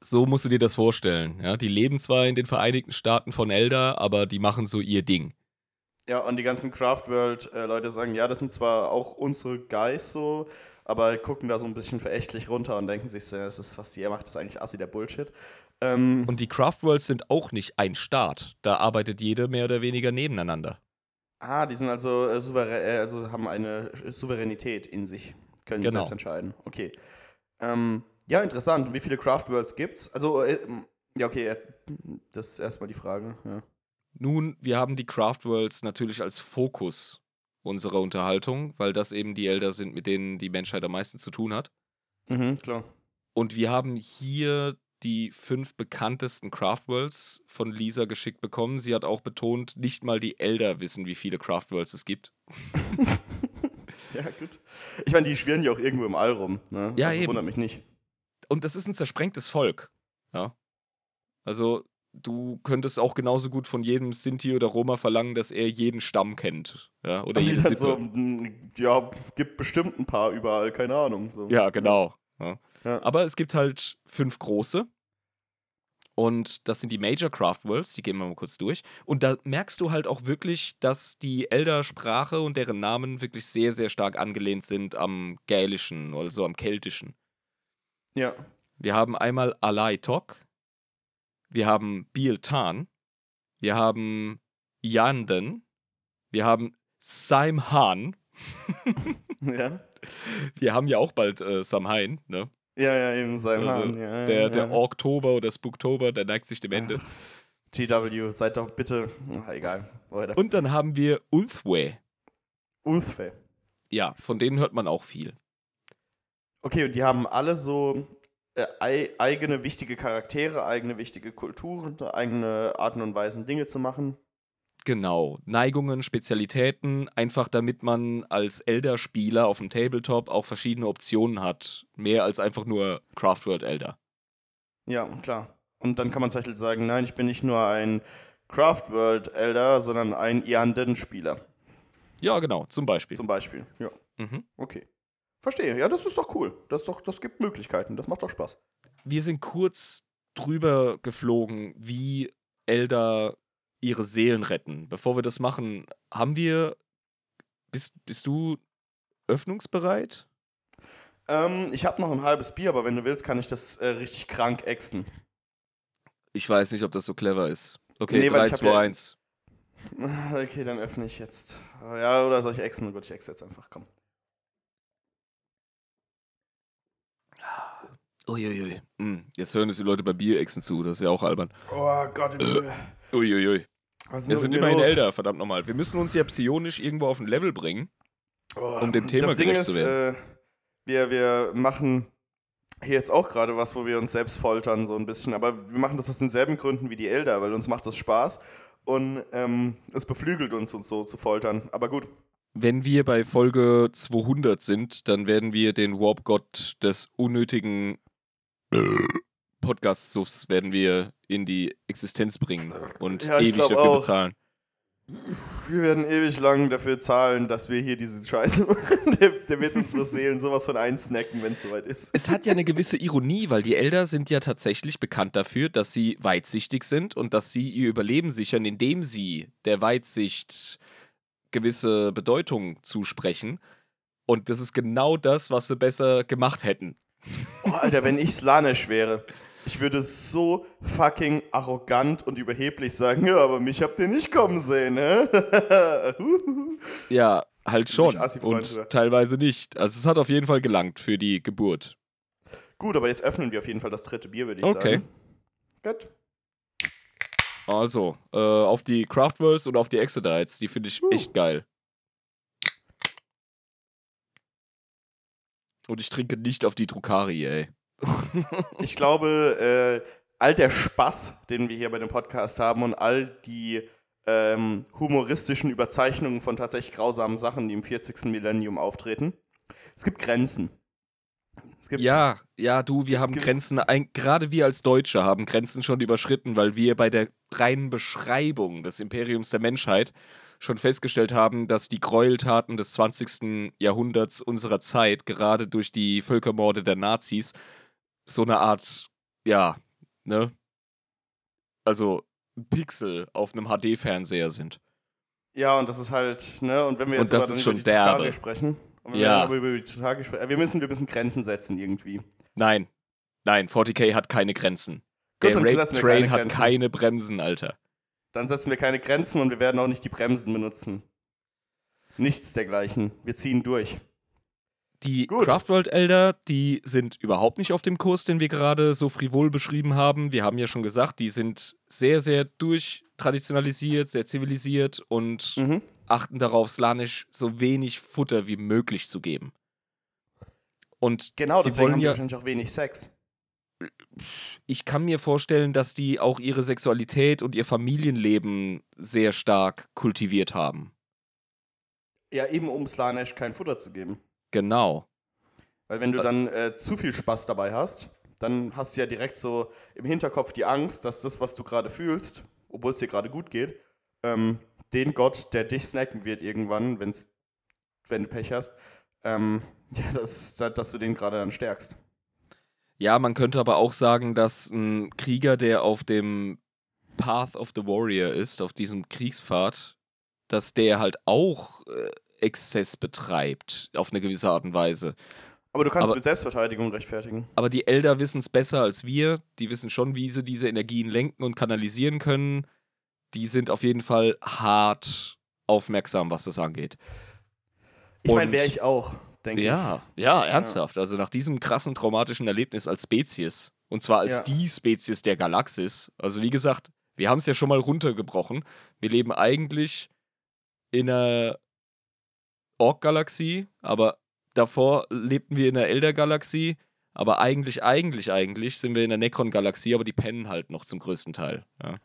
[SPEAKER 2] so musst du dir das vorstellen. Ja? Die leben zwar in den Vereinigten Staaten von Elder, aber die machen so ihr Ding.
[SPEAKER 1] Ja, und die ganzen Craftworld-Leute äh, sagen, ja, das sind zwar auch unsere Guys so, aber gucken da so ein bisschen verächtlich runter und denken sich, das ist, was die macht, das ist eigentlich assi der Bullshit.
[SPEAKER 2] Ähm, und die Craftworlds sind auch nicht ein Staat. Da arbeitet jede mehr oder weniger nebeneinander.
[SPEAKER 1] Ah, die sind also, äh, souverän, äh, also haben eine Souveränität in sich, können genau. selbst entscheiden. Okay. Ähm, ja, interessant. Wie viele Craftworlds gibt's? Also, äh, ja, okay, das ist erstmal die Frage. Ja.
[SPEAKER 2] Nun, wir haben die Craftworlds natürlich als Fokus unserer Unterhaltung, weil das eben die Elder sind, mit denen die Menschheit am meisten zu tun hat.
[SPEAKER 1] Mhm, klar.
[SPEAKER 2] Und wir haben hier die fünf bekanntesten Craftworlds von Lisa geschickt bekommen. Sie hat auch betont, nicht mal die Elder wissen, wie viele Craftworlds es gibt.
[SPEAKER 1] ja, gut. Ich meine, die schwirren ja auch irgendwo im All rum. Ne?
[SPEAKER 2] Ja, also, eben.
[SPEAKER 1] wundert mich nicht.
[SPEAKER 2] Und das ist ein zersprengtes Volk. Ja. Also, du könntest auch genauso gut von jedem Sinti oder Roma verlangen, dass er jeden Stamm kennt. Ja, oder jede Sippe. So,
[SPEAKER 1] ja, gibt bestimmt ein paar überall, keine Ahnung. So.
[SPEAKER 2] Ja, genau. Ja. Ja. Aber es gibt halt fünf große. Und das sind die Major Craft Worlds, die gehen wir mal kurz durch. Und da merkst du halt auch wirklich, dass die Elder-Sprache und deren Namen wirklich sehr, sehr stark angelehnt sind am Gälischen, also am Keltischen.
[SPEAKER 1] Ja.
[SPEAKER 2] Wir haben einmal Alai Tok, wir haben Bieltan, wir haben Yanden, wir haben Saimhan.
[SPEAKER 1] ja.
[SPEAKER 2] Wir haben ja auch bald äh, Samhain, ne?
[SPEAKER 1] Ja, ja, eben Saimhan. Also,
[SPEAKER 2] ja, der, der ja. Oktober oder Spooktober, der neigt sich dem Ende.
[SPEAKER 1] GW, seid doch bitte. Ach, egal.
[SPEAKER 2] Weiter. Und dann haben wir Ulthwe.
[SPEAKER 1] Ulthwe.
[SPEAKER 2] Ja, von denen hört man auch viel.
[SPEAKER 1] Okay, und die haben alle so äh, eigene wichtige Charaktere, eigene wichtige Kulturen, eigene Arten und Weisen, Dinge zu machen.
[SPEAKER 2] Genau, Neigungen, Spezialitäten, einfach damit man als Elder-Spieler auf dem Tabletop auch verschiedene Optionen hat. Mehr als einfach nur Craftworld Elder.
[SPEAKER 1] Ja, klar. Und dann kann man zum Beispiel sagen, nein, ich bin nicht nur ein Craftworld Elder, sondern ein Ianden-Spieler.
[SPEAKER 2] Ja, genau, zum Beispiel.
[SPEAKER 1] Zum Beispiel, ja. Mhm. Okay. Verstehe. Ja, das ist doch cool. Das, doch, das gibt Möglichkeiten. Das macht doch Spaß.
[SPEAKER 2] Wir sind kurz drüber geflogen, wie Elder ihre Seelen retten. Bevor wir das machen, haben wir. Bist, bist du öffnungsbereit?
[SPEAKER 1] Ähm, ich habe noch ein halbes Bier, aber wenn du willst, kann ich das äh, richtig krank exen.
[SPEAKER 2] Ich weiß nicht, ob das so clever ist. Okay, nee, 3, 2, 1.
[SPEAKER 1] Okay, dann öffne ich jetzt. Ja, oder soll ich exen? Gut, ich exe jetzt einfach, komm.
[SPEAKER 2] Uiuiui. Hm, jetzt hören es die Leute bei Bierechsen zu, das ist ja auch albern.
[SPEAKER 1] Oh Gott.
[SPEAKER 2] Uiuiui. Wir sind immerhin älter, verdammt nochmal. Wir müssen uns ja psionisch irgendwo auf ein Level bringen, oh, um dem Thema gerecht ist, zu werden. Äh,
[SPEAKER 1] wir, wir machen hier jetzt auch gerade was, wo wir uns selbst foltern, so ein bisschen. Aber wir machen das aus denselben Gründen wie die Elder, weil uns macht das Spaß und ähm, es beflügelt uns, uns so zu foltern. Aber gut.
[SPEAKER 2] Wenn wir bei Folge 200 sind, dann werden wir den Warp-Gott des unnötigen Podcast-Suffs werden wir in die Existenz bringen und ja, ewig dafür auch. bezahlen.
[SPEAKER 1] Wir werden ewig lang dafür zahlen, dass wir hier diese Scheiße machen. Der, der wird unsere Seelen sowas von einsnacken, wenn es soweit ist.
[SPEAKER 2] Es hat ja eine gewisse Ironie, weil die Elder sind ja tatsächlich bekannt dafür, dass sie weitsichtig sind und dass sie ihr Überleben sichern, indem sie der Weitsicht gewisse Bedeutung zusprechen. Und das ist genau das, was sie besser gemacht hätten.
[SPEAKER 1] Oh, Alter, wenn ich Slanesh wäre, ich würde so fucking arrogant und überheblich sagen, ja, aber mich habt ihr nicht kommen sehen, ne?
[SPEAKER 2] ja, halt schon. Und teilweise nicht. Also es hat auf jeden Fall gelangt für die Geburt.
[SPEAKER 1] Gut, aber jetzt öffnen wir auf jeden Fall das dritte Bier, würde ich okay. sagen. Okay. Gut.
[SPEAKER 2] Also, äh, auf die Craftworlds und auf die Exodites, die finde ich uh. echt geil. Und ich trinke nicht auf die Drukari, ey.
[SPEAKER 1] ich glaube, äh, all der Spaß, den wir hier bei dem Podcast haben und all die ähm, humoristischen Überzeichnungen von tatsächlich grausamen Sachen, die im 40. Millennium auftreten, es gibt Grenzen.
[SPEAKER 2] Es gibt ja, ja, du, wir haben Grenzen, ein, gerade wir als Deutsche haben Grenzen schon überschritten, weil wir bei der reinen Beschreibung des Imperiums der Menschheit schon festgestellt haben, dass die Gräueltaten des 20. Jahrhunderts unserer Zeit, gerade durch die Völkermorde der Nazis, so eine Art, ja, ne? Also Pixel auf einem HD-Fernseher sind.
[SPEAKER 1] Ja, und das ist halt, ne, und wenn wir
[SPEAKER 2] jetzt
[SPEAKER 1] und
[SPEAKER 2] das ist schon
[SPEAKER 1] über
[SPEAKER 2] die derbe.
[SPEAKER 1] sprechen,
[SPEAKER 2] ja.
[SPEAKER 1] wir, über die Tage sprechen, wir müssen, wir müssen Grenzen setzen irgendwie.
[SPEAKER 2] Nein, nein, 40k hat keine Grenzen. Gut, Der Raid Train keine hat keine Bremsen, Alter.
[SPEAKER 1] Dann setzen wir keine Grenzen und wir werden auch nicht die Bremsen benutzen. Nichts dergleichen. Wir ziehen durch.
[SPEAKER 2] Die Craftworld Elder, die sind überhaupt nicht auf dem Kurs, den wir gerade so frivol beschrieben haben. Wir haben ja schon gesagt, die sind sehr, sehr durchtraditionalisiert, sehr zivilisiert und mhm. achten darauf, Slanisch so wenig Futter wie möglich zu geben. Und
[SPEAKER 1] genau,
[SPEAKER 2] sie
[SPEAKER 1] deswegen
[SPEAKER 2] wollen
[SPEAKER 1] haben
[SPEAKER 2] ja
[SPEAKER 1] wahrscheinlich auch wenig Sex.
[SPEAKER 2] Ich kann mir vorstellen, dass die auch ihre Sexualität und ihr Familienleben sehr stark kultiviert haben.
[SPEAKER 1] Ja, eben um Slanesh kein Futter zu geben.
[SPEAKER 2] Genau.
[SPEAKER 1] Weil wenn du dann äh, zu viel Spaß dabei hast, dann hast du ja direkt so im Hinterkopf die Angst, dass das, was du gerade fühlst, obwohl es dir gerade gut geht, ähm, den Gott, der dich snacken wird irgendwann, wenn's, wenn du Pech hast, ähm, ja, dass, dass du den gerade dann stärkst.
[SPEAKER 2] Ja, man könnte aber auch sagen, dass ein Krieger, der auf dem Path of the Warrior ist, auf diesem Kriegspfad, dass der halt auch äh, Exzess betreibt, auf eine gewisse Art und Weise.
[SPEAKER 1] Aber du kannst aber, mit Selbstverteidigung rechtfertigen.
[SPEAKER 2] Aber die Elder wissen es besser als wir. Die wissen schon, wie sie diese Energien lenken und kanalisieren können. Die sind auf jeden Fall hart aufmerksam, was das angeht.
[SPEAKER 1] Ich meine, wäre ich auch, denke
[SPEAKER 2] ja, ich. Ja, ernsthaft. Ja. Also nach diesem krassen traumatischen Erlebnis als Spezies, und zwar als ja. die Spezies der Galaxis. Also wie gesagt, wir haben es ja schon mal runtergebrochen. Wir leben eigentlich in einer Ork-Galaxie, aber davor lebten wir in der Elder-Galaxie. Aber eigentlich, eigentlich, eigentlich sind wir in der Necron-Galaxie, aber die pennen halt noch zum größten Teil. Ja.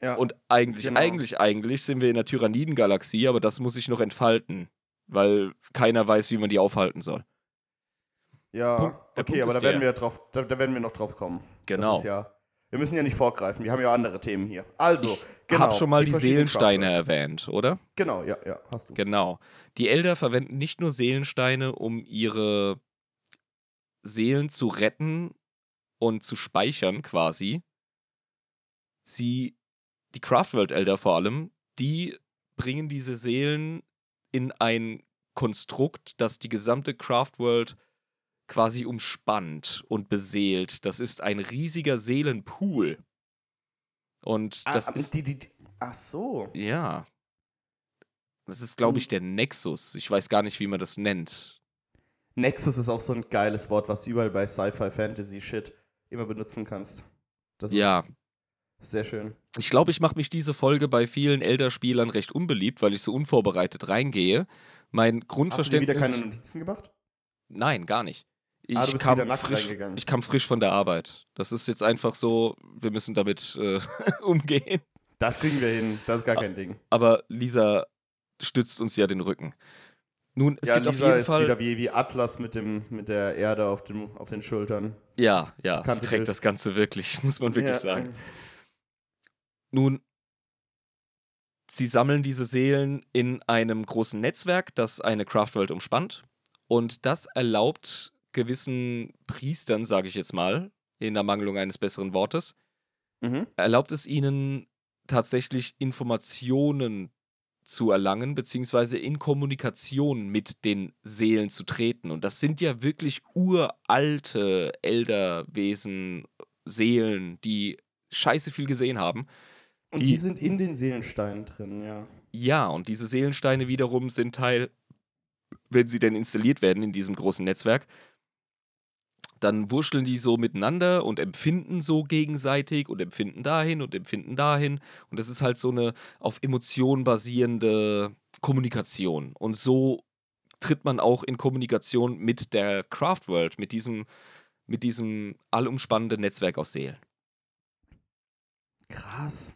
[SPEAKER 2] ja und eigentlich, genau. eigentlich, eigentlich sind wir in der Tyranniden-Galaxie, aber das muss sich noch entfalten, weil keiner weiß, wie man die aufhalten soll.
[SPEAKER 1] Ja, Punkt, okay, Punkt aber da werden, wir drauf, da, da, werden wir noch drauf kommen.
[SPEAKER 2] Genau.
[SPEAKER 1] Das ist ja wir müssen ja nicht vorgreifen, wir haben ja andere Themen hier. Also,
[SPEAKER 2] ich genau. habe schon mal die, die Seelensteine erwähnt, oder?
[SPEAKER 1] Genau, ja, ja, hast du.
[SPEAKER 2] Genau. Die Elder verwenden nicht nur Seelensteine, um ihre Seelen zu retten und zu speichern quasi. Sie, die Craftworld Elder vor allem, die bringen diese Seelen in ein Konstrukt, das die gesamte Craftworld quasi umspannt und beseelt. Das ist ein riesiger Seelenpool. Und ah, das ist.
[SPEAKER 1] Die, die, ach so.
[SPEAKER 2] Ja. Das ist, glaube hm. ich, der Nexus. Ich weiß gar nicht, wie man das nennt.
[SPEAKER 1] Nexus ist auch so ein geiles Wort, was du überall bei Sci-Fi, Fantasy, Shit immer benutzen kannst. Das
[SPEAKER 2] ja.
[SPEAKER 1] sehr schön.
[SPEAKER 2] Ich glaube, ich mache mich diese Folge bei vielen Elder-Spielern recht unbeliebt, weil ich so unvorbereitet reingehe. Mein Grundverständnis.
[SPEAKER 1] Hast du wieder keine Notizen gemacht?
[SPEAKER 2] Nein, gar nicht. Ich, ah, kam frisch, ich kam frisch von der Arbeit. Das ist jetzt einfach so, wir müssen damit äh, umgehen.
[SPEAKER 1] Das kriegen wir hin, das ist gar kein Ding.
[SPEAKER 2] Aber Lisa stützt uns ja den Rücken. Nun, es
[SPEAKER 1] ja,
[SPEAKER 2] gibt
[SPEAKER 1] Lisa
[SPEAKER 2] auf jeden
[SPEAKER 1] ist
[SPEAKER 2] Fall.
[SPEAKER 1] wieder wie, wie Atlas mit, dem, mit der Erde auf, dem, auf den Schultern.
[SPEAKER 2] Ja, ja, sie trägt das Ganze wirklich, muss man wirklich ja. sagen. Nun, sie sammeln diese Seelen in einem großen Netzwerk, das eine Craftworld umspannt. Und das erlaubt gewissen Priestern, sage ich jetzt mal, in der Mangelung eines besseren Wortes, mhm. erlaubt es ihnen tatsächlich Informationen zu erlangen, beziehungsweise in Kommunikation mit den Seelen zu treten. Und das sind ja wirklich uralte Elderwesen, Seelen, die scheiße viel gesehen haben.
[SPEAKER 1] Und die, die sind in den Seelensteinen drin, ja.
[SPEAKER 2] Ja, und diese Seelensteine wiederum sind Teil, wenn sie denn installiert werden in diesem großen Netzwerk, dann wurschteln die so miteinander und empfinden so gegenseitig und empfinden dahin und empfinden dahin. Und das ist halt so eine auf Emotionen basierende Kommunikation. Und so tritt man auch in Kommunikation mit der Craftworld, mit diesem, mit diesem allumspannenden Netzwerk aus Seelen.
[SPEAKER 1] Krass.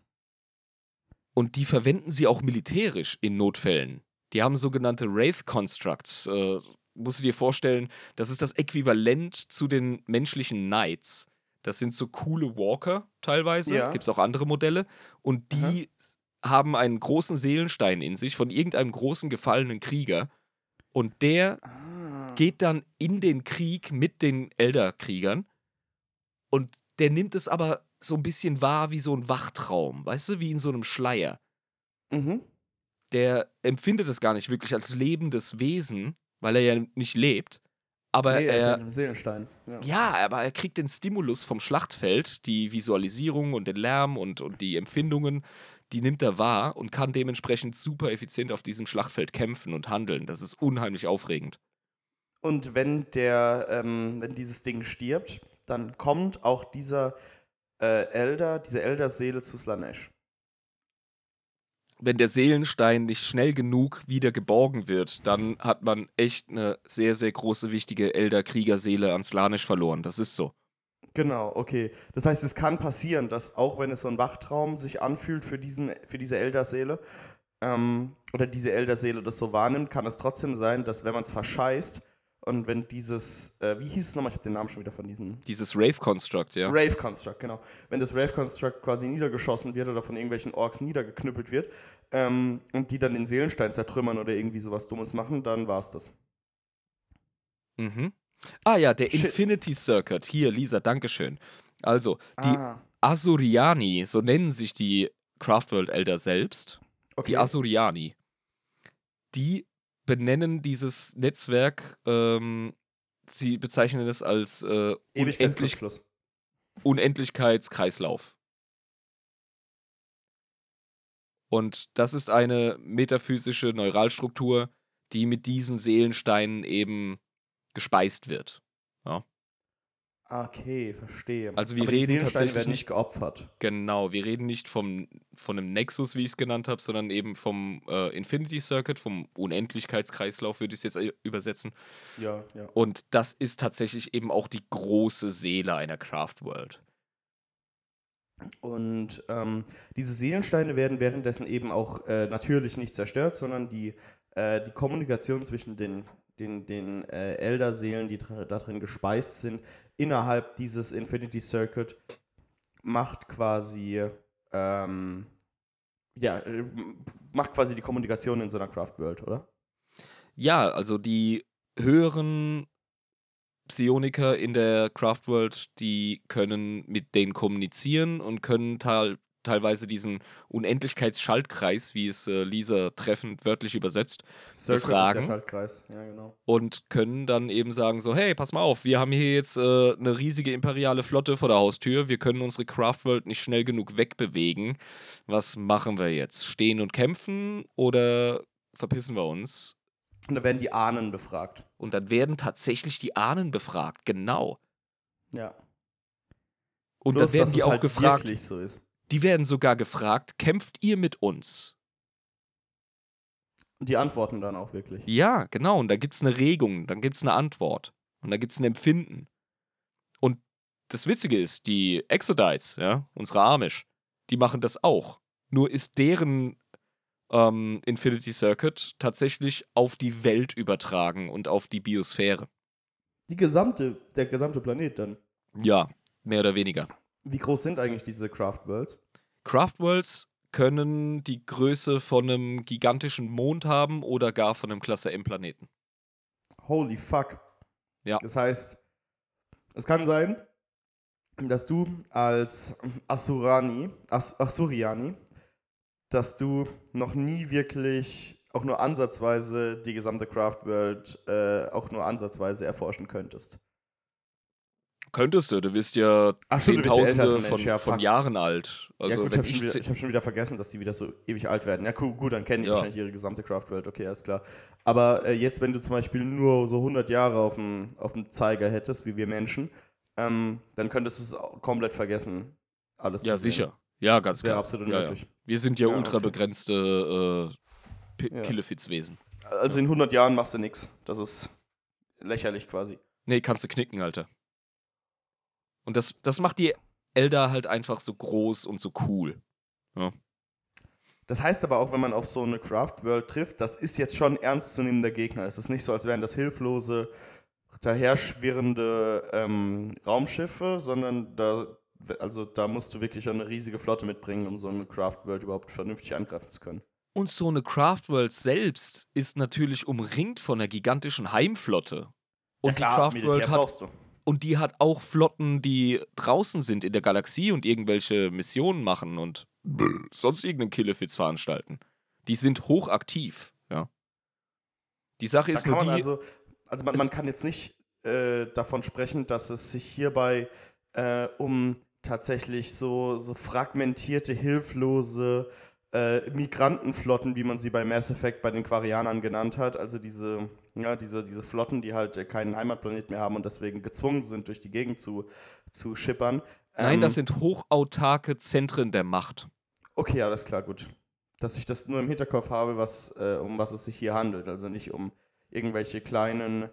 [SPEAKER 2] Und die verwenden sie auch militärisch in Notfällen. Die haben sogenannte Wraith Constructs, äh, musst du dir vorstellen, das ist das Äquivalent zu den menschlichen Knights. Das sind so coole Walker teilweise. Ja. Gibt es auch andere Modelle. Und die Aha. haben einen großen Seelenstein in sich von irgendeinem großen gefallenen Krieger. Und der ah. geht dann in den Krieg mit den Elder-Kriegern. Und der nimmt es aber so ein bisschen wahr wie so ein Wachtraum, weißt du, wie in so einem Schleier. Mhm. der empfindet es gar nicht wirklich als lebendes Wesen, weil er ja nicht lebt. Aber
[SPEAKER 1] nee, er,
[SPEAKER 2] er,
[SPEAKER 1] ist ein Seelenstein.
[SPEAKER 2] Ja. ja. aber er kriegt den Stimulus vom Schlachtfeld, die Visualisierung und den Lärm und, und die Empfindungen, die nimmt er wahr und kann dementsprechend super effizient auf diesem Schlachtfeld kämpfen und handeln. Das ist unheimlich aufregend.
[SPEAKER 1] Und wenn der, ähm, wenn dieses Ding stirbt, dann kommt auch dieser äh, Elder, diese Elder-Seele zu Slanesh
[SPEAKER 2] wenn der Seelenstein nicht schnell genug wieder geborgen wird, dann hat man echt eine sehr, sehr große, wichtige Elder-Kriegerseele an Slanisch verloren. Das ist so.
[SPEAKER 1] Genau, okay. Das heißt, es kann passieren, dass auch wenn es so ein Wachtraum sich anfühlt für, diesen, für diese Elder-Seele, ähm, oder diese Elder-Seele das so wahrnimmt, kann es trotzdem sein, dass wenn man es verscheißt, und wenn dieses, äh, wie hieß es nochmal? Ich habe den Namen schon wieder von diesem.
[SPEAKER 2] Dieses Rave Construct, ja.
[SPEAKER 1] Rave Construct, genau. Wenn das Rave Construct quasi niedergeschossen wird oder von irgendwelchen Orks niedergeknüppelt wird ähm, und die dann den Seelenstein zertrümmern oder irgendwie sowas Dummes machen, dann war's das.
[SPEAKER 2] Mhm. Ah ja, der Shit. Infinity Circuit. Hier, Lisa, Dankeschön. Also, die ah. Asuriani, so nennen sich die Craftworld Elder selbst. Okay. Die Asuriani. Die benennen dieses Netzwerk, ähm, sie bezeichnen es als äh, Unendlich Unendlichkeitskreislauf. Und das ist eine metaphysische Neuralstruktur, die mit diesen Seelensteinen eben gespeist wird. Ja.
[SPEAKER 1] Okay, verstehe.
[SPEAKER 2] Also wir Aber reden tatsächlich
[SPEAKER 1] werden nicht geopfert.
[SPEAKER 2] Genau, wir reden nicht vom, von einem Nexus, wie ich es genannt habe, sondern eben vom äh, Infinity Circuit, vom Unendlichkeitskreislauf, würde ich es jetzt äh, übersetzen.
[SPEAKER 1] Ja, ja.
[SPEAKER 2] Und das ist tatsächlich eben auch die große Seele einer Craft World.
[SPEAKER 1] Und ähm, diese Seelensteine werden währenddessen eben auch äh, natürlich nicht zerstört, sondern die, äh, die Kommunikation zwischen den den, den äh, Elder-Seelen, die da drin gespeist sind, innerhalb dieses Infinity Circuit macht quasi ähm, ja, äh, macht quasi die Kommunikation in so einer Craft World, oder?
[SPEAKER 2] Ja, also die höheren Psioniker in der Craft World, die können mit denen kommunizieren und können teilweise diesen Unendlichkeitsschaltkreis, wie es äh, Lisa treffend wörtlich übersetzt, Circle befragen.
[SPEAKER 1] Schaltkreis. Ja, genau.
[SPEAKER 2] Und können dann eben sagen so, hey, pass mal auf, wir haben hier jetzt äh, eine riesige imperiale Flotte vor der Haustür, wir können unsere Craftworld nicht schnell genug wegbewegen. Was machen wir jetzt? Stehen und kämpfen oder verpissen wir uns?
[SPEAKER 1] Und dann werden die Ahnen befragt.
[SPEAKER 2] Und dann werden tatsächlich die Ahnen befragt, genau.
[SPEAKER 1] Ja.
[SPEAKER 2] Und Bloß, dann werden die auch halt gefragt.
[SPEAKER 1] So ist.
[SPEAKER 2] Die werden sogar gefragt, kämpft ihr mit uns?
[SPEAKER 1] Die antworten dann auch wirklich.
[SPEAKER 2] Ja, genau. Und da gibt es eine Regung, dann gibt es eine Antwort. Und da gibt es ein Empfinden. Und das Witzige ist, die Exodites, ja, unsere Amish, die machen das auch. Nur ist deren ähm, Infinity Circuit tatsächlich auf die Welt übertragen und auf die Biosphäre.
[SPEAKER 1] Die gesamte, der gesamte Planet dann.
[SPEAKER 2] Ja, mehr oder weniger.
[SPEAKER 1] Wie groß sind eigentlich diese Craft Worlds?
[SPEAKER 2] Craft Worlds können die Größe von einem gigantischen Mond haben oder gar von einem Klasse M-Planeten.
[SPEAKER 1] Holy fuck.
[SPEAKER 2] Ja.
[SPEAKER 1] Das heißt, es kann sein, dass du als Asurani, As Asuriani, dass du noch nie wirklich auch nur ansatzweise die gesamte Craft World äh, auch nur ansatzweise erforschen könntest.
[SPEAKER 2] Könntest du, du bist ja
[SPEAKER 1] Ach so, Zehntausende
[SPEAKER 2] von, ja, von Jahren alt. Also,
[SPEAKER 1] ja, gut, ich, ich habe schon wieder vergessen, dass die wieder so ewig alt werden. Ja, cool, gut, dann kennen die ja. wahrscheinlich ihre gesamte Craft-Welt, okay, alles klar. Aber äh, jetzt, wenn du zum Beispiel nur so 100 Jahre auf dem, auf dem Zeiger hättest, wie wir Menschen, ähm, dann könntest du es komplett vergessen, alles
[SPEAKER 2] Ja, sicher. Ja, ganz klar.
[SPEAKER 1] absolut ja, möglich.
[SPEAKER 2] Wir sind ja, ultra okay. begrenzte äh, Killefits-Wesen.
[SPEAKER 1] Also in 100 Jahren machst du nichts. Das ist lächerlich quasi.
[SPEAKER 2] Nee, kannst du knicken, Alter. Und das, das macht die Elder halt einfach so groß und so cool. Ja.
[SPEAKER 1] Das heißt aber auch, wenn man auf so eine Craft World trifft, das ist jetzt schon ernstzunehmender Gegner. Es ist nicht so, als wären das hilflose, daherschwirrende ähm, Raumschiffe, sondern da, also da musst du wirklich eine riesige Flotte mitbringen, um so eine Craft World überhaupt vernünftig angreifen zu können.
[SPEAKER 2] Und so eine Craft World selbst ist natürlich umringt von einer gigantischen Heimflotte. Und
[SPEAKER 1] ja klar,
[SPEAKER 2] die Craft World hat, und die hat auch Flotten, die draußen sind in der Galaxie und irgendwelche Missionen machen und sonst irgendeinen Killefits veranstalten. Die sind hochaktiv, ja. Die Sache ist
[SPEAKER 1] da
[SPEAKER 2] nur die.
[SPEAKER 1] Also, also man, man, kann jetzt nicht äh, davon sprechen, dass es sich hierbei äh, um tatsächlich so, so fragmentierte, hilflose äh, Migrantenflotten, wie man sie bei Mass Effect bei den Quarianern genannt hat. Also diese, ja, diese, diese Flotten, die halt keinen Heimatplanet mehr haben und deswegen gezwungen sind, durch die Gegend zu, zu schippern.
[SPEAKER 2] Nein, ähm, das sind hochautarke Zentren der Macht.
[SPEAKER 1] Okay, alles klar, gut. Dass ich das nur im Hinterkopf habe, was, äh, um was es sich hier handelt. Also nicht um irgendwelche kleinen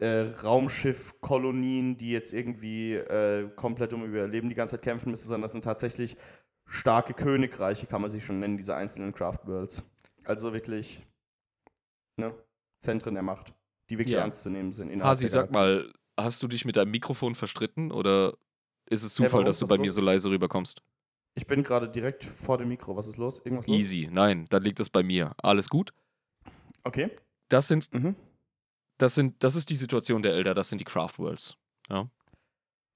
[SPEAKER 1] äh, Raumschiff-Kolonien, die jetzt irgendwie äh, komplett um Überleben die ganze Zeit kämpfen müssen, sondern das sind tatsächlich starke Königreiche, kann man sie schon nennen, diese einzelnen Craft Worlds. Also wirklich ne, Zentren der Macht, die wirklich ja. ernst zu nehmen sind.
[SPEAKER 2] Hasi, sag mal, hast du dich mit deinem Mikrofon verstritten oder ist es Zufall, hey, dass du bei los? mir so leise rüberkommst?
[SPEAKER 1] Ich bin gerade direkt vor dem Mikro. Was ist los? Irgendwas los?
[SPEAKER 2] Easy. Nein, dann liegt es bei mir. Alles gut?
[SPEAKER 1] Okay.
[SPEAKER 2] Das sind, mhm. das sind, das ist die Situation der Elder, das sind die Craft Worlds. Ja.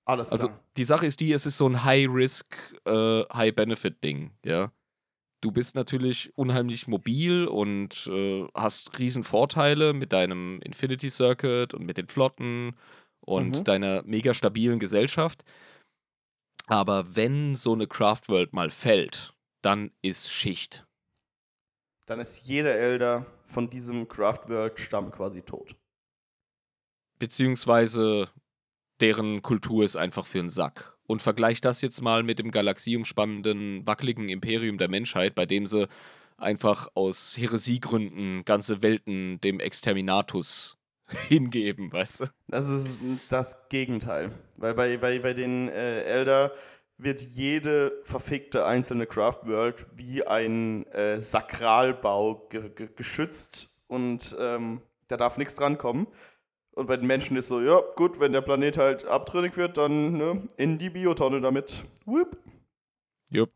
[SPEAKER 1] Alles
[SPEAKER 2] also, klar. Also die Sache ist die, es ist so ein High-Risk, äh, High-Benefit-Ding, ja. Du bist natürlich unheimlich mobil und äh, hast riesen Vorteile mit deinem Infinity Circuit und mit den Flotten und mhm. deiner mega stabilen Gesellschaft. Aber wenn so eine Craft World mal fällt, dann ist Schicht.
[SPEAKER 1] Dann ist jeder Elder von diesem Craft World Stamm quasi tot.
[SPEAKER 2] Beziehungsweise deren Kultur ist einfach für einen Sack. Und vergleich das jetzt mal mit dem galaxieumspannenden, wackeligen Imperium der Menschheit, bei dem sie einfach aus Heresiegründen ganze Welten dem Exterminatus hingeben, weißt du?
[SPEAKER 1] Das ist das Gegenteil. Weil bei, bei, bei den äh, Elder wird jede verfickte einzelne Craft World wie ein äh, Sakralbau ge ge geschützt und ähm, da darf nichts drankommen. Und bei den Menschen ist so, ja, gut, wenn der Planet halt abtrünnig wird, dann ne, in die Biotonne damit. Whoop.
[SPEAKER 2] Jupp.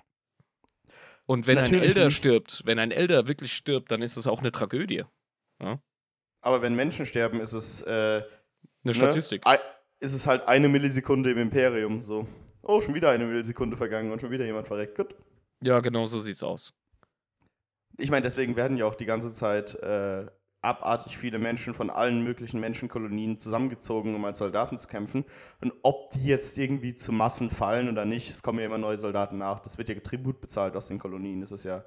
[SPEAKER 2] Und wenn Natürlich ein Elder nicht. stirbt, wenn ein Elder wirklich stirbt, dann ist es auch eine Tragödie. Ja?
[SPEAKER 1] Aber wenn Menschen sterben, ist es äh, eine
[SPEAKER 2] ne, Statistik.
[SPEAKER 1] ist es halt eine Millisekunde im Imperium so. Oh, schon wieder eine Millisekunde vergangen und schon wieder jemand verreckt. Gut.
[SPEAKER 2] Ja, genau so sieht's aus.
[SPEAKER 1] Ich meine, deswegen werden ja auch die ganze Zeit äh, abartig viele Menschen von allen möglichen Menschenkolonien zusammengezogen, um als Soldaten zu kämpfen. Und ob die jetzt irgendwie zu Massen fallen oder nicht, es kommen ja immer neue Soldaten nach. Das wird ja Tribut bezahlt aus den Kolonien. Das ist ja.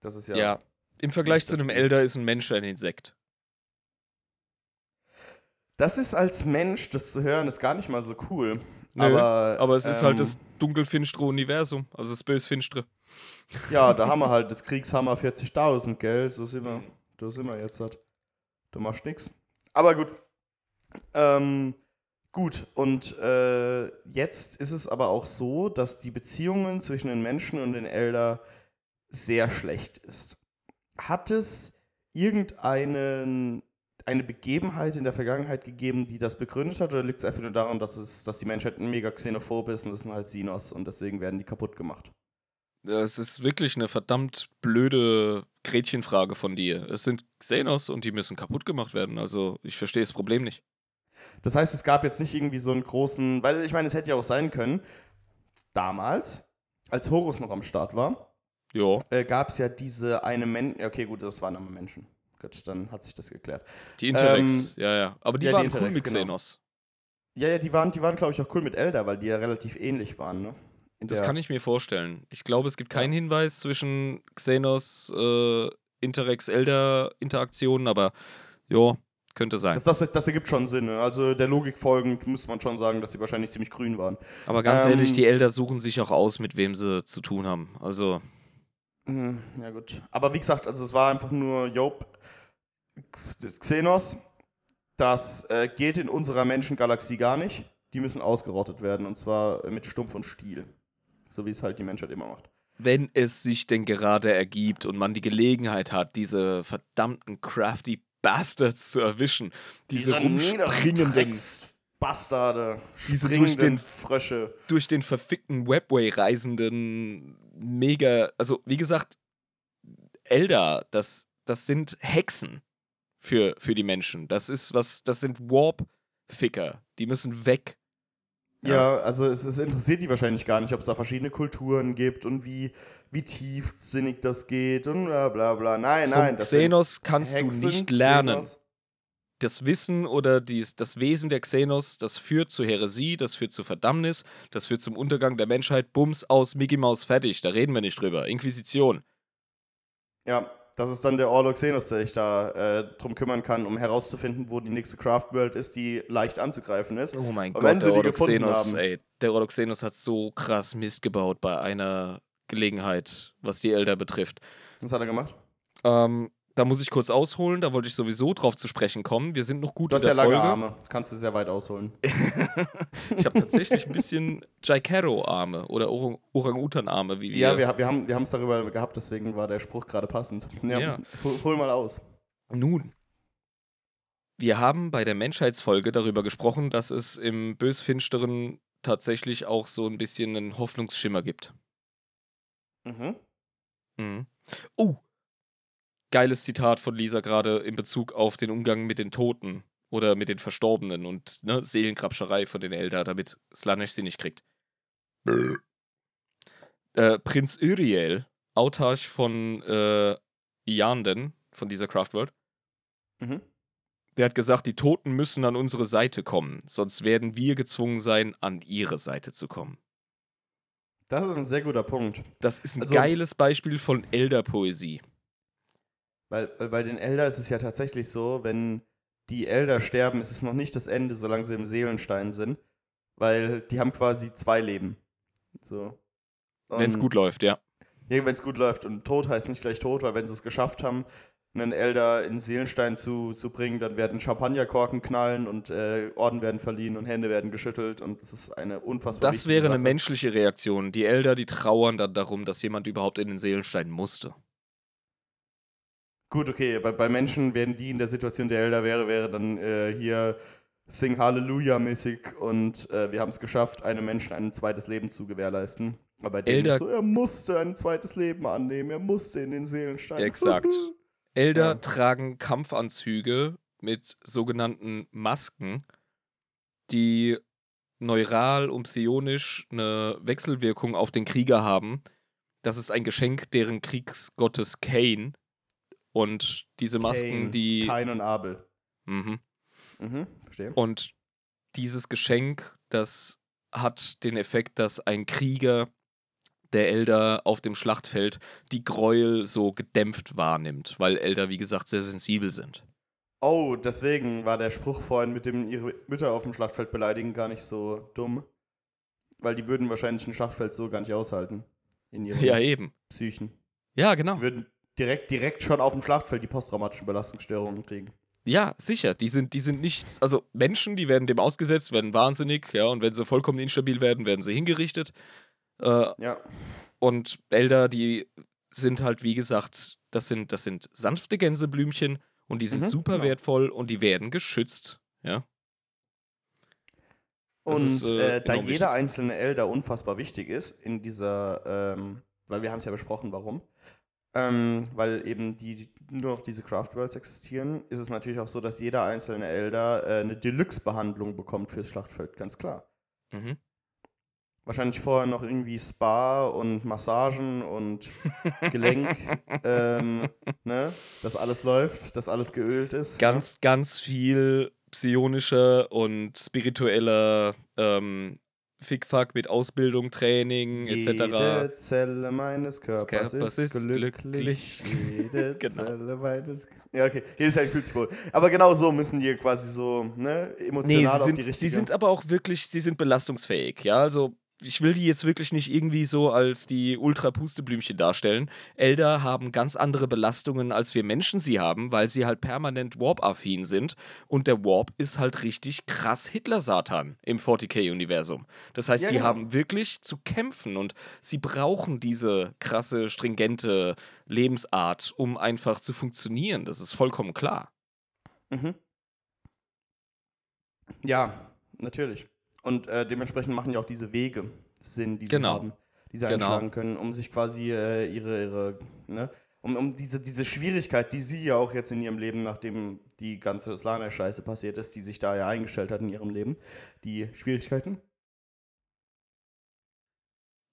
[SPEAKER 1] Das ist ja.
[SPEAKER 2] Ja, im Vergleich zu einem Elder ist ein Mensch ein Insekt.
[SPEAKER 1] Das ist als Mensch, das zu hören, ist gar nicht mal so cool.
[SPEAKER 2] Nö, aber, aber es ähm, ist halt ähm, das dunkelfinstere Universum, also das bösfinstere.
[SPEAKER 1] Ja, da haben wir halt das Kriegshammer 40.000, gell? So sind wir. Da sind wir jetzt halt. Du machst nichts. Aber gut. Ähm, gut, und äh, jetzt ist es aber auch so, dass die Beziehungen zwischen den Menschen und den Elder sehr schlecht ist. Hat es irgendeinen eine Begebenheit in der Vergangenheit gegeben, die das begründet hat, oder liegt es einfach nur daran, dass, es, dass die Menschheit mega xenophob ist und das sind halt Sinos und deswegen werden die kaputt gemacht?
[SPEAKER 2] Es ist wirklich eine verdammt blöde Gretchenfrage von dir. Es sind Xenos und die müssen kaputt gemacht werden. Also ich verstehe das Problem nicht.
[SPEAKER 1] Das heißt, es gab jetzt nicht irgendwie so einen großen, weil ich meine, es hätte ja auch sein können, damals, als Horus noch am Start war, äh, gab es ja diese eine Menschen, okay gut, das waren aber Menschen. Gut, dann hat sich das geklärt.
[SPEAKER 2] Die Interrex, ähm, ja, ja. Aber die ja, waren die cool mit genau. Xenos.
[SPEAKER 1] Ja, ja, die waren, die waren glaube ich, auch cool mit Elder, weil die ja relativ ähnlich waren, ne?
[SPEAKER 2] Das kann ich mir vorstellen. Ich glaube, es gibt keinen ja. Hinweis zwischen Xenos, äh, Interrex, Elder-Interaktionen, aber ja, könnte sein.
[SPEAKER 1] Das, das, das, ergibt schon Sinn. Also der Logik folgend muss man schon sagen, dass sie wahrscheinlich ziemlich grün waren.
[SPEAKER 2] Aber ganz ähm, ehrlich, die Elder suchen sich auch aus, mit wem sie zu tun haben. Also.
[SPEAKER 1] Mhm, ja, gut. Aber wie gesagt, also es war einfach nur, Job, Xenos, das äh, geht in unserer Menschengalaxie gar nicht. Die müssen ausgerottet werden und zwar mit Stumpf und Stiel. So wie es halt die Menschheit immer macht.
[SPEAKER 2] Wenn es sich denn gerade ergibt und man die Gelegenheit hat, diese verdammten crafty Bastards zu erwischen, diese, diese rumspringenden
[SPEAKER 1] Bastarde,
[SPEAKER 2] diese durch den
[SPEAKER 1] Frösche,
[SPEAKER 2] durch den verfickten Webway reisenden mega, also wie gesagt, Elder, das das sind Hexen für für die Menschen. Das ist was, das sind Warp Ficker, die müssen weg.
[SPEAKER 1] Ja, also es, es, interessiert die wahrscheinlich gar nicht, ob es da verschiedene Kulturen gibt und wie, wie tiefsinnig das geht und bla bla bla. Nein,
[SPEAKER 2] Vom
[SPEAKER 1] nein.
[SPEAKER 2] Xenos kannst Hexen, du nicht lernen. Xenos. Das Wissen oder dies, das Wesen der Xenos, das führt zur Häresie, das führt zur Verdammnis, das führt zum Untergang der Menschheit. Bums aus Mickey Mouse fertig. Da reden wir nicht drüber. Inquisition.
[SPEAKER 1] Ja, das ist dann der Orlo Xenos, der sich da äh, drum kümmern kann, um herauszufinden, wo die nächste Craft World ist, die leicht anzugreifen ist.
[SPEAKER 2] Oh mein Und Gott, der Orlo Xenos, ey, der Orlo Xenos hat so krass Mist gebaut bei einer Gelegenheit, was die Elder betrifft.
[SPEAKER 1] Was hat er gemacht?
[SPEAKER 2] Ähm, da muss ich kurz ausholen, da wollte ich sowieso drauf zu sprechen kommen. Wir sind noch gut
[SPEAKER 1] du
[SPEAKER 2] in der
[SPEAKER 1] ja
[SPEAKER 2] Folge.
[SPEAKER 1] lange Arme, kannst du sehr weit ausholen.
[SPEAKER 2] ich habe tatsächlich ein bisschen Jaikaro-Arme oder Orang-Utan-Arme, wie wir.
[SPEAKER 1] Ja, wir, wir haben es darüber gehabt, deswegen war der Spruch gerade passend. Ja, ja. Hol, hol mal aus.
[SPEAKER 2] Nun, wir haben bei der Menschheitsfolge darüber gesprochen, dass es im Bösfinsteren tatsächlich auch so ein bisschen einen Hoffnungsschimmer gibt. Mhm. Mhm. Oh, geiles Zitat von Lisa gerade in Bezug auf den Umgang mit den Toten oder mit den Verstorbenen und ne, Seelenkrabscherei von den Eltern, damit Slanesh sie nicht kriegt. äh, Prinz Uriel, Autarch von äh, Ianden, von dieser Craftworld, mhm. der hat gesagt, die Toten müssen an unsere Seite kommen, sonst werden wir gezwungen sein, an ihre Seite zu kommen.
[SPEAKER 1] Das ist ein sehr guter Punkt.
[SPEAKER 2] Das ist ein also, geiles Beispiel von Elder-Poesie.
[SPEAKER 1] Weil, weil bei den Elder ist es ja tatsächlich so, wenn die Elder sterben, ist es noch nicht das Ende, solange sie im Seelenstein sind. Weil die haben quasi zwei Leben. So.
[SPEAKER 2] Wenn es gut läuft, ja.
[SPEAKER 1] Ja, wenn es gut läuft. Und tot heißt nicht gleich tot, weil wenn sie es geschafft haben, einen Elder in Seelenstein zu, zu bringen, dann werden Champagnerkorken knallen und äh, Orden werden verliehen und Hände werden geschüttelt und das ist eine unfassbar
[SPEAKER 2] Das wäre Sache. eine menschliche Reaktion. Die Elder, die trauern dann darum, dass jemand überhaupt in den Seelenstein musste.
[SPEAKER 1] Gut, okay, bei, bei Menschen, wären die in der Situation der Elder wäre, wäre dann äh, hier Sing Hallelujah mäßig und äh, wir haben es geschafft, einem Menschen ein zweites Leben zu gewährleisten. Aber bei Elder so, er musste ein zweites Leben annehmen, er musste in den Seelenstein.
[SPEAKER 2] Exakt. Elder ja. tragen Kampfanzüge mit sogenannten Masken, die neural und psionisch eine Wechselwirkung auf den Krieger haben. Das ist ein Geschenk deren Kriegsgottes Kane und diese Masken, Cain, die.
[SPEAKER 1] Kain und Abel. Mhm. Mhm, verstehe.
[SPEAKER 2] Und dieses Geschenk, das hat den Effekt, dass ein Krieger der Elder auf dem Schlachtfeld die Gräuel so gedämpft wahrnimmt, weil Elder, wie gesagt, sehr sensibel sind.
[SPEAKER 1] Oh, deswegen war der Spruch vorhin mit dem ihre Mütter auf dem Schlachtfeld beleidigen gar nicht so dumm. Weil die würden wahrscheinlich ein Schlachtfeld so gar nicht aushalten.
[SPEAKER 2] In ihren ja, eben.
[SPEAKER 1] Psychen.
[SPEAKER 2] Ja, genau.
[SPEAKER 1] Die würden direkt, direkt schon auf dem Schlachtfeld die posttraumatischen Belastungsstörungen kriegen.
[SPEAKER 2] Ja, sicher. Die sind, die sind nicht, also Menschen, die werden dem ausgesetzt, werden wahnsinnig, ja, und wenn sie vollkommen instabil werden, werden sie hingerichtet. Äh, ja. Und Elder, die sind halt, wie gesagt, das sind, das sind sanfte Gänseblümchen und die sind mhm, super genau. wertvoll und die werden geschützt, ja.
[SPEAKER 1] Das und ist, äh, äh, da jeder wichtig. einzelne Elder unfassbar wichtig ist in dieser, ähm, weil wir haben es ja besprochen, warum, ähm, weil eben die nur noch diese Craft Worlds existieren, ist es natürlich auch so, dass jeder einzelne Elder äh, eine Deluxe-Behandlung bekommt fürs Schlachtfeld, ganz klar. Mhm. Wahrscheinlich vorher noch irgendwie Spa und Massagen und Gelenk, ähm, ne? dass alles läuft, dass alles geölt ist.
[SPEAKER 2] Ganz, ja? ganz viel psionischer und spiritueller ähm, Fickfuck mit Ausbildung, Training etc.
[SPEAKER 1] Jede Zelle meines Körpers, Körpers ist, ist, glücklich. Jede genau. Zelle meines Ja, okay. Jede Zelle fühlt sich wohl. Aber genau so müssen die quasi so ne, emotional nee,
[SPEAKER 2] sie sind,
[SPEAKER 1] die richtige...
[SPEAKER 2] Sie sind aber auch wirklich, sie sind belastungsfähig. Ja, also ich will die jetzt wirklich nicht irgendwie so als die Ultra-Pusteblümchen darstellen. Elder haben ganz andere Belastungen, als wir Menschen sie haben, weil sie halt permanent Warp-affin sind. Und der Warp ist halt richtig krass Hitler-Satan im 40k-Universum. Das heißt, ja, die genau. haben wirklich zu kämpfen und sie brauchen diese krasse, stringente Lebensart, um einfach zu funktionieren. Das ist vollkommen klar. Mhm.
[SPEAKER 1] Ja, natürlich. Und äh, dementsprechend machen ja auch diese Wege Sinn, die sie genau. haben, die sie genau. einschlagen können, um sich quasi äh, ihre, ihre ne, um, um diese, diese Schwierigkeit, die sie ja auch jetzt in ihrem Leben, nachdem die ganze Slaner-Scheiße passiert ist, die sich da ja eingestellt hat in ihrem Leben, die Schwierigkeiten,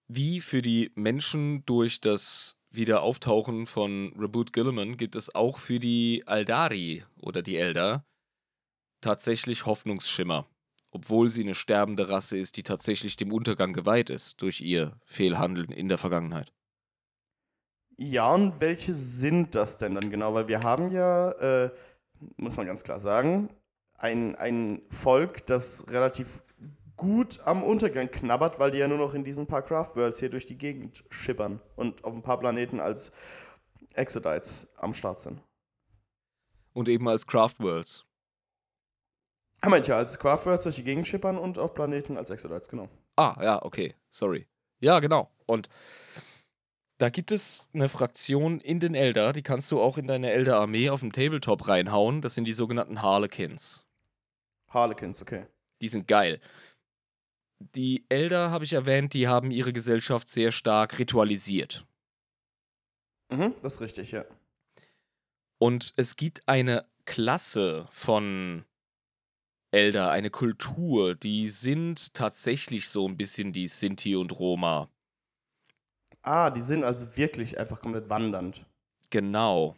[SPEAKER 2] Wie für die Menschen durch das Wiederauftauchen von Reboot Gilliman gibt es auch für die Aldari oder die Elder tatsächlich Hoffnungsschimmer, obwohl sie eine sterbende Rasse ist, die tatsächlich dem Untergang geweiht ist durch ihr Fehlhandeln in der Vergangenheit.
[SPEAKER 1] Ja, und welche sind das denn dann genau? Weil wir haben ja, äh, muss man ganz klar sagen, ein, ein Volk, das relativ gut am Untergang knabbert, weil die ja nur noch in diesen paar Craft Worlds hier durch die Gegend schippern und auf ein paar Planeten als Exodites am Start sind.
[SPEAKER 2] Und eben als Craft Worlds.
[SPEAKER 1] Ah, manche als Craft Worlds durch die Gegend schippern und auf Planeten als Exodites, genau.
[SPEAKER 2] Ah, ja, okay, sorry. Ja, genau. Und da gibt es eine Fraktion in den Elder, die kannst du auch in deine Elder-Armee auf dem Tabletop reinhauen. Das sind die sogenannten Harlequins.
[SPEAKER 1] Harlequins, okay.
[SPEAKER 2] Die sind geil. Die Elder, habe ich erwähnt, die haben ihre Gesellschaft sehr stark ritualisiert.
[SPEAKER 1] Mhm, das ist richtig, ja.
[SPEAKER 2] Und es gibt eine Klasse von Elder, eine Kultur, die sind tatsächlich so ein bisschen die Sinti und Roma.
[SPEAKER 1] Ah, die sind also wirklich einfach komplett wandernd.
[SPEAKER 2] Genau.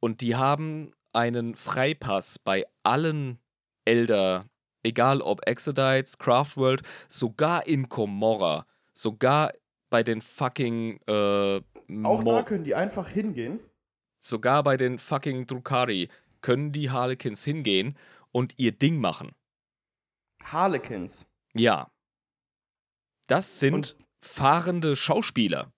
[SPEAKER 2] Und die haben einen Freipass bei allen Elder egal ob Exodites, Craftworld, sogar in Komorra, sogar bei den fucking. Äh,
[SPEAKER 1] Auch da können die einfach hingehen.
[SPEAKER 2] Sogar bei den fucking Drukari können die Harlequins hingehen und ihr Ding machen.
[SPEAKER 1] Harlequins?
[SPEAKER 2] Ja. Das sind und fahrende Schauspieler.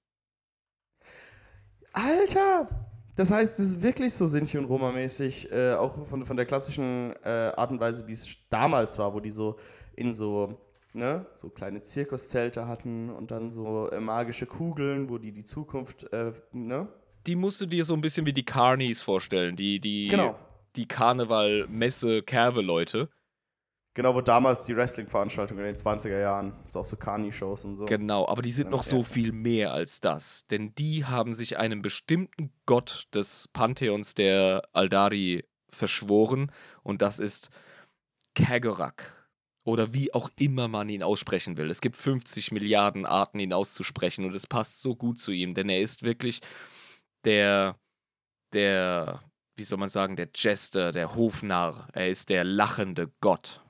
[SPEAKER 1] Alter! Das heißt, es ist wirklich so Sinti- und Roma-mäßig, äh, auch von, von der klassischen äh, Art und Weise, wie es damals war, wo die so in so, ne, so kleine Zirkuszelte hatten und dann so äh, magische Kugeln, wo die die Zukunft, äh, ne?
[SPEAKER 2] Die musst du dir so ein bisschen wie die Carnies vorstellen, die, die, genau. Die Karneval-Messe-Kerve-Leute.
[SPEAKER 1] Genau, wo damals die Wrestling-Veranstaltungen in den 20er Jahren, so auf so Carney-Shows und so.
[SPEAKER 2] Genau, aber die sind noch so viel mehr als das. Denn die haben sich einem bestimmten Gott des Pantheons der Aldari verschworen und das ist Kagorak. Oder wie auch immer man ihn aussprechen will. Es gibt 50 Milliarden Arten, ihn auszusprechen und es passt so gut zu ihm, denn er ist wirklich der, der, wie soll man sagen, der Jester, der Hofnarr. Er ist der lachende Gott.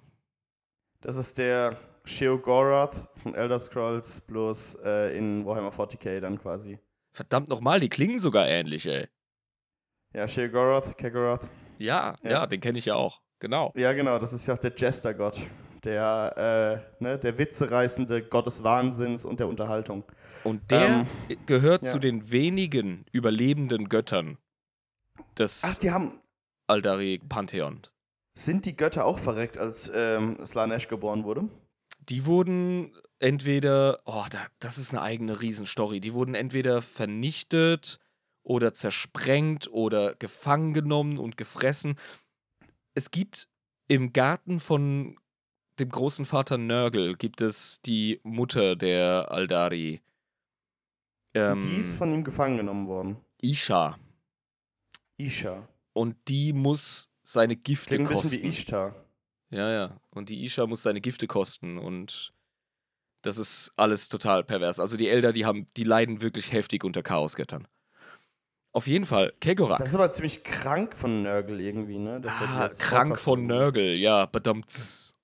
[SPEAKER 1] Das ist der Sheogorath von Elder Scrolls, bloß äh, in Warhammer 40k dann quasi.
[SPEAKER 2] Verdammt nochmal, die klingen sogar ähnlich, ey.
[SPEAKER 1] Ja, Sheogorath, Kegoroth.
[SPEAKER 2] Ja, ja, ja, den kenne ich ja auch. Genau.
[SPEAKER 1] Ja, genau, das ist ja auch der Jester-Gott. Der, äh, ne, der witzereißende Gott des Wahnsinns und der Unterhaltung.
[SPEAKER 2] Und der ähm, gehört ja. zu den wenigen überlebenden Göttern des
[SPEAKER 1] Ach, die haben
[SPEAKER 2] Aldari Pantheon.
[SPEAKER 1] Sind die Götter auch verreckt, als ähm, Slanesh geboren wurde?
[SPEAKER 2] Die wurden entweder, oh, da, das ist eine eigene Riesenstory, die wurden entweder vernichtet oder zersprengt oder gefangen genommen und gefressen. Es gibt im Garten von dem großen Vater Nörgel gibt es die Mutter der Aldari.
[SPEAKER 1] Ähm, die ist von ihm gefangen genommen worden.
[SPEAKER 2] Isha.
[SPEAKER 1] Isha.
[SPEAKER 2] Und die muss seine Gifte
[SPEAKER 1] Klingt
[SPEAKER 2] kosten.
[SPEAKER 1] Ein bisschen wie Ishtar.
[SPEAKER 2] Ja, ja. Und die Isha muss seine Gifte kosten und das ist alles total pervers. Also die Elder, die haben, die leiden wirklich heftig unter Chaosgöttern. Auf jeden Fall, Kegorak.
[SPEAKER 1] Das ist aber ziemlich krank von Nörgel irgendwie, ne?
[SPEAKER 2] Ah, krank von Nörgel, ja, bedammt's.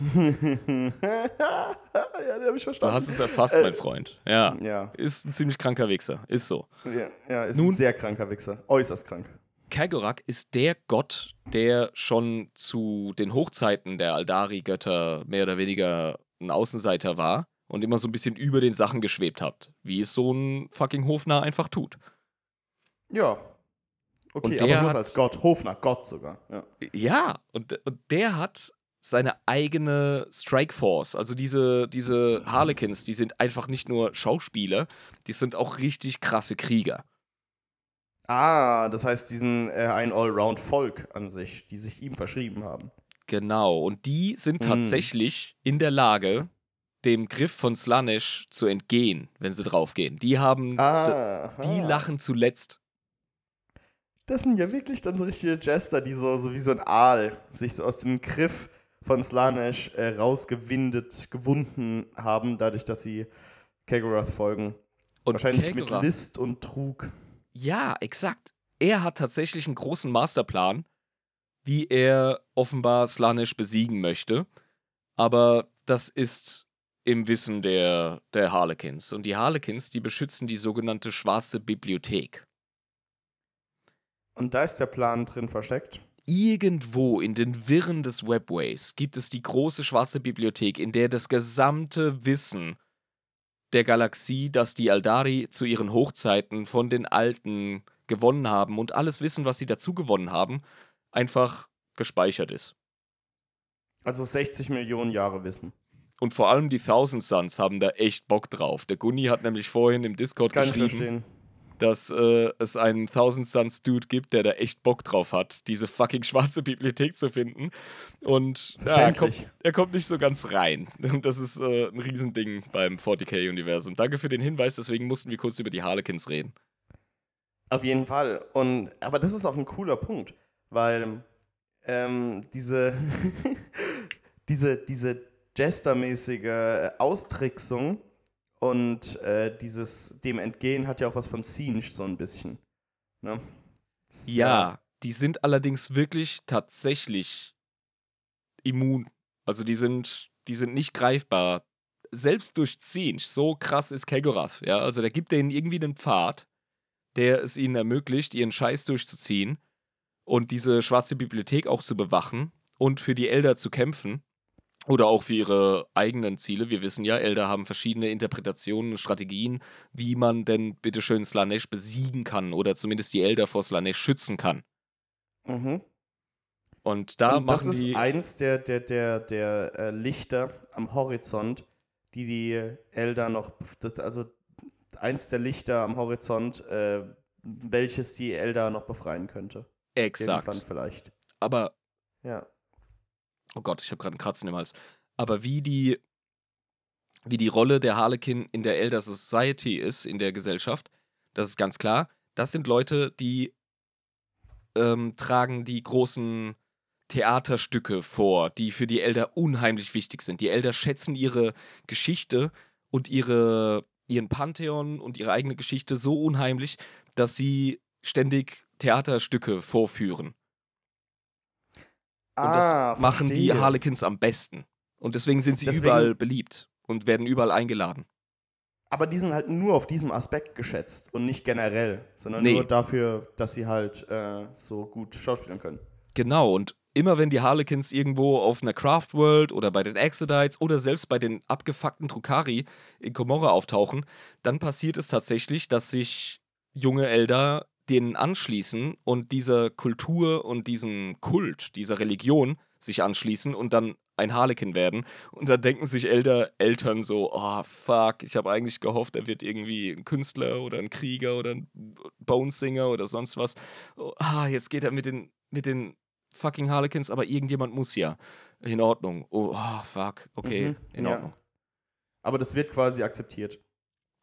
[SPEAKER 2] ja,
[SPEAKER 1] den hab ich verstanden.
[SPEAKER 2] Du hast es erfasst, äh, mein Freund. Ja.
[SPEAKER 1] ja.
[SPEAKER 2] Ist ein ziemlich kranker Wichser. Ist so.
[SPEAKER 1] Ja, ja ist Nun, ein sehr kranker Wichser. Äußerst krank.
[SPEAKER 2] Kagorak ist der Gott, der schon zu den Hochzeiten der Aldari-Götter mehr oder weniger ein Außenseiter war und immer so ein bisschen über den Sachen geschwebt hat, wie es so ein fucking Hofner einfach tut.
[SPEAKER 1] Ja. Okay, und der aber nur als Gott, Hofner, Gott sogar. Ja,
[SPEAKER 2] ja und, und der hat seine eigene Strikeforce. Also diese, diese Harlequins, die sind einfach nicht nur Schauspieler, die sind auch richtig krasse Krieger.
[SPEAKER 1] Ah, das heißt, die sind äh, ein Allround-Volk an sich, die sich ihm verschrieben haben.
[SPEAKER 2] Genau, und die sind hm. tatsächlich in der Lage, dem Griff von Slanesh zu entgehen, wenn sie draufgehen. Die haben,
[SPEAKER 1] ah,
[SPEAKER 2] die lachen zuletzt.
[SPEAKER 1] Das sind ja wirklich dann so richtige Jester, die so, so wie so ein Aal sich so aus dem Griff von Slanesh äh, rausgewindet, gewunden haben, dadurch, dass sie Kagurath folgen. Und Wahrscheinlich Kagurath, mit List und Trug.
[SPEAKER 2] Ja, exakt. Er hat tatsächlich einen großen Masterplan, wie er offenbar Slanesh besiegen möchte. Aber das ist im Wissen der, der Harlequins. Und die Harlequins, die beschützen die sogenannte Schwarze Bibliothek.
[SPEAKER 1] Und da ist der Plan drin versteckt?
[SPEAKER 2] Irgendwo in den Wirren des Webways gibt es die große schwarze Bibliothek, in der das gesamte Wissen der Galaxie, das die Aldari zu ihren Hochzeiten von den Alten gewonnen haben und alles Wissen, was sie dazu gewonnen haben, einfach gespeichert ist.
[SPEAKER 1] Also 60 Millionen Jahre Wissen.
[SPEAKER 2] Und vor allem die Thousand Suns haben da echt Bock drauf. Der Gunni hat nämlich vorhin im Discord Kann geschrieben, dass äh, es einen Thousand Suns Dude gibt, der da echt Bock drauf hat, diese fucking schwarze Bibliothek zu finden. Und ja, er, kommt, er, kommt, nicht so ganz rein. Und das ist äh, ein Riesending beim 40k-Universum. Danke für den Hinweis, deswegen mussten wir kurz über die Harlequins reden.
[SPEAKER 1] Auf jeden Fall. Und, aber das ist auch ein cooler Punkt, weil ähm, diese, diese, diese Jester-mäßige Austricksung und äh, dieses dem Entgehen hat ja auch was von Siege so ein bisschen. Ne?
[SPEAKER 2] Ja, ja, die sind allerdings wirklich tatsächlich immun. Also die sind, die sind nicht greifbar. Selbst durch Siege, so krass ist Kegorath, ja. Also der gibt denen irgendwie einen Pfad, der es ihnen ermöglicht, ihren Scheiß durchzuziehen und diese schwarze Bibliothek auch zu bewachen und für die Elder zu kämpfen. Oder auch für ihre eigenen Ziele. Wir wissen ja, Elder haben verschiedene Interpretationen und Strategien, wie man denn bitteschön Slanesh besiegen kann oder zumindest die Elder vor Slanesh schützen kann.
[SPEAKER 1] Mhm.
[SPEAKER 2] Und da und machen
[SPEAKER 1] das ist eins der, der, der, der äh, Lichter am Horizont, die die Elder noch, also eins der Lichter am Horizont, äh, welches die Elder noch befreien könnte.
[SPEAKER 2] Exakt.
[SPEAKER 1] Irgendwann vielleicht.
[SPEAKER 2] Aber
[SPEAKER 1] ja
[SPEAKER 2] oh Gott, ich habe gerade einen Kratzen im Hals, aber wie die, wie die Rolle der Harlequin in der Elder Society ist, in der Gesellschaft, das ist ganz klar. Das sind Leute, die ähm, tragen die großen Theaterstücke vor, die für die Elder unheimlich wichtig sind. Die Elder schätzen ihre Geschichte und ihre, ihren Pantheon und ihre eigene Geschichte so unheimlich, dass sie ständig Theaterstücke vorführen. Und das ah, machen die Harlequins am besten. Und deswegen sind sie deswegen, überall beliebt und werden überall eingeladen.
[SPEAKER 1] Aber die sind halt nur auf diesem Aspekt geschätzt und nicht generell, sondern nee. nur dafür, dass sie halt äh, so gut schauspielen können.
[SPEAKER 2] Genau, und immer wenn die Harlequins irgendwo auf einer Craft World oder bei den Exodites oder selbst bei den abgefuckten Drukari in Komorra auftauchen, dann passiert es tatsächlich, dass sich junge Elder denen anschließen und dieser Kultur und diesem Kult, dieser Religion sich anschließen und dann ein Harlekin werden. Und dann denken sich Elder, Eltern so, oh fuck, ich habe eigentlich gehofft, er wird irgendwie ein Künstler oder ein Krieger oder ein Bonesinger oder sonst was. Oh, ah, jetzt geht er mit den, mit den fucking Harlequins, aber irgendjemand muss ja. In Ordnung. Oh, oh fuck, okay, mhm, in Ordnung. Ja.
[SPEAKER 1] Aber das wird quasi akzeptiert.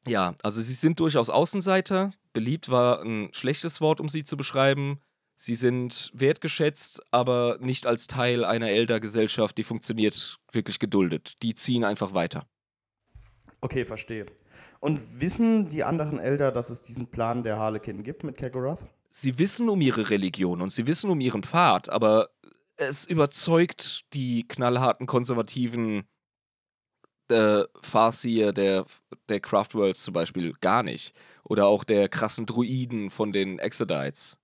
[SPEAKER 2] Ja, also sie sind durchaus Außenseiter. Beliebt war ein schlechtes Wort, um sie zu beschreiben. Sie sind wertgeschätzt, aber nicht als Teil einer Elder-Gesellschaft, die funktioniert, wirklich geduldet. Die ziehen einfach weiter.
[SPEAKER 1] Okay, verstehe. Und wissen die anderen Elder, dass es diesen Plan der Harlequin gibt mit Kagorath?
[SPEAKER 2] Sie wissen um ihre Religion und sie wissen um ihren Pfad, aber es überzeugt die knallharten konservativen äh, Farseer der, der Craftworlds zum Beispiel gar nicht. Oder auch der krassen Druiden von den Exodites.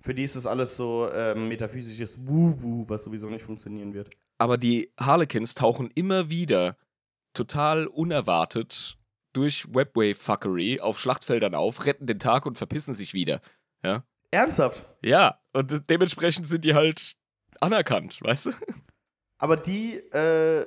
[SPEAKER 1] Für die ist das alles so äh, metaphysisches Wuhu, was sowieso nicht funktionieren wird.
[SPEAKER 2] Aber die Harlequins tauchen immer wieder total unerwartet durch Webway-Fuckery auf Schlachtfeldern auf, retten den Tag und verpissen sich wieder. Ja?
[SPEAKER 1] Ernsthaft?
[SPEAKER 2] Ja, und dementsprechend sind die halt anerkannt, weißt du?
[SPEAKER 1] Aber die äh,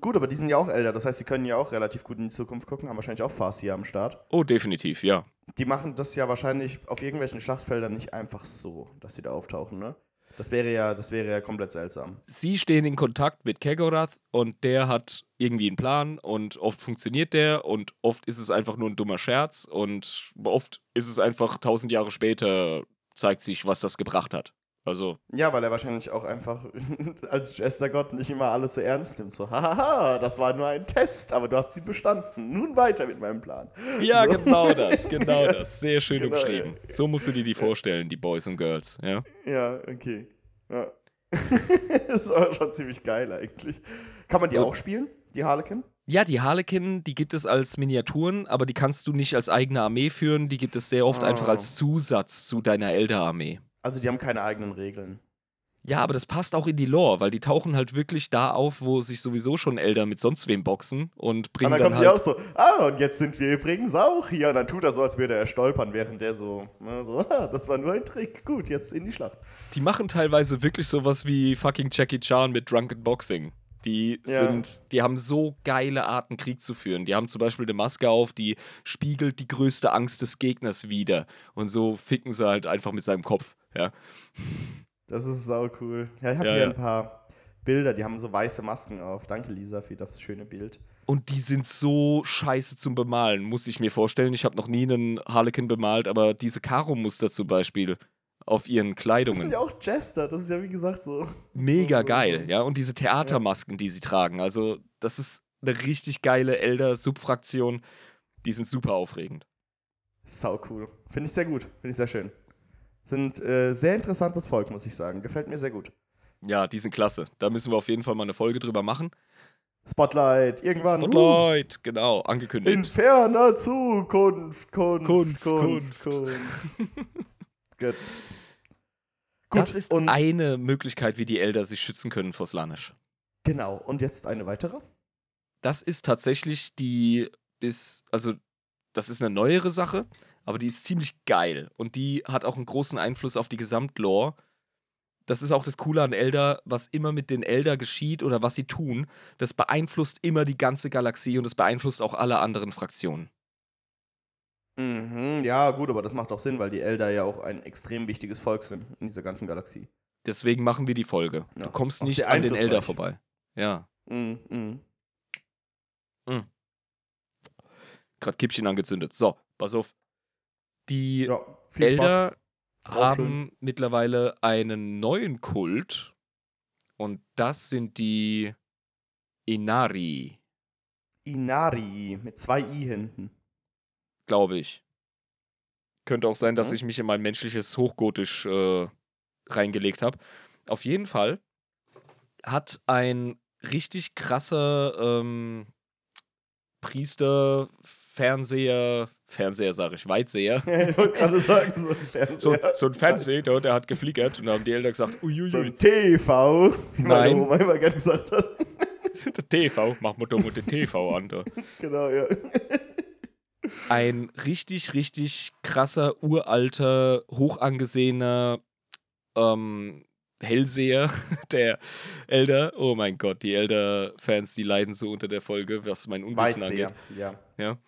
[SPEAKER 1] gut, aber die sind ja auch älter, das heißt, sie können ja auch relativ gut in die Zukunft gucken, haben wahrscheinlich auch Farsi am Start.
[SPEAKER 2] Oh, definitiv, ja.
[SPEAKER 1] Die machen das ja wahrscheinlich auf irgendwelchen Schlachtfeldern nicht einfach so, dass sie da auftauchen, ne? Das wäre ja, das wäre ja komplett seltsam.
[SPEAKER 2] Sie stehen in Kontakt mit Kegorath und der hat irgendwie einen Plan und oft funktioniert der und oft ist es einfach nur ein dummer Scherz und oft ist es einfach tausend Jahre später zeigt sich, was das gebracht hat. Also.
[SPEAKER 1] Ja, weil er wahrscheinlich auch einfach als Jestergott nicht immer alles so ernst nimmt. So, haha, das war nur ein Test, aber du hast ihn bestanden. Nun weiter mit meinem Plan.
[SPEAKER 2] Ja, so. genau das, genau das. Sehr schön genau, umschrieben. Ja. So musst du dir die vorstellen, die Boys und Girls, ja?
[SPEAKER 1] Ja, okay. Ja. das ist aber schon ziemlich geil eigentlich. Kann man die oh. auch spielen, die Harlequin?
[SPEAKER 2] Ja, die Harlequin, die gibt es als Miniaturen, aber die kannst du nicht als eigene Armee führen. Die gibt es sehr oft oh. einfach als Zusatz zu deiner Elder-Armee.
[SPEAKER 1] Also die haben keine eigenen Regeln.
[SPEAKER 2] Ja, aber das passt auch in die Lore, weil die tauchen halt wirklich da auf, wo sich sowieso schon Elder mit sonst wem boxen und bringen und dann, dann
[SPEAKER 1] kommt halt. Die auch so, ah, und jetzt sind wir übrigens auch hier. Und dann tut er so, als würde er stolpern, während der so, ne, so, ah, das war nur ein Trick. Gut, jetzt in die Schlacht.
[SPEAKER 2] Die machen teilweise wirklich sowas wie fucking Jackie Chan mit Drunken Boxing. Die ja. sind, die haben so geile Arten, Krieg zu führen. Die haben zum Beispiel eine Maske auf, die spiegelt die größte Angst des Gegners wider. Und so ficken sie halt einfach mit seinem Kopf. Ja.
[SPEAKER 1] Das ist sau cool. Ja, ich habe ja, hier ja. ein paar Bilder, die haben so weiße Masken auf. Danke, Lisa, für das schöne Bild.
[SPEAKER 2] Und die sind so scheiße zum Bemalen, muss ich mir vorstellen. Ich habe noch nie einen Harlequin bemalt, aber diese Karo-Muster zum Beispiel auf ihren Kleidungen. Das
[SPEAKER 1] sind ja auch Jester, das ist ja wie gesagt so.
[SPEAKER 2] Mega so, geil, so. ja. Und diese Theatermasken, die sie tragen. Also, das ist eine richtig geile Elder-Subfraktion. Die sind super aufregend.
[SPEAKER 1] Sau cool. Finde ich sehr gut. Finde ich sehr schön. Sind äh, sehr interessantes Volk, muss ich sagen. Gefällt mir sehr gut.
[SPEAKER 2] Ja, die sind klasse. Da müssen wir auf jeden Fall mal eine Folge drüber machen.
[SPEAKER 1] Spotlight, irgendwann.
[SPEAKER 2] Spotlight, uh. genau, angekündigt.
[SPEAKER 1] In ferner Zukunft, Kunft, Kunft, Kunft, Kunft. Kunft.
[SPEAKER 2] Gut. Gut. Das ist und eine Möglichkeit, wie die Elder sich schützen können vor Slanisch.
[SPEAKER 1] Genau. Und jetzt eine weitere?
[SPEAKER 2] Das ist tatsächlich die bis, also das ist eine neuere Sache aber die ist ziemlich geil und die hat auch einen großen Einfluss auf die Gesamtlore. Das ist auch das Coole an Elder, was immer mit den Elder geschieht oder was sie tun, das beeinflusst immer die ganze Galaxie und das beeinflusst auch alle anderen Fraktionen.
[SPEAKER 1] Mhm, ja, gut, aber das macht auch Sinn, weil die Elder ja auch ein extrem wichtiges Volk sind in dieser ganzen Galaxie.
[SPEAKER 2] Deswegen machen wir die Folge. Ja. Du kommst nicht an den Elder vorbei. Ja. Mhm, mhm. Mhm. Gerade Kippchen angezündet. So, pass auf. Die ja, Elder haben mittlerweile einen neuen Kult und das sind die Inari.
[SPEAKER 1] Inari mit zwei I hinten.
[SPEAKER 2] Glaube ich. Könnte auch sein, dass mhm. ich mich in mein menschliches Hochgotisch äh, reingelegt habe. Auf jeden Fall hat ein richtig krasser ähm, Priester, Fernseher, Fernseher sage ich, Weitseher.
[SPEAKER 1] Ja, ich wollte gerade sagen, so ein Fernseher.
[SPEAKER 2] So, so ein Fernseher, der, der hat geflickert und dann haben die Eltern gesagt, uiuiui.
[SPEAKER 1] So ein TV, wie meine Oma immer gerne gesagt hat.
[SPEAKER 2] Der TV, mach mal doch mal den TV an. Da.
[SPEAKER 1] Genau, ja.
[SPEAKER 2] Ein richtig, richtig krasser, uralter, hochangesehener ähm, Hellseher, der Elder. Oh mein Gott, die Elder-Fans, die leiden so unter der Folge, was mein Unwissen Weitseher, angeht.
[SPEAKER 1] Ja.
[SPEAKER 2] ja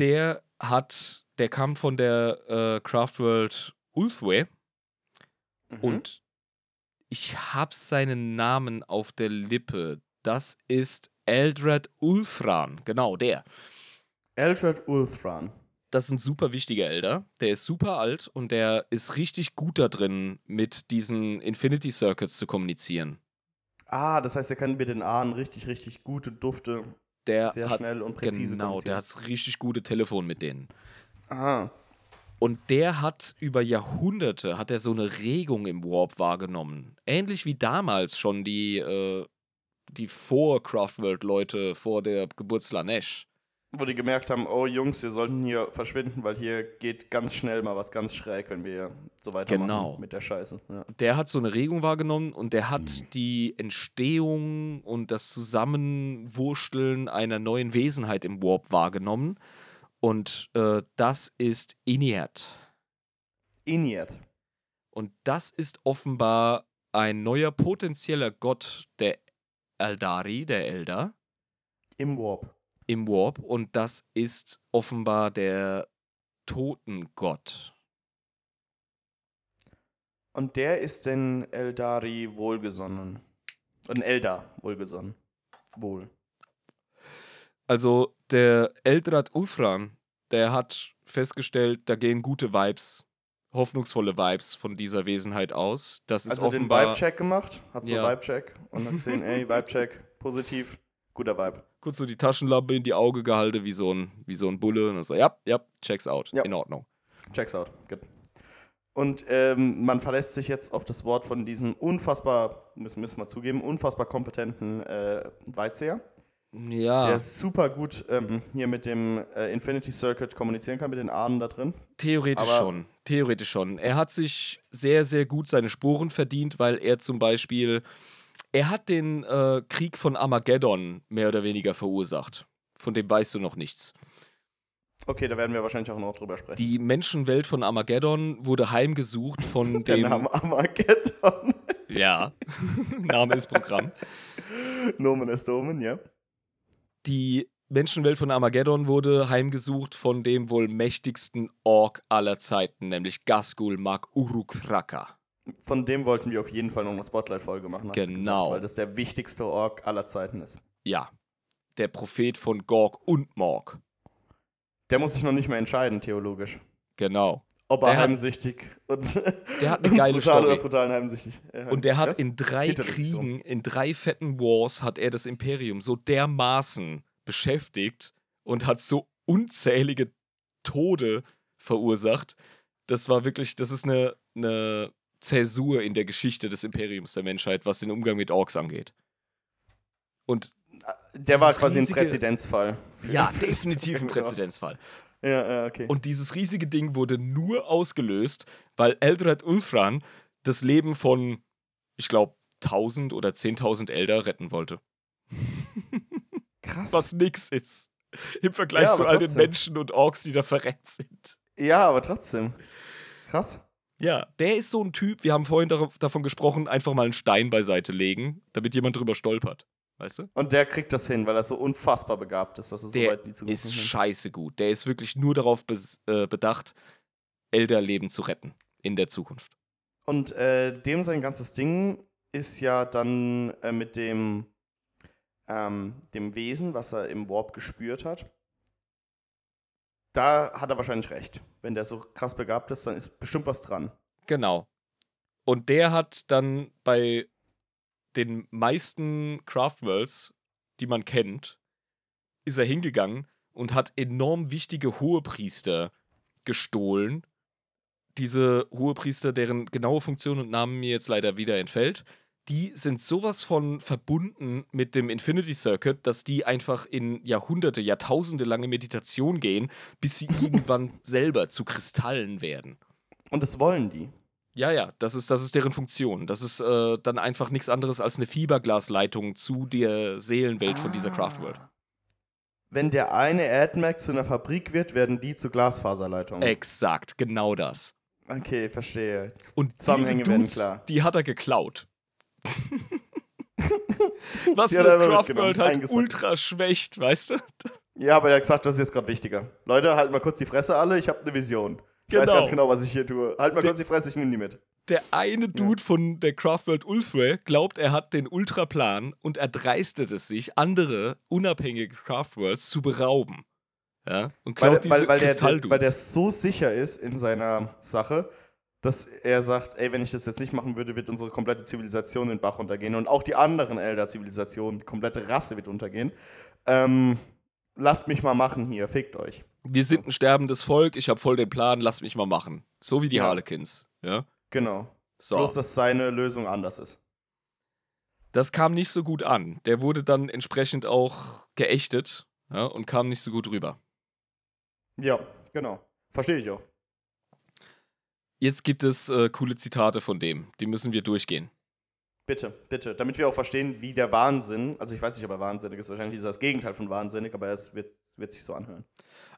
[SPEAKER 2] der hat, der kam von der äh, Craftworld Ulthway mhm. und ich habe seinen Namen auf der Lippe. Das ist Eldred Ulthran, genau der.
[SPEAKER 1] Eldred Ulthran.
[SPEAKER 2] Das ist ein super wichtiger Elder. Der ist super alt und der ist richtig gut da drin, mit diesen Infinity Circuits zu kommunizieren.
[SPEAKER 1] Ah, das heißt, er kann mit den Ahnen richtig, richtig gute Dufte
[SPEAKER 2] der
[SPEAKER 1] sehr
[SPEAKER 2] hat,
[SPEAKER 1] schnell und präzise
[SPEAKER 2] Genau, der hat richtig gute Telefon mit denen.
[SPEAKER 1] Aha.
[SPEAKER 2] Und der hat über Jahrhunderte hat er so eine Regung im Warp wahrgenommen. Ähnlich wie damals schon die, äh, die Vor-Craftworld-Leute vor der Geburt Slanesh
[SPEAKER 1] wo die gemerkt haben, oh Jungs, wir sollten hier verschwinden, weil hier geht ganz schnell mal was ganz schräg, wenn wir so weitermachen genau. mit der Scheiße. Ja.
[SPEAKER 2] Der hat so eine Regung wahrgenommen und der hat mhm. die Entstehung und das Zusammenwursteln einer neuen Wesenheit im Warp wahrgenommen. Und äh, das ist Iniert.
[SPEAKER 1] Iniert.
[SPEAKER 2] Und das ist offenbar ein neuer potenzieller Gott der Eldari, der Elder.
[SPEAKER 1] Im Warp
[SPEAKER 2] im Warp und das ist offenbar der Totengott.
[SPEAKER 1] Und der ist den Eldari wohlgesonnen. Ein Eldar wohlgesonnen. Wohl.
[SPEAKER 2] Also der Eldrad Uthran, der hat festgestellt, da gehen gute Vibes hoffnungsvolle Vibes von dieser Wesenheit aus. Das ist
[SPEAKER 1] also
[SPEAKER 2] offenbar,
[SPEAKER 1] den Vibe-Check gemacht, hat so
[SPEAKER 2] Ja.
[SPEAKER 1] Vibe-Check und hat gesehen, ey, Vibe-Check, positiv, guter Vibe.
[SPEAKER 2] Kurz so die Taschenlampe in die Auge gehalten, wie so ein, wie so ein Bulle. Und dann so, ja, ja, checks out.
[SPEAKER 1] Ja.
[SPEAKER 2] In Ordnung.
[SPEAKER 1] Checks out, good. Und ähm, man verlässt sich jetzt auf das Wort von diesem unfassbar, müssen, müssen wir zugeben, unfassbar kompetenten äh, Weitseher,
[SPEAKER 2] Ja,
[SPEAKER 1] der super gut ähm, hier mit dem äh, Infinity Circuit kommunizieren kann, mit den Ahnen da drin.
[SPEAKER 2] theoretisch
[SPEAKER 1] aber-
[SPEAKER 2] schon. Theoretisch schon. Er hat sich sehr, sehr gut seine Sporen verdient, weil er zum Beispiel, er hat den äh, Krieg von Armageddon mehr oder weniger verursacht. Von dem weißt du noch nichts.
[SPEAKER 1] Okay, da werden wir wahrscheinlich auch noch drüber sprechen.
[SPEAKER 2] Die Menschenwelt von Armageddon wurde heimgesucht von
[SPEAKER 1] der
[SPEAKER 2] dem.
[SPEAKER 1] Name Armageddon.
[SPEAKER 2] Ja, Name ist Programm.
[SPEAKER 1] Nomen ist Domen, ja.
[SPEAKER 2] Die Menschenwelt von Armageddon wurde heimgesucht von dem wohl mächtigsten Ork aller Zeiten, nämlich Gasgul Mag Uruk Thraka.
[SPEAKER 1] Von dem wollten wir auf jeden Fall noch eine Spotlight-Folge machen,
[SPEAKER 2] Genau.
[SPEAKER 1] gesagt, weil das der wichtigste Ork aller Zeiten ist.
[SPEAKER 2] Ja, der Prophet von Gorg und Morg.
[SPEAKER 1] Der muss sich noch nicht mehr entscheiden, theologisch.
[SPEAKER 2] Genau.
[SPEAKER 1] Ob er
[SPEAKER 2] Der hat-
[SPEAKER 1] heimsüchtig und
[SPEAKER 2] Der hat eine geile
[SPEAKER 1] brutal
[SPEAKER 2] Story.
[SPEAKER 1] brutal heimsüchtig. Ja,
[SPEAKER 2] Und der hat
[SPEAKER 1] was?
[SPEAKER 2] in drei. Kriegen, in drei fetten Wars, hat er das Imperium so dermaßen beschäftigt und hat so unzählige Tode verursacht. Das war wirklich, das ist eine, eine Zäsur in der Geschichte des Imperiums der Menschheit, was den Umgang mit Orks angeht. Und
[SPEAKER 1] Der war quasi ein
[SPEAKER 2] riesige-
[SPEAKER 1] Präzedenzfall.
[SPEAKER 2] ja, definitiv ein
[SPEAKER 1] Orks.
[SPEAKER 2] Präzedenzfall.
[SPEAKER 1] Ja, ja, okay.
[SPEAKER 2] Und dieses riesige Ding wurde nur ausgelöst, weil Eldred Ulfran das Leben von, ich glaube, 1000 oder 10.000 Elder retten wollte.
[SPEAKER 1] Krass.
[SPEAKER 2] Was nix ist. Im Vergleich
[SPEAKER 1] Ja,
[SPEAKER 2] zu all den. Menschen und Orks, die da verrennt sind.
[SPEAKER 1] Ja, aber trotzdem. Krass.
[SPEAKER 2] Ja, der ist so ein Typ, wir haben vorhin darauf, davon gesprochen, einfach mal einen Stein beiseite legen, damit jemand drüber stolpert. Weißt du?
[SPEAKER 1] Und der kriegt das hin, weil er so unfassbar begabt ist, dass er so
[SPEAKER 2] Der
[SPEAKER 1] weit in die Zukunft
[SPEAKER 2] ist
[SPEAKER 1] nimmt.
[SPEAKER 2] scheiße gut. Der ist wirklich nur darauf bes äh, bedacht, Elderleben zu retten in der Zukunft.
[SPEAKER 1] Und äh, dem sein ganzes Ding ist ja dann äh, mit dem, ähm, dem Wesen, was er im Warp gespürt hat. Da hat er wahrscheinlich recht. Wenn der so krass begabt ist, dann ist bestimmt was dran.
[SPEAKER 2] Genau. Und der hat dann bei den meisten Craftworlds, die man kennt, ist er hingegangen und hat enorm wichtige Hohepriester gestohlen. Diese Hohepriester, deren genaue Funktion und Namen mir jetzt leider wieder entfällt, die sind sowas von verbunden mit dem Infinity Circuit, dass die einfach in Jahrhunderte, Jahrtausende lange Meditation gehen, bis sie irgendwann selber zu Kristallen werden.
[SPEAKER 1] Und das wollen die.
[SPEAKER 2] Ja, ja, das ist, das ist deren Funktion. Das ist äh, dann einfach nichts anderes als eine Fiberglasleitung zu der Seelenwelt von dieser Craftworld.
[SPEAKER 1] Ah. Wenn der eine AdMac zu einer Fabrik wird, werden die zu Glasfaserleitungen.
[SPEAKER 2] Exakt, genau das.
[SPEAKER 1] Okay, verstehe.
[SPEAKER 2] Und diese Dudes,
[SPEAKER 1] klar.
[SPEAKER 2] die hat er geklaut. Was
[SPEAKER 1] hat
[SPEAKER 2] eine
[SPEAKER 1] er
[SPEAKER 2] Craftworld
[SPEAKER 1] mitgenommen,
[SPEAKER 2] halt
[SPEAKER 1] eingesackt.
[SPEAKER 2] ultra schwächt, weißt du?
[SPEAKER 1] Ja, aber er hat gesagt, das ist jetzt gerade wichtiger. Leute, halt mal kurz die Fresse alle, ich habe eine Vision. Ich weiß
[SPEAKER 2] Genau.
[SPEAKER 1] ganz genau, was ich hier tue. Halt mal
[SPEAKER 2] Die-
[SPEAKER 1] kurz die Fresse, ich nehme die mit.
[SPEAKER 2] Der eine Dude von der Craftworld Ulfre glaubt, er hat den Ultraplan und erdreistet es sich, andere unabhängige Craftworlds zu berauben. Ja? Und
[SPEAKER 1] Weil,
[SPEAKER 2] klaut diese
[SPEAKER 1] weil, weil, der, weil der so sicher ist in seiner Sache, dass er sagt, ey, wenn ich das jetzt nicht machen würde, wird unsere komplette Zivilisation in den Bach runtergehen und auch die anderen Elder-Zivilisationen, die komplette Rasse wird untergehen. Ähm, lasst mich mal machen hier, fickt euch.
[SPEAKER 2] wir sind ein sterbendes Volk, ich habe voll den Plan, lass mich mal machen. So wie die
[SPEAKER 1] Ja.
[SPEAKER 2] Harlequins. Ja?
[SPEAKER 1] Genau.
[SPEAKER 2] So.
[SPEAKER 1] Bloß, dass seine Lösung anders ist.
[SPEAKER 2] das kam nicht so gut an. Der wurde dann entsprechend auch geächtet ja, und kam nicht so gut rüber.
[SPEAKER 1] Ja, genau. Verstehe ich auch.
[SPEAKER 2] Jetzt gibt es äh, coole Zitate von dem. Die müssen wir durchgehen.
[SPEAKER 1] Bitte, bitte. Damit wir auch verstehen, wie der Wahnsinn, also ich weiß nicht, ob er wahnsinnig ist, wahrscheinlich ist er das Gegenteil von wahnsinnig, aber es wird, wird sich so anhören.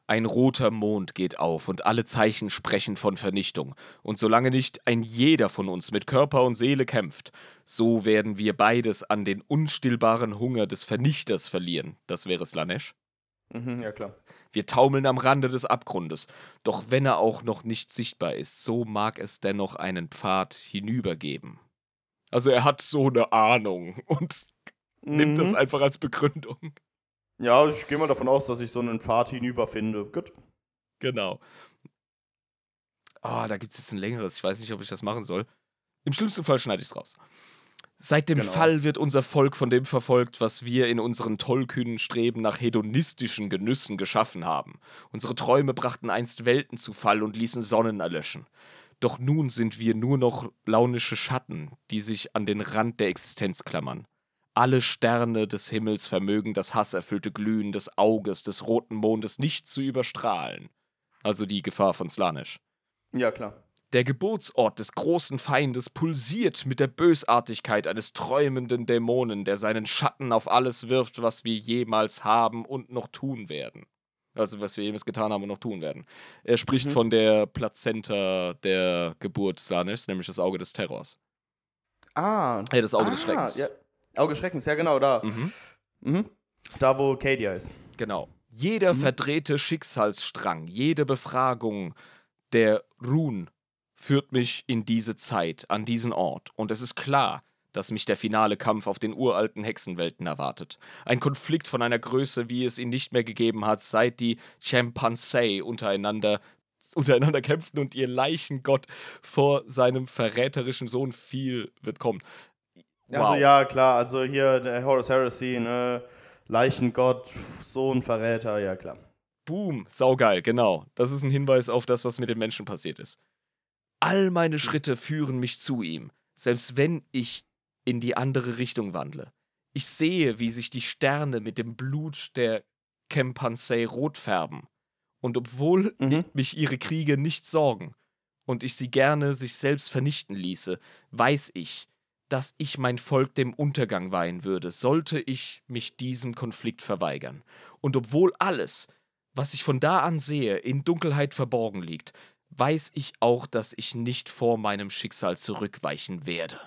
[SPEAKER 2] Ein roter Mond geht auf und alle Zeichen sprechen von Vernichtung. Und solange nicht ein jeder von uns mit Körper und Seele kämpft, so werden wir beides an den unstillbaren Hunger des Vernichters verlieren. Das wäre Slanesh.
[SPEAKER 1] Mhm, ja, klar.
[SPEAKER 2] Wir taumeln am Rande des Abgrundes. Doch wenn er auch noch nicht sichtbar ist, so mag es dennoch einen Pfad hinübergeben. Also er hat so eine Ahnung und nimmt das
[SPEAKER 1] Mhm.
[SPEAKER 2] einfach als Begründung.
[SPEAKER 1] Ja, ich gehe mal davon aus, dass ich so einen Pfad hinüber finde. Gut.
[SPEAKER 2] Genau. oh, da gibt es jetzt ein längeres. Ich weiß nicht, ob ich das machen soll. Im schlimmsten Fall schneide ich es raus. Seit dem genau. Fall wird unser Volk von dem verfolgt, was wir in unseren tollkühnen Streben nach hedonistischen Genüssen geschaffen haben. Unsere Träume brachten einst Welten zu Fall und ließen Sonnen erlöschen. Doch nun sind wir nur noch launische Schatten, die sich an den Rand der Existenz klammern. Alle Sterne des Himmels vermögen das hasserfüllte Glühen des Auges des roten Mondes nicht zu überstrahlen. Also die Gefahr von Slanisch.
[SPEAKER 1] Ja, klar.
[SPEAKER 2] Der Geburtsort des großen Feindes pulsiert mit der Bösartigkeit eines träumenden Dämonen, der seinen Schatten auf alles wirft, was wir jemals haben und noch tun werden. Also, was wir jemals getan haben und noch tun werden. Er spricht mhm. von der Plazenta der Geburt Slanischs, nämlich das Auge des Terrors.
[SPEAKER 1] Ah.
[SPEAKER 2] Ja, das Auge
[SPEAKER 1] ah,
[SPEAKER 2] des Schreckens.
[SPEAKER 1] Ja. Auge des Schreckens, ja, genau, da. Mhm. Mhm. Da, wo Cadia ist.
[SPEAKER 2] Genau. Jeder mhm. verdrehte Schicksalsstrang, jede Befragung der Run führt mich in diese Zeit, an diesen Ort. Und es ist klar, dass mich der finale Kampf auf den uralten Hexenwelten erwartet. Ein Konflikt von einer Größe, wie es ihn nicht mehr gegeben hat, seit die Chimpansei untereinander untereinander kämpften und ihr Leichengott vor seinem verräterischen Sohn fiel, wird kommen.
[SPEAKER 1] Wow. Also ja, klar, also hier der Horus Heresy, ne, Leichengott, Sohn, Verräter, ja klar.
[SPEAKER 2] Boom, saugeil, genau. Das ist ein Hinweis auf das, was mit den Menschen passiert ist. All meine Schritte führen mich zu ihm, selbst wenn ich in die andere Richtung wandle. Ich sehe, wie sich die Sterne mit dem Blut der Kempansei rot färben. Und obwohl mhm. mich ihre Kriege nicht sorgen und ich sie gerne sich selbst vernichten ließe, weiß ich, dass ich mein Volk dem Untergang weihen würde, sollte ich mich diesem Konflikt verweigern. Und obwohl alles, was ich von da an sehe, in Dunkelheit verborgen liegt, weiß ich auch, dass ich nicht vor meinem Schicksal zurückweichen werde.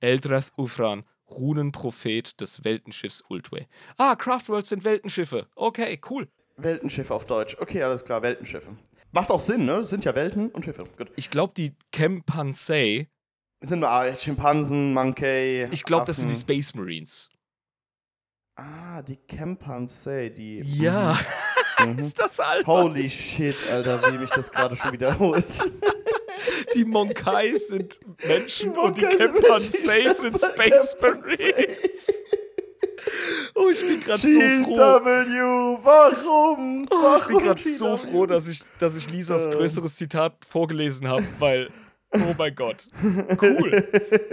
[SPEAKER 2] Eldrath Uthran, Runenprophet des Weltenschiffs Ultway. Ah, Craftworlds sind Weltenschiffe. Okay, cool.
[SPEAKER 1] Weltenschiffe auf Deutsch. Okay, alles klar, Weltenschiffe. Macht auch Sinn, ne? Sind ja Welten und Schiffe.
[SPEAKER 2] Gut. Ich glaube, die Kempansei
[SPEAKER 1] sind nur ah, Schimpansen, Monkey.
[SPEAKER 2] Ich glaube, das sind die Space Marines.
[SPEAKER 1] Ah, die Kempansei, die.
[SPEAKER 2] Ja. Mhm. ist das alt?
[SPEAKER 1] Holy shit, Alter, wie mich das gerade schon wiederholt.
[SPEAKER 2] Die Monkai sind Menschen die und die Kempansei sind Space Marines. Oh, ich bin gerade so froh.
[SPEAKER 1] W, warum?
[SPEAKER 2] Oh, ich bin gerade so froh, dass ich, dass ich Lisas ähm. größeres Zitat vorgelesen habe, weil Oh mein Gott. Cool.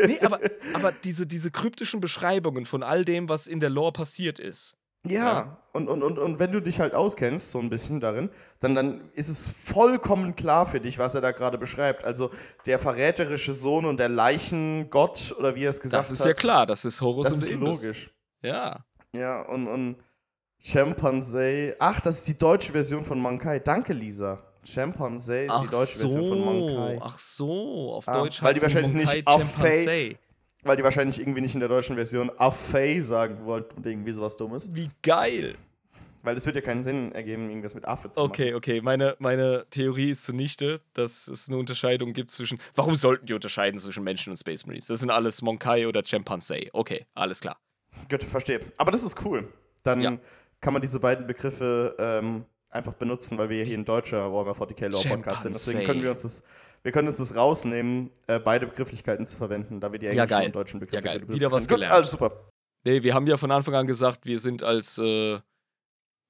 [SPEAKER 2] Nee, aber, aber diese, diese kryptischen Beschreibungen von all dem, was in der Lore passiert ist.
[SPEAKER 1] Ja, Und, und, und, und wenn du dich halt auskennst, so ein bisschen darin, dann, dann ist es vollkommen klar für dich, was er da gerade beschreibt. Also der verräterische Sohn und der Leichengott, oder wie er es gesagt hat.
[SPEAKER 2] Das ist hat, ja klar, das ist Horus
[SPEAKER 1] das
[SPEAKER 2] und
[SPEAKER 1] ist Indus. logisch.
[SPEAKER 2] Ja.
[SPEAKER 1] Ja, und, und Chimpanzee. Ach, das ist die deutsche Version von Mankai. Danke, Lisa. Chimpanzee ist Ach die deutsche so. Version von Mankai.
[SPEAKER 2] Ach so, auf ah, Deutsch
[SPEAKER 1] weil die wahrscheinlich Monkai nicht Chimpanzee. Weil die wahrscheinlich irgendwie nicht in der deutschen Version Affe sagen wollten und irgendwie sowas Dummes.
[SPEAKER 2] Wie geil!
[SPEAKER 1] Weil es wird ja keinen Sinn ergeben, irgendwas mit Affe zu
[SPEAKER 2] okay, machen. Okay, okay. Meine, meine Theorie ist zunichte, dass es eine Unterscheidung gibt zwischen. Warum sollten die unterscheiden zwischen Menschen und Space Marines? Das sind alles Monkai oder Chimpanzee. Okay, alles klar.
[SPEAKER 1] Gut, verstehe. Aber das ist cool. Dann ja. kann man diese beiden Begriffe ähm, einfach benutzen, weil wir hier ein deutscher Warhammer 40k Lore Podcast sind. Deswegen können wir uns das, wir können uns das rausnehmen, äh, beide Begrifflichkeiten zu verwenden, da wir die englischen ja, und deutschen Begriffe
[SPEAKER 2] ja, geil. Wieder was gelernt. Gut,
[SPEAKER 1] also super.
[SPEAKER 2] Nee, wir haben ja von Anfang an gesagt, wir sind als, äh,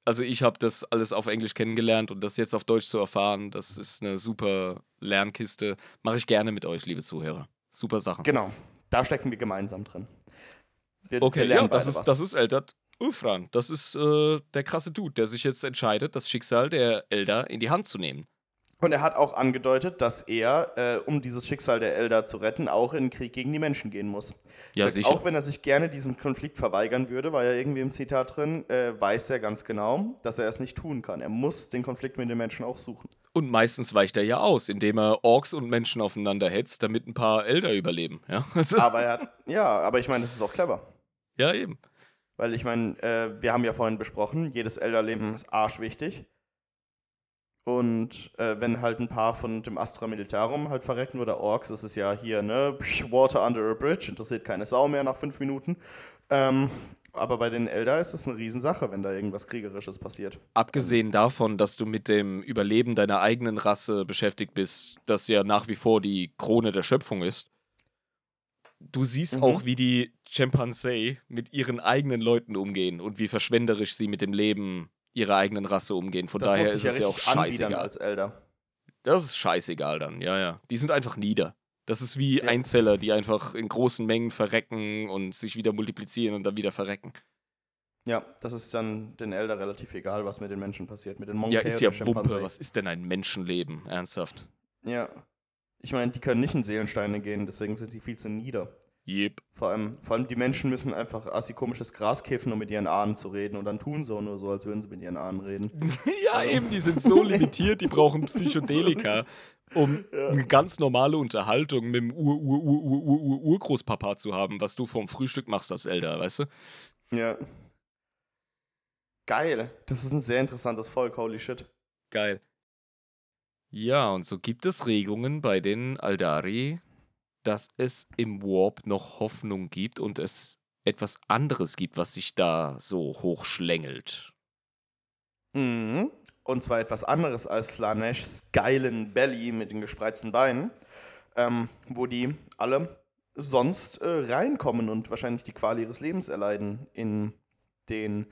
[SPEAKER 2] also ich habe das alles auf Englisch kennengelernt und das jetzt auf Deutsch zu erfahren, das ist eine super Lernkiste. Mache ich gerne mit euch, liebe Zuhörer. Super Sachen.
[SPEAKER 1] Genau, da stecken wir gemeinsam drin.
[SPEAKER 2] Wir, okay, wir ja, das ist, das ist Eltert Ufran. Das ist äh, der krasse Dude, der sich jetzt entscheidet, das Schicksal der Elder in die Hand zu nehmen.
[SPEAKER 1] Und er hat auch angedeutet, dass er, äh, um dieses Schicksal der Elder zu retten, auch in den Krieg gegen die Menschen gehen muss.
[SPEAKER 2] Ja, sagt, sicher.
[SPEAKER 1] Auch wenn er sich gerne diesem Konflikt verweigern würde, war ja irgendwie im Zitat drin, äh, weiß er ganz genau, dass er es nicht tun kann. Er muss den Konflikt mit den Menschen auch suchen.
[SPEAKER 2] Und meistens weicht er ja aus, indem er Orks und Menschen aufeinander hetzt, damit ein paar Elder überleben. Ja,
[SPEAKER 1] also. aber er hat, ja, aber ich meine, das ist auch clever.
[SPEAKER 2] Ja, eben.
[SPEAKER 1] Weil ich meine, äh, wir haben ja vorhin besprochen, jedes Elderleben ist arschwichtig. Und äh, wenn halt ein paar von dem Astra Militarum halt verrecken oder Orks, das ist ja hier, ne, Water under a bridge, interessiert keine Sau mehr nach fünf Minuten. Ähm, aber bei den Elder ist es eine Riesensache, wenn da irgendwas Kriegerisches passiert.
[SPEAKER 2] Abgesehen davon, dass du mit dem Überleben deiner eigenen Rasse beschäftigt bist, das ja nach wie vor die Krone der Schöpfung ist. Du siehst mhm. auch, wie die Chimpansee mit ihren eigenen Leuten umgehen und wie verschwenderisch sie mit dem Leben ihrer eigenen Rasse umgehen. Von das daher ist ja es ja auch scheißegal.
[SPEAKER 1] Als Elder.
[SPEAKER 2] Das ist scheißegal dann, ja, ja. Die sind einfach nieder. Das ist wie ja. Einzeller, die einfach in großen Mengen verrecken und sich wieder multiplizieren und dann wieder verrecken.
[SPEAKER 1] Ja, das ist dann den Elder relativ egal, was mit den Menschen passiert. Mit den
[SPEAKER 2] Monkey Ja, ist ja Wumpe. Was ist denn ein Menschenleben? Ernsthaft.
[SPEAKER 1] Ja. Ich meine, die können nicht in Seelensteine gehen, deswegen sind sie viel zu nieder.
[SPEAKER 2] Yep.
[SPEAKER 1] Vor allem, vor allem die Menschen müssen einfach assi komisches Gras kiffen, um mit ihren Ahnen zu reden. Und dann tun so nur so, als würden sie mit ihren Ahnen reden.
[SPEAKER 2] ja, also. eben, die sind so limitiert, die brauchen Psychedelika, um ja. eine ganz normale Unterhaltung mit dem Ur-Ur-Ur-Ur-Urgroßpapa zu haben, was du vom Frühstück machst als Elder, weißt du?
[SPEAKER 1] Ja. Geil. Das ist ein sehr interessantes Volk, holy shit.
[SPEAKER 2] Geil. Ja, und so gibt es Regungen bei den Aldari, dass es im Warp noch Hoffnung gibt und es etwas anderes gibt, was sich da so hochschlängelt.
[SPEAKER 1] Mhm. Und zwar etwas anderes als Slaneshs geilen Belly mit den gespreizten Beinen, ähm, wo die alle sonst äh, reinkommen und wahrscheinlich die Qual ihres Lebens erleiden in den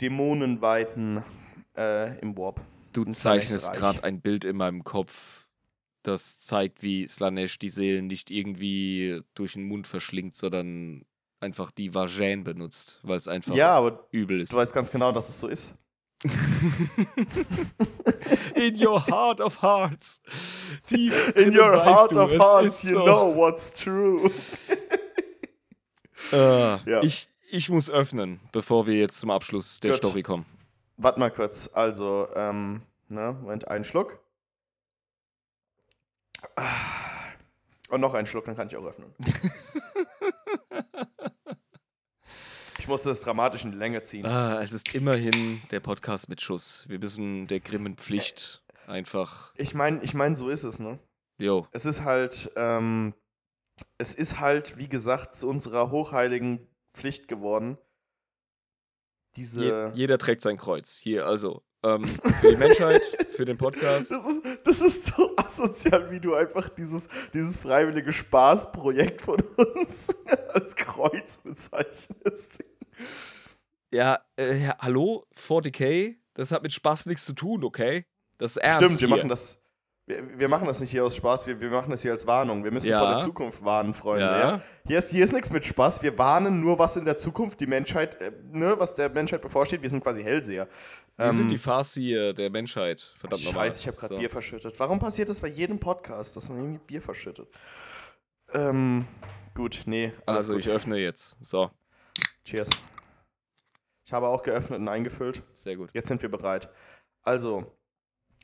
[SPEAKER 1] Dämonenweiten äh, im Warp.
[SPEAKER 2] Du zeichnest gerade ein Bild in meinem Kopf das zeigt, wie Slanesh die Seelen nicht irgendwie durch den Mund verschlingt, sondern einfach die Vagin benutzt, weil es einfach
[SPEAKER 1] ja, aber
[SPEAKER 2] übel ist.
[SPEAKER 1] Du weißt ganz genau, dass es so ist.
[SPEAKER 2] In your heart of hearts.
[SPEAKER 1] Tief In your heart du, of hearts, you so. know what's true.
[SPEAKER 2] uh, ja. ich, ich muss öffnen, bevor wir jetzt zum Abschluss der Gut. Story kommen.
[SPEAKER 1] Warte mal kurz. Also, ähm, ne, Moment, einen Schluck. Und noch einen Schluck, dann kann ich auch öffnen. ich musste es dramatisch in die Länge ziehen.
[SPEAKER 2] Ah, es ist immerhin der Podcast mit Schuss. Wir müssen der grimmen Pflicht einfach.
[SPEAKER 1] Ich meine, ich mein, so ist es, ne?
[SPEAKER 2] Jo.
[SPEAKER 1] Es ist halt, ähm, es ist halt, wie gesagt, zu unserer hochheiligen Pflicht geworden. Diese. Je,
[SPEAKER 2] jeder trägt sein Kreuz. Hier, also, ähm, für die Menschheit, für den Podcast.
[SPEAKER 1] Das ist, das ist so asozial, wie du einfach dieses, dieses freiwillige Spaßprojekt von uns als Kreuz bezeichnest.
[SPEAKER 2] Ja, äh, ja, hallo, 40k, das hat mit Spaß nichts zu tun, okay? Das ist ernst.
[SPEAKER 1] Stimmt, wir machen das. Wir, wir, machen das nicht hier aus Spaß, wir, wir machen das hier als Warnung. Wir müssen ja. vor der Zukunft warnen, Freunde. Ja. ja? Hier, ist, hier ist nichts mit Spaß. Wir warnen nur, was in der Zukunft die Menschheit, äh, ne, was der Menschheit bevorsteht. Wir sind quasi Hellseher.
[SPEAKER 2] Wir ähm, sind die Farsi der Menschheit. Verdammt
[SPEAKER 1] nochmal. Scheiße, ich habe gerade so. Bier verschüttet. Warum passiert das bei jedem Podcast, dass man irgendwie Bier verschüttet? Ähm, gut, nee.
[SPEAKER 2] also,
[SPEAKER 1] gut.
[SPEAKER 2] ich öffne jetzt. So.
[SPEAKER 1] Cheers. Ich habe auch geöffnet und eingefüllt.
[SPEAKER 2] Sehr gut.
[SPEAKER 1] Jetzt sind wir bereit. Also,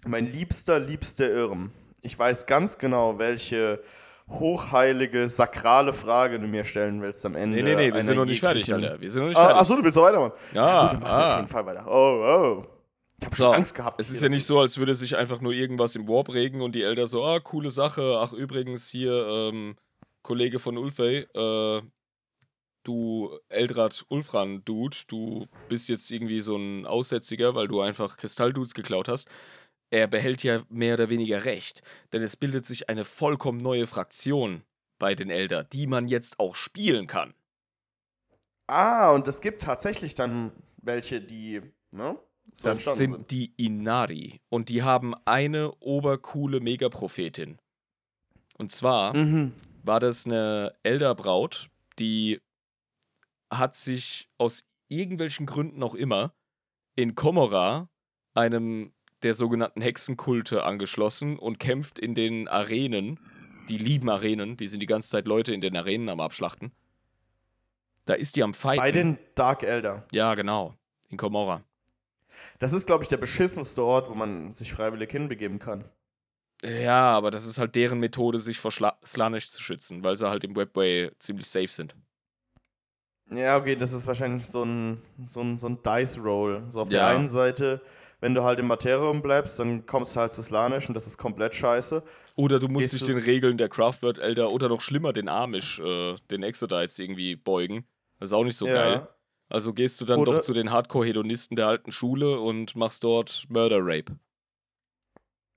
[SPEAKER 1] mein liebster, liebster Irm. Ich weiß ganz genau, welche hochheilige, sakrale Frage du mir stellen willst am Ende.
[SPEAKER 2] Nee, nee, nee, wir sind noch nicht fertig, Alter. Wir sind noch nicht fertig.
[SPEAKER 1] Ah, achso, du willst noch weitermachen?
[SPEAKER 2] Ja,
[SPEAKER 1] gut, ah. auf jeden Fall weiter. Oh, oh. Ich hab so, Angst gehabt.
[SPEAKER 2] Es ist ja nicht so, als würde sich einfach nur irgendwas im Warp regen und die Eltern so, ah, coole Sache. Ach, übrigens hier, ähm, Kollege von Ulfey, äh, du Eldrad Ulfran Dude, du bist jetzt irgendwie so ein Aussätziger, weil du einfach Kristalldudes geklaut hast er behält ja mehr oder weniger recht, denn es bildet sich eine vollkommen neue Fraktion bei den Elder, die man jetzt auch spielen kann.
[SPEAKER 1] Ah, und es gibt tatsächlich dann welche, die, ne?
[SPEAKER 2] So das sind, sind die Inari. Und die haben eine obercoole Megaprophetin. Und zwar mhm. war das eine Elderbraut, die hat sich aus irgendwelchen Gründen auch immer in Komora, einem der sogenannten Hexenkulte angeschlossen und kämpft in den Arenen. Die lieben Arenen, die sind die ganze Zeit Leute in den Arenen am Abschlachten. Da ist die am Fighten.
[SPEAKER 1] Bei den Dark Elder.
[SPEAKER 2] Ja, genau. In Komorra.
[SPEAKER 1] Das ist, glaube ich, der beschissenste Ort, wo man sich freiwillig hinbegeben kann.
[SPEAKER 2] Ja, aber das ist halt deren Methode, sich vor Schla Slanish zu schützen, weil sie halt im Webway ziemlich safe sind.
[SPEAKER 1] Ja, okay, das ist wahrscheinlich so ein, so ein, so ein Dice-Roll. So auf ja. der einen Seite wenn du halt im Materium bleibst, dann kommst du halt zu Slanisch und das ist komplett scheiße.
[SPEAKER 2] Oder du musst dich den Regeln der Craftworld Elder oder noch schlimmer den Amish, äh, den Exodites irgendwie beugen. Das ist auch nicht so ja. geil. Also gehst du dann oder doch zu den Hardcore-Hedonisten der alten Schule und machst dort Murder Rape.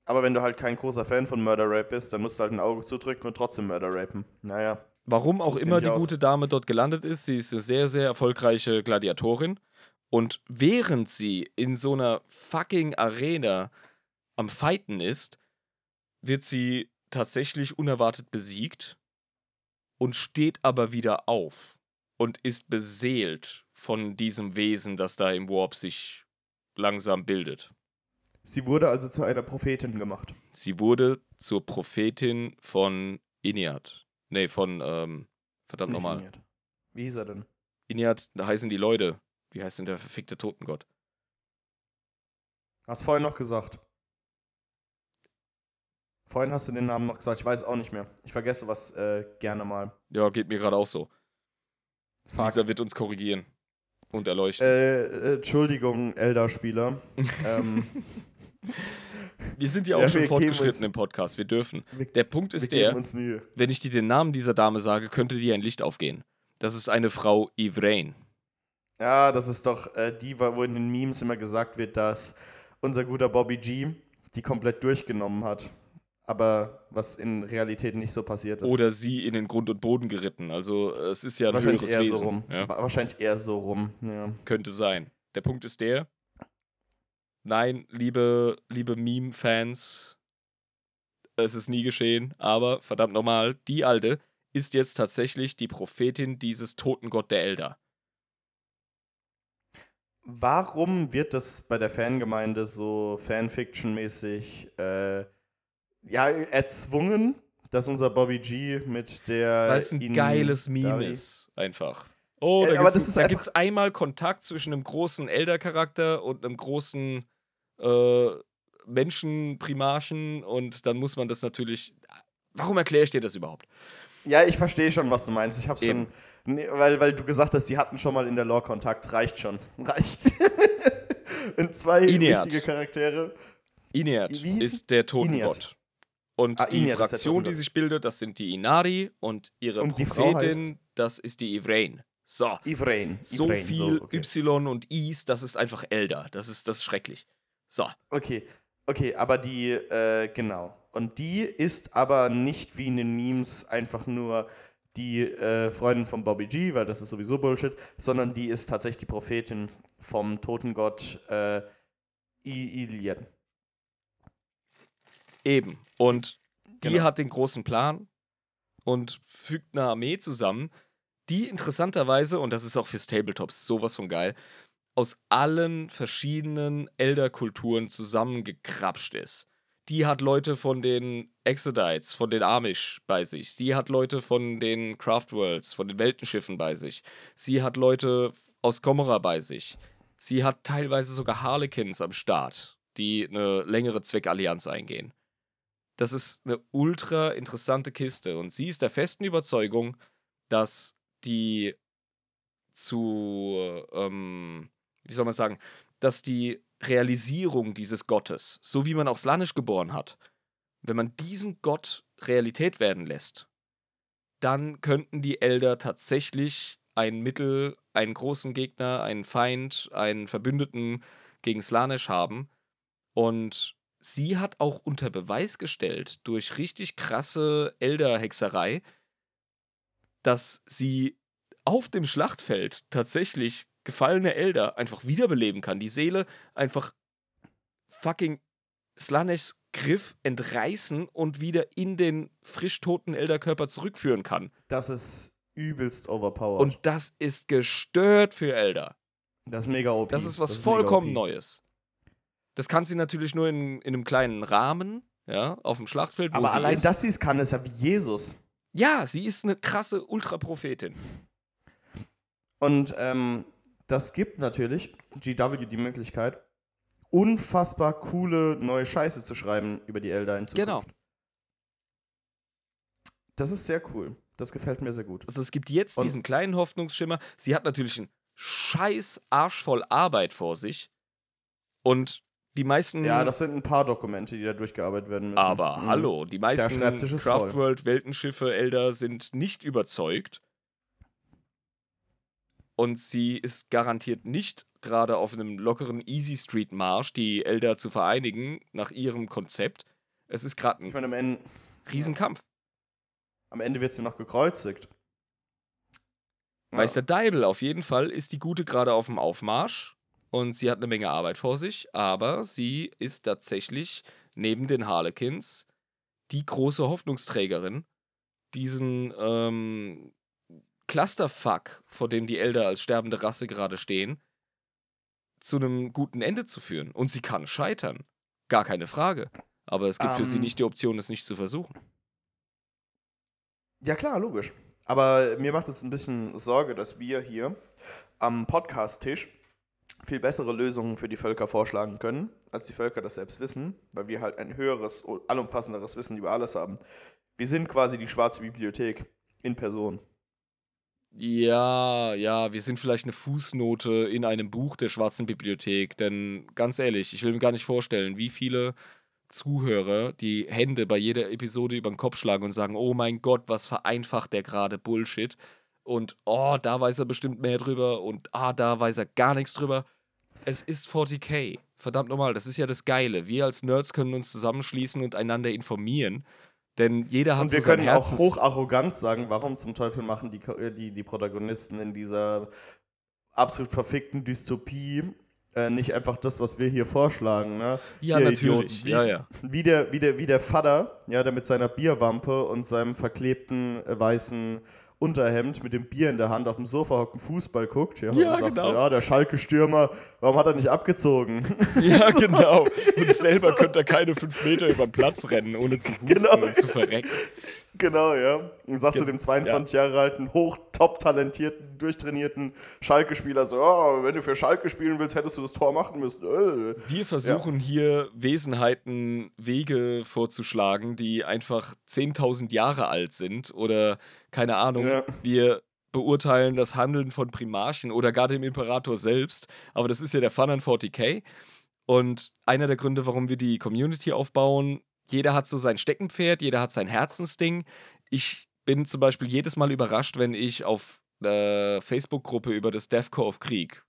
[SPEAKER 1] Aber wenn du halt kein großer Fan von Murder Rape bist, dann musst du halt ein Auge zudrücken und trotzdem Murder rapen. Naja.
[SPEAKER 2] Warum auch immer die aus. gute Dame dort gelandet ist, sie ist eine sehr, sehr erfolgreiche Gladiatorin. Und während sie in so einer fucking Arena am Fighten ist, wird sie tatsächlich unerwartet besiegt und steht aber wieder auf und ist beseelt von diesem Wesen, das da im Warp sich langsam bildet.
[SPEAKER 1] Sie wurde also zu einer Prophetin gemacht.
[SPEAKER 2] Sie wurde zur Prophetin von Iniat. Nee, von, ähm, verdammt nochmal.
[SPEAKER 1] Wie hieß er denn?
[SPEAKER 2] Iniat, da heißen die Leute. Wie heißt denn der verfickte Totengott?
[SPEAKER 1] Hast vorhin noch gesagt. Vorhin hast du den Namen noch gesagt, ich weiß auch nicht mehr. Ich vergesse was äh, gerne mal.
[SPEAKER 2] Ja, geht mir gerade auch so. Fuck. Lisa wird uns korrigieren und erleuchten.
[SPEAKER 1] Äh, äh, Entschuldigung, Elder-Spieler. ähm,
[SPEAKER 2] wir sind ja auch ja, schon fortgeschritten im Podcast, wir dürfen. Wir, der Punkt ist der, wenn ich dir den Namen dieser Dame sage, könnte dir ein Licht aufgehen. Das ist eine Frau Ivrain.
[SPEAKER 1] Ja, das ist doch äh, die, wo in den Memes immer gesagt wird, dass unser guter Bobby G die komplett durchgenommen hat aber was in Realität nicht so passiert ist.
[SPEAKER 2] Oder sie in den Grund und Boden geritten. Also es ist ja ein Wahrscheinlich höheres
[SPEAKER 1] eher
[SPEAKER 2] Wesen.
[SPEAKER 1] So rum. Ja? Wahrscheinlich eher so rum. Ja.
[SPEAKER 2] Könnte sein. Der Punkt ist der, nein, liebe, liebe Meme-Fans, es ist nie geschehen, aber verdammt nochmal, die Alte ist jetzt tatsächlich die Prophetin dieses Totengott der Elder.
[SPEAKER 1] Warum wird das bei der Fangemeinde so Fanfiction-mäßig äh, ja, erzwungen, dass unser Bobby G mit der.
[SPEAKER 2] Weil es ein geiles Meme ist, einfach. Oh, da äh, gibt es einmal Kontakt zwischen einem großen Elder-Charakter und einem großen äh, Menschenprimarchen und dann muss man das natürlich. Warum erkläre ich dir das überhaupt?
[SPEAKER 1] Ja, ich verstehe schon, was du meinst. Ich habe schon. Nee, weil, weil du gesagt hast, die hatten schon mal in der Lore Kontakt. Reicht schon. Reicht. in zwei Ineat. wichtige Charaktere.
[SPEAKER 2] Ineat ist der Totengott. Und ah, die Inia, Fraktion, die sich bildet, das sind die Inari und ihre und Prophetin, das ist die Ivrain. So.
[SPEAKER 1] Ivrain.
[SPEAKER 2] So Ivrain, viel so, okay. Y und Is, das ist einfach Elder. Das ist, das ist schrecklich. So.
[SPEAKER 1] Okay. Okay, aber die, äh, genau. Und die ist aber nicht wie in den Memes einfach nur die äh, Freundin von Bobby G, weil das ist sowieso Bullshit, sondern die ist tatsächlich die Prophetin vom Totengott äh, Iliad.
[SPEAKER 2] Eben. Und die genau. hat den großen Plan und fügt eine Armee zusammen, die interessanterweise, und das ist auch fürs Tabletops sowas von geil, aus allen verschiedenen Elder-Kulturen zusammengekrapscht ist. Die hat Leute von den Exodites, von den Amish bei sich. Sie hat Leute von den Craftworlds, von den Weltenschiffen bei sich. Sie hat Leute aus Komora bei sich. Sie hat teilweise sogar Harlequins am Start, die eine längere Zweckallianz eingehen. Das ist eine ultra interessante Kiste und sie ist der festen Überzeugung, dass die zu, ähm, wie soll man sagen, dass die Realisierung dieses Gottes, so wie man auch Slanisch geboren hat, wenn man diesen Gott Realität werden lässt, dann könnten die Elder tatsächlich ein Mittel, einen großen Gegner, einen Feind, einen Verbündeten gegen Slanisch haben. Und sie hat auch unter Beweis gestellt, durch richtig krasse Elder-Hexerei, dass sie auf dem Schlachtfeld tatsächlich gefallene Elder einfach wiederbeleben kann. Die Seele einfach fucking Slaneshs Griff entreißen und wieder in den frisch toten Elderkörper zurückführen kann.
[SPEAKER 1] Das ist übelst overpowered.
[SPEAKER 2] Und das ist gestört für Elder.
[SPEAKER 1] Das ist mega OP.
[SPEAKER 2] Das ist was das ist vollkommen Neues. Das kann sie natürlich nur in, in einem kleinen Rahmen, ja, auf dem Schlachtfeld.
[SPEAKER 1] Aber allein,
[SPEAKER 2] ist.
[SPEAKER 1] dass sie es kann, ist ja wie Jesus.
[SPEAKER 2] Ja, sie ist eine krasse Ultraprophetin.
[SPEAKER 1] Und ähm, das gibt natürlich GW die Möglichkeit, unfassbar coole neue Scheiße zu schreiben über die Elder in Zukunft. Genau. Das ist sehr cool. Das gefällt mir sehr gut.
[SPEAKER 2] Also es gibt jetzt Und diesen kleinen Hoffnungsschimmer. Sie hat natürlich einen scheiß Arsch voll Arbeit vor sich. Und die meisten.
[SPEAKER 1] Ja, das sind ein paar Dokumente, die da durchgearbeitet werden müssen.
[SPEAKER 2] Aber mhm. hallo, die meisten Craftworld-Weltenschiffe Elder sind nicht überzeugt. Und sie ist garantiert nicht gerade auf einem lockeren Easy Street Marsch, die Elder zu vereinigen, nach ihrem Konzept. Es ist gerade ein
[SPEAKER 1] ich meine, am Ende,
[SPEAKER 2] Riesenkampf.
[SPEAKER 1] Am Ende wird sie noch gekreuzigt.
[SPEAKER 2] Meister ja. Deibel, auf jeden Fall ist die Gute gerade auf dem Aufmarsch und sie hat eine Menge Arbeit vor sich, aber sie ist tatsächlich neben den Harlequins die große Hoffnungsträgerin, diesen ähm, Clusterfuck, vor dem die Elder als sterbende Rasse gerade stehen, zu einem guten Ende zu führen. Und sie kann scheitern. Gar keine Frage. Aber es gibt um, für sie ähm. nicht die Option, es nicht zu versuchen.
[SPEAKER 1] Ja, klar, logisch. Aber mir macht es ein bisschen Sorge, dass wir hier am Podcast-Tisch viel bessere Lösungen für die Völker vorschlagen können, als die Völker das selbst wissen, weil wir halt ein höheres, allumfassenderes Wissen über alles haben. Wir sind quasi die schwarze Bibliothek in Person.
[SPEAKER 2] Ja, ja, wir sind vielleicht eine Fußnote in einem Buch der schwarzen Bibliothek, denn ganz ehrlich, ich will mir gar nicht vorstellen, wie viele Zuhörer die Hände bei jeder Episode über den Kopf schlagen und sagen, oh mein Gott, was vereinfacht der gerade Bullshit und oh, da weiß er bestimmt mehr drüber und ah, da weiß er gar nichts drüber. Es ist 40k. Verdammt nochmal, das ist ja das Geile. Wir als Nerds können uns zusammenschließen und einander informieren. Denn jeder hat
[SPEAKER 1] und wir so können auch hoch arrogant sagen, warum zum Teufel machen die, die, die Protagonisten in dieser absolut verfickten Dystopie äh, nicht einfach das, was wir hier vorschlagen. Ne?
[SPEAKER 2] Ja, hier natürlich.
[SPEAKER 1] Wie,
[SPEAKER 2] ja, ja.
[SPEAKER 1] Wie, der, wie, der, wie der Vater, ja, der mit seiner Bierwampe und seinem verklebten äh, weißen Unterhemd mit dem Bier in der Hand auf dem Sofa hocken, Fußball guckt. Ja,
[SPEAKER 2] ja
[SPEAKER 1] und
[SPEAKER 2] sagt genau. So,
[SPEAKER 1] ja, der Schalke-Stürmer, warum hat er nicht abgezogen?
[SPEAKER 2] Ja, genau. Und selber könnte er keine fünf Meter über den Platz rennen, ohne zu husten genau. und zu verrecken.
[SPEAKER 1] Genau, ja. Und sagst Ge du dem 22 ja. Jahre alten, hoch, top talentierten, durchtrainierten Schalke-Spieler so, oh, wenn du für Schalke spielen willst, hättest du das Tor machen müssen. Äh.
[SPEAKER 2] Wir versuchen ja. hier Wesenheiten, Wege vorzuschlagen, die einfach 10.000 Jahre alt sind oder keine Ahnung. Ja. Wir beurteilen das Handeln von Primarchen oder gar dem Imperator selbst. Aber das ist ja der Fun an 40k. Und einer der Gründe, warum wir die Community aufbauen, jeder hat so sein Steckenpferd, jeder hat sein Herzensding. Ich bin zum Beispiel jedes Mal überrascht, wenn ich auf der Facebook-Gruppe über das Deathcore of Krieg,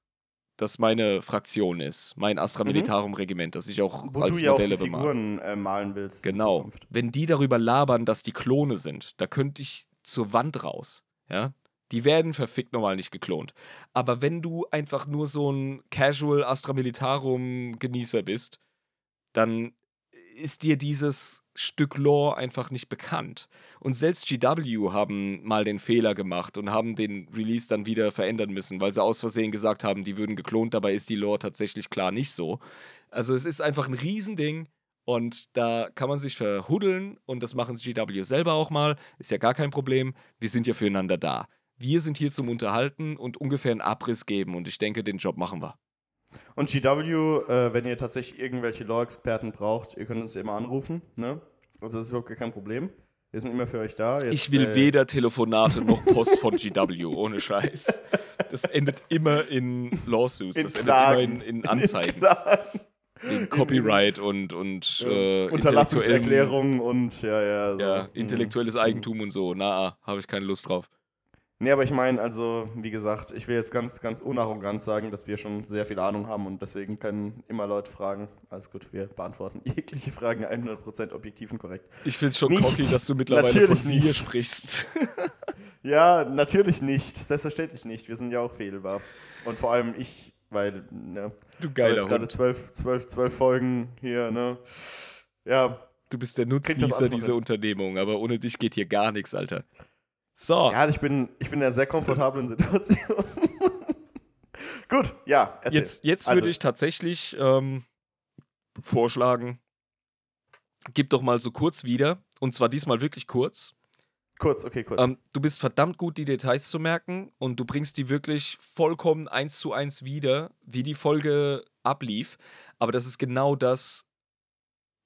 [SPEAKER 2] das meine Fraktion ist, mein Astra mhm. Militarum Regiment, das ich auch
[SPEAKER 1] Wo
[SPEAKER 2] als
[SPEAKER 1] du ja
[SPEAKER 2] Modelle
[SPEAKER 1] auch die Figuren äh, malen willst.
[SPEAKER 2] Genau. Wenn die darüber labern, dass die Klone sind, da könnte ich zur Wand raus. Ja, die werden verfickt normal nicht geklont. Aber wenn du einfach nur so ein Casual Astra Militarum Genießer bist, dann ist dir dieses Stück Lore einfach nicht bekannt. Und selbst GW haben mal den Fehler gemacht und haben den Release dann wieder verändern müssen, weil sie aus Versehen gesagt haben, die würden geklont, dabei ist die Lore tatsächlich klar nicht so. Also es ist einfach ein Riesending und da kann man sich verhuddeln und das machen GW selber auch mal, ist ja gar kein Problem. Wir sind ja füreinander da. Wir sind hier zum Unterhalten und ungefähr einen Abriss geben und ich denke, den Job machen wir.
[SPEAKER 1] Und GW, äh, wenn ihr tatsächlich irgendwelche Law-Experten braucht, ihr könnt uns immer anrufen. Ne? Also das ist überhaupt kein Problem. Wir sind immer für euch da.
[SPEAKER 2] Jetzt, ich will äh, weder Telefonate noch Post von GW, ohne Scheiß. Das endet immer in Lawsuits, in das Klagen. endet immer in, in Anzeigen. In in Copyright und, und äh,
[SPEAKER 1] Unterlassungserklärungen und ja, ja.
[SPEAKER 2] So. Ja, intellektuelles mhm. Eigentum und so. Na, habe ich keine Lust drauf.
[SPEAKER 1] Nee, aber ich meine, also, wie gesagt, ich will jetzt ganz, ganz unarrogant sagen, dass wir schon sehr viel Ahnung haben und deswegen können immer Leute fragen. Alles gut, wir beantworten jegliche Fragen 100% objektiv und korrekt.
[SPEAKER 2] Ich finde es schon nicht, cocky, dass du mittlerweile von mir nicht. sprichst.
[SPEAKER 1] ja, natürlich nicht. Selbstverständlich nicht. Wir sind ja auch fehlbar. Und vor allem ich, weil, ne.
[SPEAKER 2] Du geiler
[SPEAKER 1] jetzt gerade zwölf, zwölf, zwölf Folgen hier, ne. Ja.
[SPEAKER 2] Du bist der Nutznießer dieser Unternehmung, aber ohne dich geht hier gar nichts, Alter. So.
[SPEAKER 1] Ja, ich bin, ich bin in einer sehr komfortablen Situation. Gut, ja.
[SPEAKER 2] Erzähl. Jetzt, jetzt also. würde ich tatsächlich ähm, vorschlagen, gib doch mal so kurz wieder. Und zwar diesmal wirklich kurz.
[SPEAKER 1] Kurz, okay, kurz.
[SPEAKER 2] Ähm, du bist verdammt gut, die Details zu merken und du bringst die wirklich vollkommen eins zu eins wieder, wie die Folge ablief. Aber das ist genau das,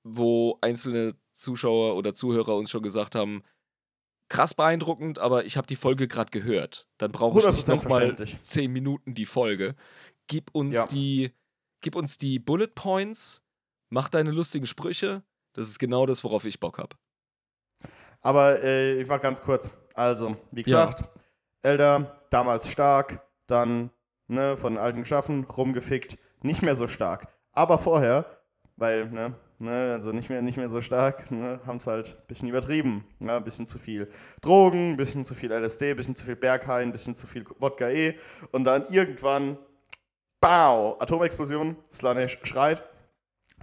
[SPEAKER 2] wo einzelne Zuschauer oder Zuhörer uns schon gesagt haben, krass beeindruckend, aber ich habe die Folge gerade gehört. Dann brauche ich nicht nochmal zehn Minuten die Folge. Gib uns, ja. die, gib uns die Bullet Points mach deine lustigen Sprüche. Das ist genau das, worauf ich Bock habe.
[SPEAKER 1] Aber äh, ich war ganz kurz. Also, wie gesagt, ja. Elder, damals stark, dann ne, von alten geschaffen, rumgefickt, nicht mehr so stark. Aber vorher, weil, ne, ne also nicht mehr, nicht mehr so stark, ne, haben es halt ein bisschen übertrieben. Ne, ein bisschen zu viel Drogen, ein bisschen zu viel LSD, ein bisschen zu viel Berghain, ein bisschen zu viel Wodka E. Und dann irgendwann, BAU, Atomexplosion, Slanesh schreit,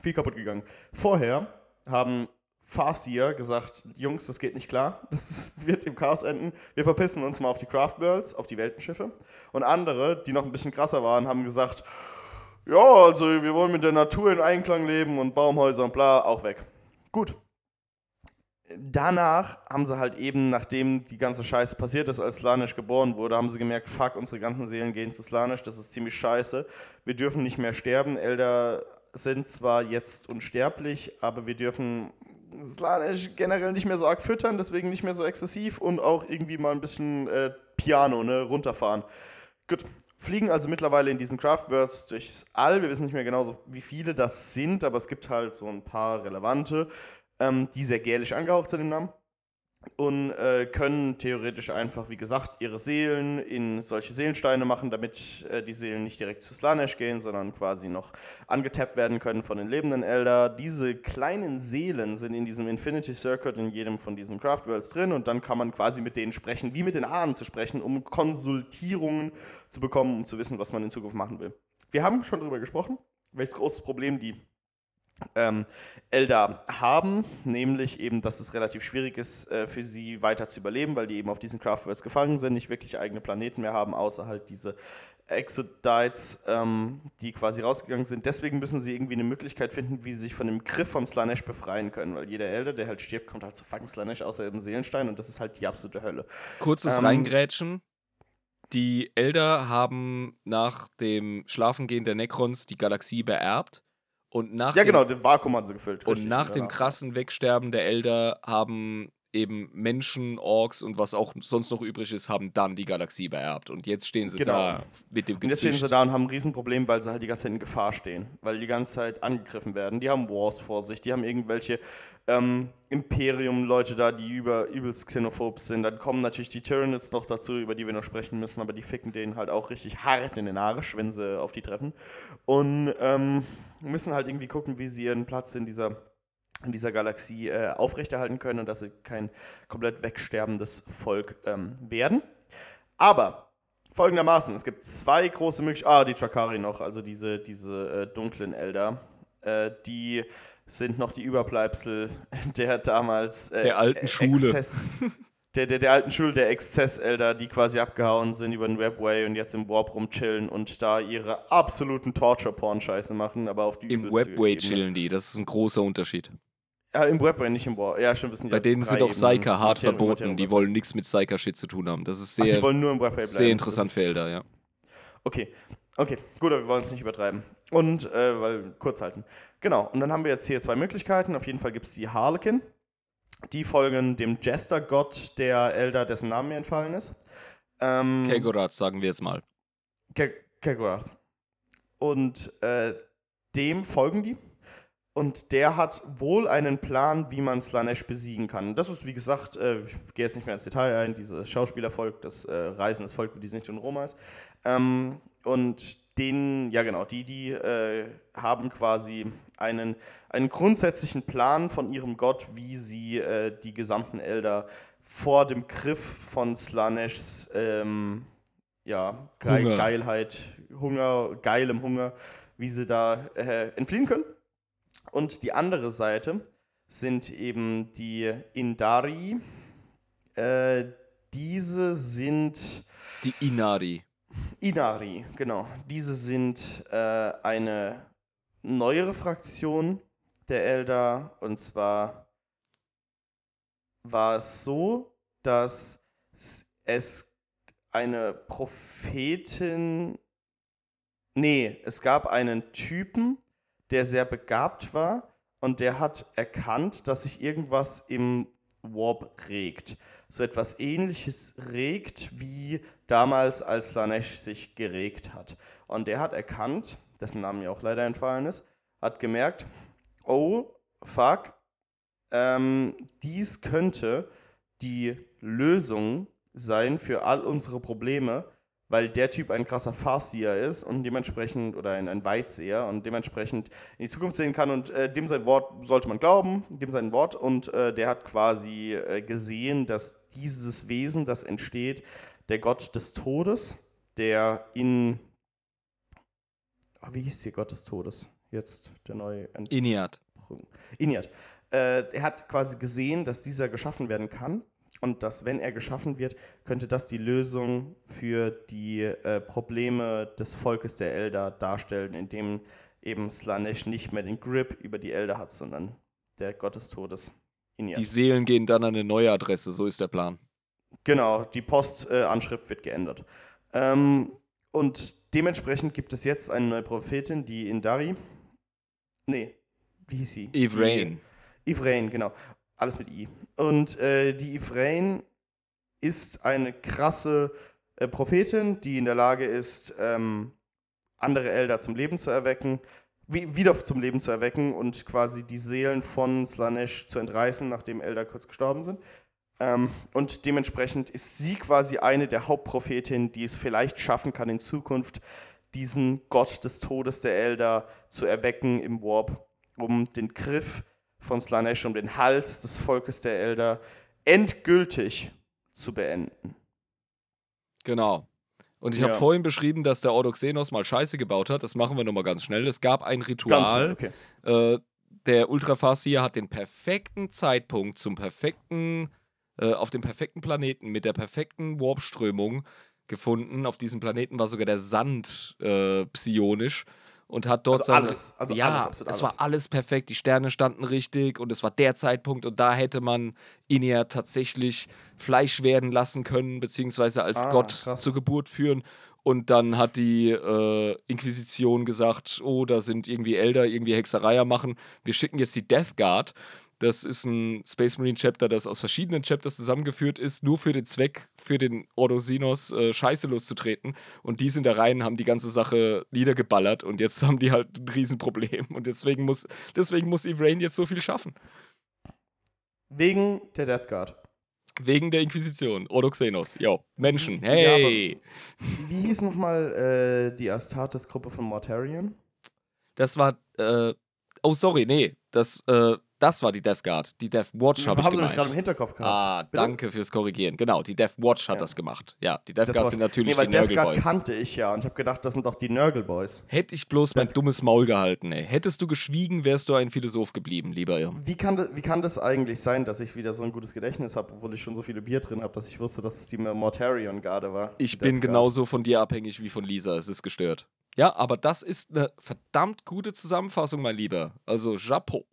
[SPEAKER 1] viel kaputt gegangen. Vorher haben Farseer gesagt, Jungs, das geht nicht klar, das wird im Chaos enden. Wir verpissen uns mal auf die Craft Worlds, auf die Weltenschiffe. Und andere, die noch ein bisschen krasser waren, haben gesagt, ja, also wir wollen mit der Natur in Einklang leben und Baumhäuser und bla, auch weg. Gut. Danach haben sie halt eben, nachdem die ganze Scheiße passiert ist, als Slanisch geboren wurde, haben sie gemerkt, fuck, unsere ganzen Seelen gehen zu Slanisch, das ist ziemlich scheiße. Wir dürfen nicht mehr sterben. Elder sind zwar jetzt unsterblich, aber wir dürfen Slanisch generell nicht mehr so arg füttern, deswegen nicht mehr so exzessiv und auch irgendwie mal ein bisschen äh, Piano, ne, runterfahren. Gut, fliegen also mittlerweile in diesen Craftwords durchs All. Wir wissen nicht mehr genau, wie viele das sind, aber es gibt halt so ein paar relevante, ähm, die sehr gälisch angehaucht sind im Namen und äh, können theoretisch einfach, wie gesagt, ihre Seelen in solche Seelensteine machen, damit äh, die Seelen nicht direkt zu Slanesh gehen, sondern quasi noch angetappt werden können von den lebenden Elder. Diese kleinen Seelen sind in diesem Infinity Circuit in jedem von diesen Craft Worlds drin und dann kann man quasi mit denen sprechen, wie mit den Ahnen zu sprechen, um Konsultierungen zu bekommen, um zu wissen, was man in Zukunft machen will. Wir haben schon darüber gesprochen, welches großes Problem die ähm, Elder haben, nämlich eben, dass es relativ schwierig ist, äh, für sie weiter zu überleben, weil die eben auf diesen Craftworlds gefangen sind, nicht wirklich eigene Planeten mehr haben, außer halt diese Exodites, ähm, die quasi rausgegangen sind. Deswegen müssen sie irgendwie eine Möglichkeit finden, wie sie sich von dem Griff von Slanesh befreien können, weil jeder Elder, der halt stirbt, kommt halt zu fucking Slanesh außer im Seelenstein und das ist halt die absolute Hölle.
[SPEAKER 2] Kurzes ähm, Reingrätschen. Die Elder haben nach dem Schlafengehen der Necrons die Galaxie beerbt und nach
[SPEAKER 1] ja, dem, genau, den Vakuum haben sie gefüllt.
[SPEAKER 2] Und nach ja. dem krassen Wegsterben der Elder haben eben Menschen, Orks und was auch sonst noch übrig ist, haben dann die Galaxie beerbt. Und jetzt stehen sie genau. da mit dem Gezücht. Und
[SPEAKER 1] jetzt stehen sie da und haben ein Riesenproblem, weil sie halt die ganze Zeit in Gefahr stehen. Weil die ganze Zeit angegriffen werden. Die haben Wars vor sich, die haben irgendwelche ähm, Imperium-Leute da, die über, übelst xenophob sind. Dann kommen natürlich die Tyranids noch dazu, über die wir noch sprechen müssen, aber die ficken denen halt auch richtig hart in den Arsch, wenn sie auf die treffen. Und ähm, müssen halt irgendwie gucken, wie sie ihren Platz in dieser in dieser Galaxie äh, aufrechterhalten können und dass sie kein komplett wegsterbendes Volk ähm, werden. Aber folgendermaßen, es gibt zwei große Möglichkeiten. Ah, die Trakari noch, also diese, diese äh, dunklen Elder. Äh, die sind noch die Überbleibsel der damals
[SPEAKER 2] äh, der alten Schule.
[SPEAKER 1] Exzess, der, der, der alten Schule der Exzess-Elder, die quasi abgehauen sind über den Webway und jetzt im Warp rumchillen und da ihre absoluten Torture-Porn-Scheiße machen, aber auf die
[SPEAKER 2] Im Webway chillen die, das ist ein großer Unterschied.
[SPEAKER 1] Ja, im Webway, nicht im War. Ja, schon ein bisschen.
[SPEAKER 2] Bei denen sind auch Psyker hart Materie, verboten. Materie, die wollen nichts mit Psyker-Shit zu tun haben. Das ist sehr, Ach, die wollen nur im bleiben. sehr interessant für Elder, ja.
[SPEAKER 1] Okay, okay, gut, aber wir wollen es nicht übertreiben. Und, äh, weil, kurz halten. Genau, und dann haben wir jetzt hier zwei Möglichkeiten. Auf jeden Fall gibt es die Harlequin. Die folgen dem Jester-Gott der Elder, dessen Name mir entfallen ist.
[SPEAKER 2] Ähm, Kegorath, sagen wir jetzt mal.
[SPEAKER 1] Ke Kegorath. Und äh, dem folgen die. Und der hat wohl einen Plan, wie man Slanesh besiegen kann. Das ist, wie gesagt, äh, ich gehe jetzt nicht mehr ins Detail ein, dieses Schauspielervolk, das äh, reisendes Volk, wie die nicht in Roma ist. Ähm, und den, ja genau, die, die äh, haben quasi einen, einen grundsätzlichen Plan von ihrem Gott, wie sie äh, die gesamten Elder vor dem Griff von Slaneshs ähm, ja, Geil Hunger. Geilheit, Hunger, geilem Hunger, wie sie da äh, entfliehen können. Und die andere Seite sind eben die Indari. Äh, diese sind.
[SPEAKER 2] Die Inari.
[SPEAKER 1] Inari, genau. Diese sind äh, eine neuere Fraktion der Elder. Und zwar war es so, dass es eine Prophetin. Nee, es gab einen Typen, der sehr begabt war und der hat erkannt, dass sich irgendwas im Warp regt. So etwas ähnliches regt, wie damals, als Slanesh sich geregt hat. Und der hat erkannt, dessen Name mir auch leider entfallen ist, hat gemerkt, oh, fuck, ähm, dies könnte die Lösung sein für all unsere Probleme, weil der Typ ein krasser Farseher ist und dementsprechend, oder ein, ein Weitseher und dementsprechend in die Zukunft sehen kann und äh, dem sein Wort sollte man glauben, dem sein Wort und äh, der hat quasi äh, gesehen, dass dieses Wesen, das entsteht, der Gott des Todes, der in, ach, wie hieß der Gott des Todes? Jetzt der neue.
[SPEAKER 2] Ent Iniat.
[SPEAKER 1] Iniat. Äh, er hat quasi gesehen, dass dieser geschaffen werden kann und dass, wenn er geschaffen wird, könnte das die Lösung für die äh, Probleme des Volkes der Elder darstellen, indem eben Slanesh nicht mehr den Grip über die Elder hat, sondern der Gott des Todes.
[SPEAKER 2] Inias. Die Seelen gehen dann an eine neue Adresse, so ist der Plan.
[SPEAKER 1] Genau, die Postanschrift äh, wird geändert. Ähm, und dementsprechend gibt es jetzt eine neue Prophetin, die Indari. Nee, wie hieß sie?
[SPEAKER 2] Ivrain.
[SPEAKER 1] Ivrain, genau. Alles mit I. Und äh, die Ifrain ist eine krasse äh, Prophetin, die in der Lage ist, ähm, andere Elder zum Leben zu erwecken, wie, wieder zum Leben zu erwecken und quasi die Seelen von Slanesh zu entreißen, nachdem Elder kurz gestorben sind. Ähm, und dementsprechend ist sie quasi eine der Hauptprophetinnen, die es vielleicht schaffen kann, in Zukunft diesen Gott des Todes der Elder zu erwecken im Warp, um den Griff von Slanesh um den Hals des Volkes der Elder endgültig zu beenden.
[SPEAKER 2] Genau. Und ich ja. habe vorhin beschrieben, dass der Ordoxenos mal Scheiße gebaut hat. Das machen wir nochmal ganz schnell. Es gab ein Ritual. Okay. Äh, der Ultrafarsier hat den perfekten Zeitpunkt zum perfekten, äh, auf dem perfekten Planeten mit der perfekten Warpströmung gefunden. Auf diesem Planeten war sogar der Sand äh, psionisch und hat dort
[SPEAKER 1] also seine, alles, also
[SPEAKER 2] ja,
[SPEAKER 1] alles,
[SPEAKER 2] absolut es war alles perfekt, die Sterne standen richtig und es war der Zeitpunkt und da hätte man ihn ja tatsächlich Fleisch werden lassen können, beziehungsweise als ah, Gott krass. zur Geburt führen. Und dann hat die äh, Inquisition gesagt, oh, da sind irgendwie Elder, irgendwie Hexereier machen. Wir schicken jetzt die Death Guard. Das ist ein Space Marine Chapter, das aus verschiedenen Chapters zusammengeführt ist, nur für den Zweck, für den Ordosinos äh, Scheiße loszutreten. Und die sind da rein, haben die ganze Sache niedergeballert und jetzt haben die halt ein Riesenproblem. Und deswegen muss, deswegen muss Ivrain jetzt so viel schaffen.
[SPEAKER 1] Wegen der Death Guard.
[SPEAKER 2] Wegen der Inquisition. Odoxenos. Jo, Menschen. Hey.
[SPEAKER 1] Ja, wie hieß nochmal äh, die Astartes-Gruppe von Mortarion?
[SPEAKER 2] Das war. Äh, oh, sorry, nee. Das. Äh, das war die Death Guard. Die Death Watch habe ich
[SPEAKER 1] Haben Sie gerade im Hinterkopf gehabt.
[SPEAKER 2] Ah, Bitte? danke fürs Korrigieren. Genau, die Death Watch hat ja. das gemacht. Ja, die Death, Death Guard sind natürlich nee, weil die Death Guard Boys.
[SPEAKER 1] kannte ich ja und ich habe gedacht, das sind doch die Nörgel Boys.
[SPEAKER 2] Hätte ich bloß Death mein dummes Maul gehalten, ey. Hättest du geschwiegen, wärst du ein Philosoph geblieben, lieber Irm.
[SPEAKER 1] Wie kann, das, wie kann das eigentlich sein, dass ich wieder so ein gutes Gedächtnis habe, obwohl ich schon so viele Bier drin habe, dass ich wusste, dass es die Mortarion-Garde war?
[SPEAKER 2] Ich bin genauso von dir abhängig wie von Lisa. Es ist gestört. Ja, aber das ist eine verdammt gute Zusammenfassung, mein Lieber. Also, Chapeau.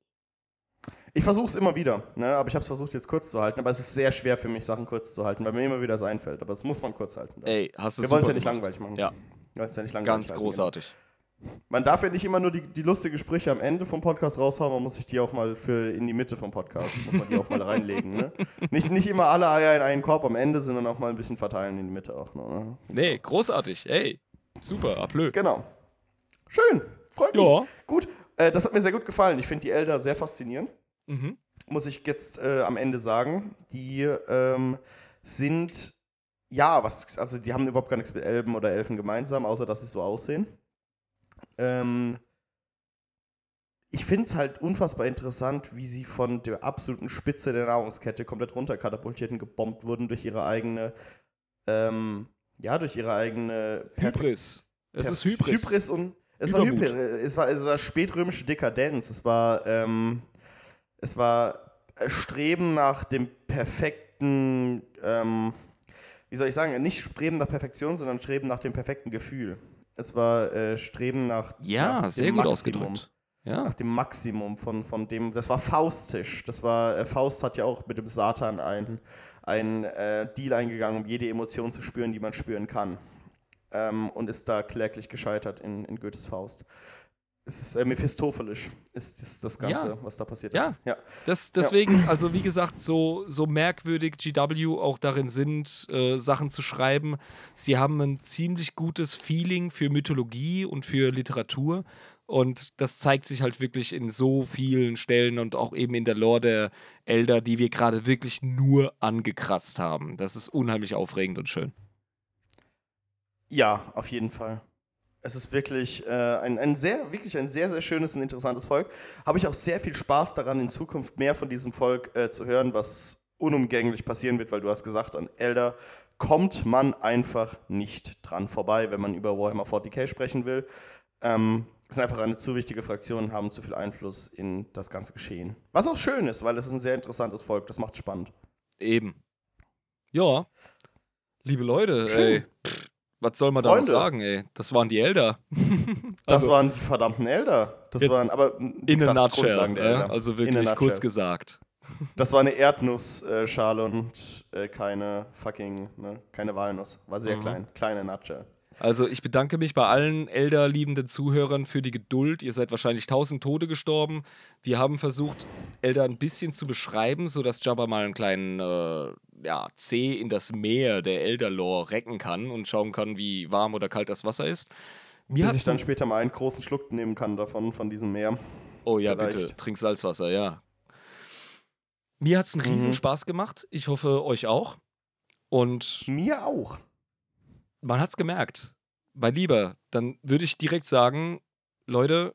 [SPEAKER 1] Ich versuche es immer wieder, ne? aber ich habe es versucht jetzt kurz zu halten. Aber es ist sehr schwer für mich, Sachen kurz zu halten, weil mir immer wieder das einfällt. Aber das muss man kurz halten.
[SPEAKER 2] Ey, hast du
[SPEAKER 1] Wir wollen es ja nicht langweilig machen.
[SPEAKER 2] Ja.
[SPEAKER 1] Wir ja nicht
[SPEAKER 2] langweilig Ganz halten, großartig.
[SPEAKER 1] Genau. Man darf ja nicht immer nur die, die lustige Sprüche am Ende vom Podcast raushauen, man muss sich die auch mal für in die Mitte vom Podcast, muss man die auch mal reinlegen. Ne? Nicht, nicht immer alle Eier in einen Korb am Ende, sondern auch mal ein bisschen verteilen in die Mitte auch. Ne?
[SPEAKER 2] Nee, großartig. Ey, super, ablö.
[SPEAKER 1] Genau. Schön, freut mich. Ja. Gut, äh, das hat mir sehr gut gefallen. Ich finde die Elder sehr faszinierend. Mhm muss ich jetzt äh, am Ende sagen. Die ähm, sind, ja, was, also die haben überhaupt gar nichts mit Elben oder Elfen gemeinsam, außer dass sie so aussehen. Ähm, ich finde es halt unfassbar interessant, wie sie von der absoluten Spitze der Nahrungskette komplett runterkatapultiert und gebombt wurden durch ihre eigene, ähm, ja, durch ihre eigene
[SPEAKER 2] Hybris. Es ist Hybris.
[SPEAKER 1] Hybris und es war Hybris. Es war, es war spätrömische Dekadenz. Es war, ähm, es war äh, Streben nach dem perfekten, ähm, wie soll ich sagen, nicht Streben nach Perfektion, sondern Streben nach dem perfekten Gefühl. Es war äh, Streben nach,
[SPEAKER 2] ja,
[SPEAKER 1] nach
[SPEAKER 2] sehr gut Maximum. ausgedrückt.
[SPEAKER 1] Ja. Nach dem Maximum von, von dem, das war Faustisch. Das war, äh, Faust hat ja auch mit dem Satan einen, einen äh, Deal eingegangen, um jede Emotion zu spüren, die man spüren kann. Ähm, und ist da kläglich gescheitert in, in Goethes Faust es ist äh, mephistophelisch, ist das, das Ganze,
[SPEAKER 2] Ja.
[SPEAKER 1] was da passiert
[SPEAKER 2] Ja.
[SPEAKER 1] ist. Ja.
[SPEAKER 2] Das, deswegen, also wie gesagt, so, so merkwürdig GW auch darin sind, äh, Sachen zu schreiben. Sie haben ein ziemlich gutes Feeling für Mythologie und für Literatur. Und das zeigt sich halt wirklich in so vielen Stellen und auch eben in der Lore der Elder, die wir gerade wirklich nur angekratzt haben. Das ist unheimlich aufregend und schön.
[SPEAKER 1] Ja, auf jeden Fall. Es ist wirklich äh, ein, ein sehr, wirklich ein sehr, sehr schönes und interessantes Volk. Habe ich auch sehr viel Spaß daran, in Zukunft mehr von diesem Volk äh, zu hören, was unumgänglich passieren wird, weil du hast gesagt, an Elder kommt man einfach nicht dran vorbei, wenn man über Warhammer 40k sprechen will. Ähm, sind einfach eine zu wichtige Fraktion und haben zu viel Einfluss in das ganze Geschehen. Was auch schön ist, weil es ist ein sehr interessantes Volk, das macht spannend.
[SPEAKER 2] Eben. Ja. Liebe Leute,
[SPEAKER 1] Schön.
[SPEAKER 2] ey. Pff, was soll man da noch
[SPEAKER 1] Freunde.
[SPEAKER 2] sagen, ey? Das waren die Elder.
[SPEAKER 1] Das
[SPEAKER 2] Also-
[SPEAKER 1] waren die verdammten Elder. Das waren aber wie
[SPEAKER 2] In a nutshell, ja?
[SPEAKER 1] Elder.
[SPEAKER 2] also wirklich kurz gesagt.
[SPEAKER 1] Das war eine Erdnussschale und äh, keine fucking, ne, keine Walnuss. War sehr
[SPEAKER 2] Mhm.
[SPEAKER 1] klein. Kleine Nutshell.
[SPEAKER 2] Also ich bedanke mich bei allen Elder-liebenden Zuhörern für die Geduld. Ihr seid wahrscheinlich tausend Tode gestorben. Wir haben versucht, Elder ein bisschen zu beschreiben, sodass Jabba mal einen kleinen äh, ja, C in das Meer der Elder-Lore recken kann und schauen kann, wie warm oder kalt das Wasser ist. Mir
[SPEAKER 1] Bis ich dann später mal einen großen Schluck nehmen kann davon, von diesem Meer.
[SPEAKER 2] Oh ja,
[SPEAKER 1] Vielleicht.
[SPEAKER 2] bitte, trink Salzwasser, ja. Mir hat es einen riesen
[SPEAKER 1] Mhm.
[SPEAKER 2] Gemacht. Ich hoffe, euch auch. Und
[SPEAKER 1] Mir auch.
[SPEAKER 2] Man hat's gemerkt. Mein Lieber, dann würde ich direkt sagen, Leute,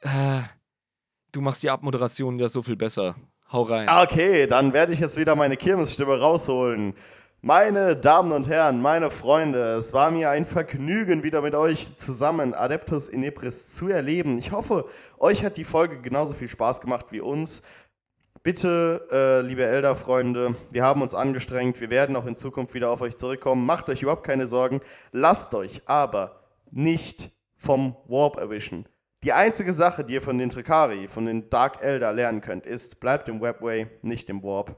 [SPEAKER 2] äh, du machst die Abmoderation ja so viel besser. Hau rein.
[SPEAKER 1] Okay, dann werde ich jetzt wieder meine Kirmesstimme rausholen. Meine Damen und Herren, meine Freunde, es war mir ein Vergnügen, wieder mit euch zusammen Adeptus Inepris zu erleben. Ich hoffe, euch hat die Folge genauso viel Spaß gemacht wie uns. Bitte, äh, liebe Elder-Freunde, wir haben uns angestrengt, wir werden auch in Zukunft wieder auf euch zurückkommen. Macht euch überhaupt keine Sorgen. Lasst euch aber nicht vom Warp erwischen. Die einzige Sache, die ihr von den Trekari, von den Dark Elder lernen könnt, ist, bleibt im Webway, nicht im Warp.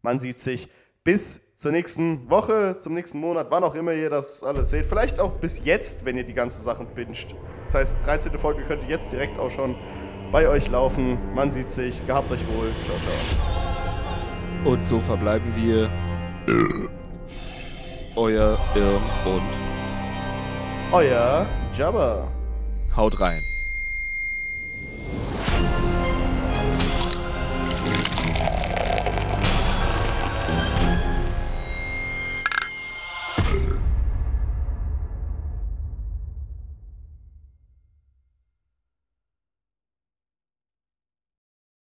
[SPEAKER 1] Man sieht sich bis zur nächsten Woche, zum nächsten Monat, wann auch immer ihr das alles seht. Vielleicht auch bis jetzt, wenn ihr die ganzen Sachen binscht. Das heißt, 13. Folge könnt ihr jetzt direkt auch schon bei euch laufen. Man sieht sich. Gehabt euch wohl. Ciao, ciao.
[SPEAKER 2] Und so verbleiben wir. Euer Irm und
[SPEAKER 1] Euer Jabba.
[SPEAKER 2] haut rein.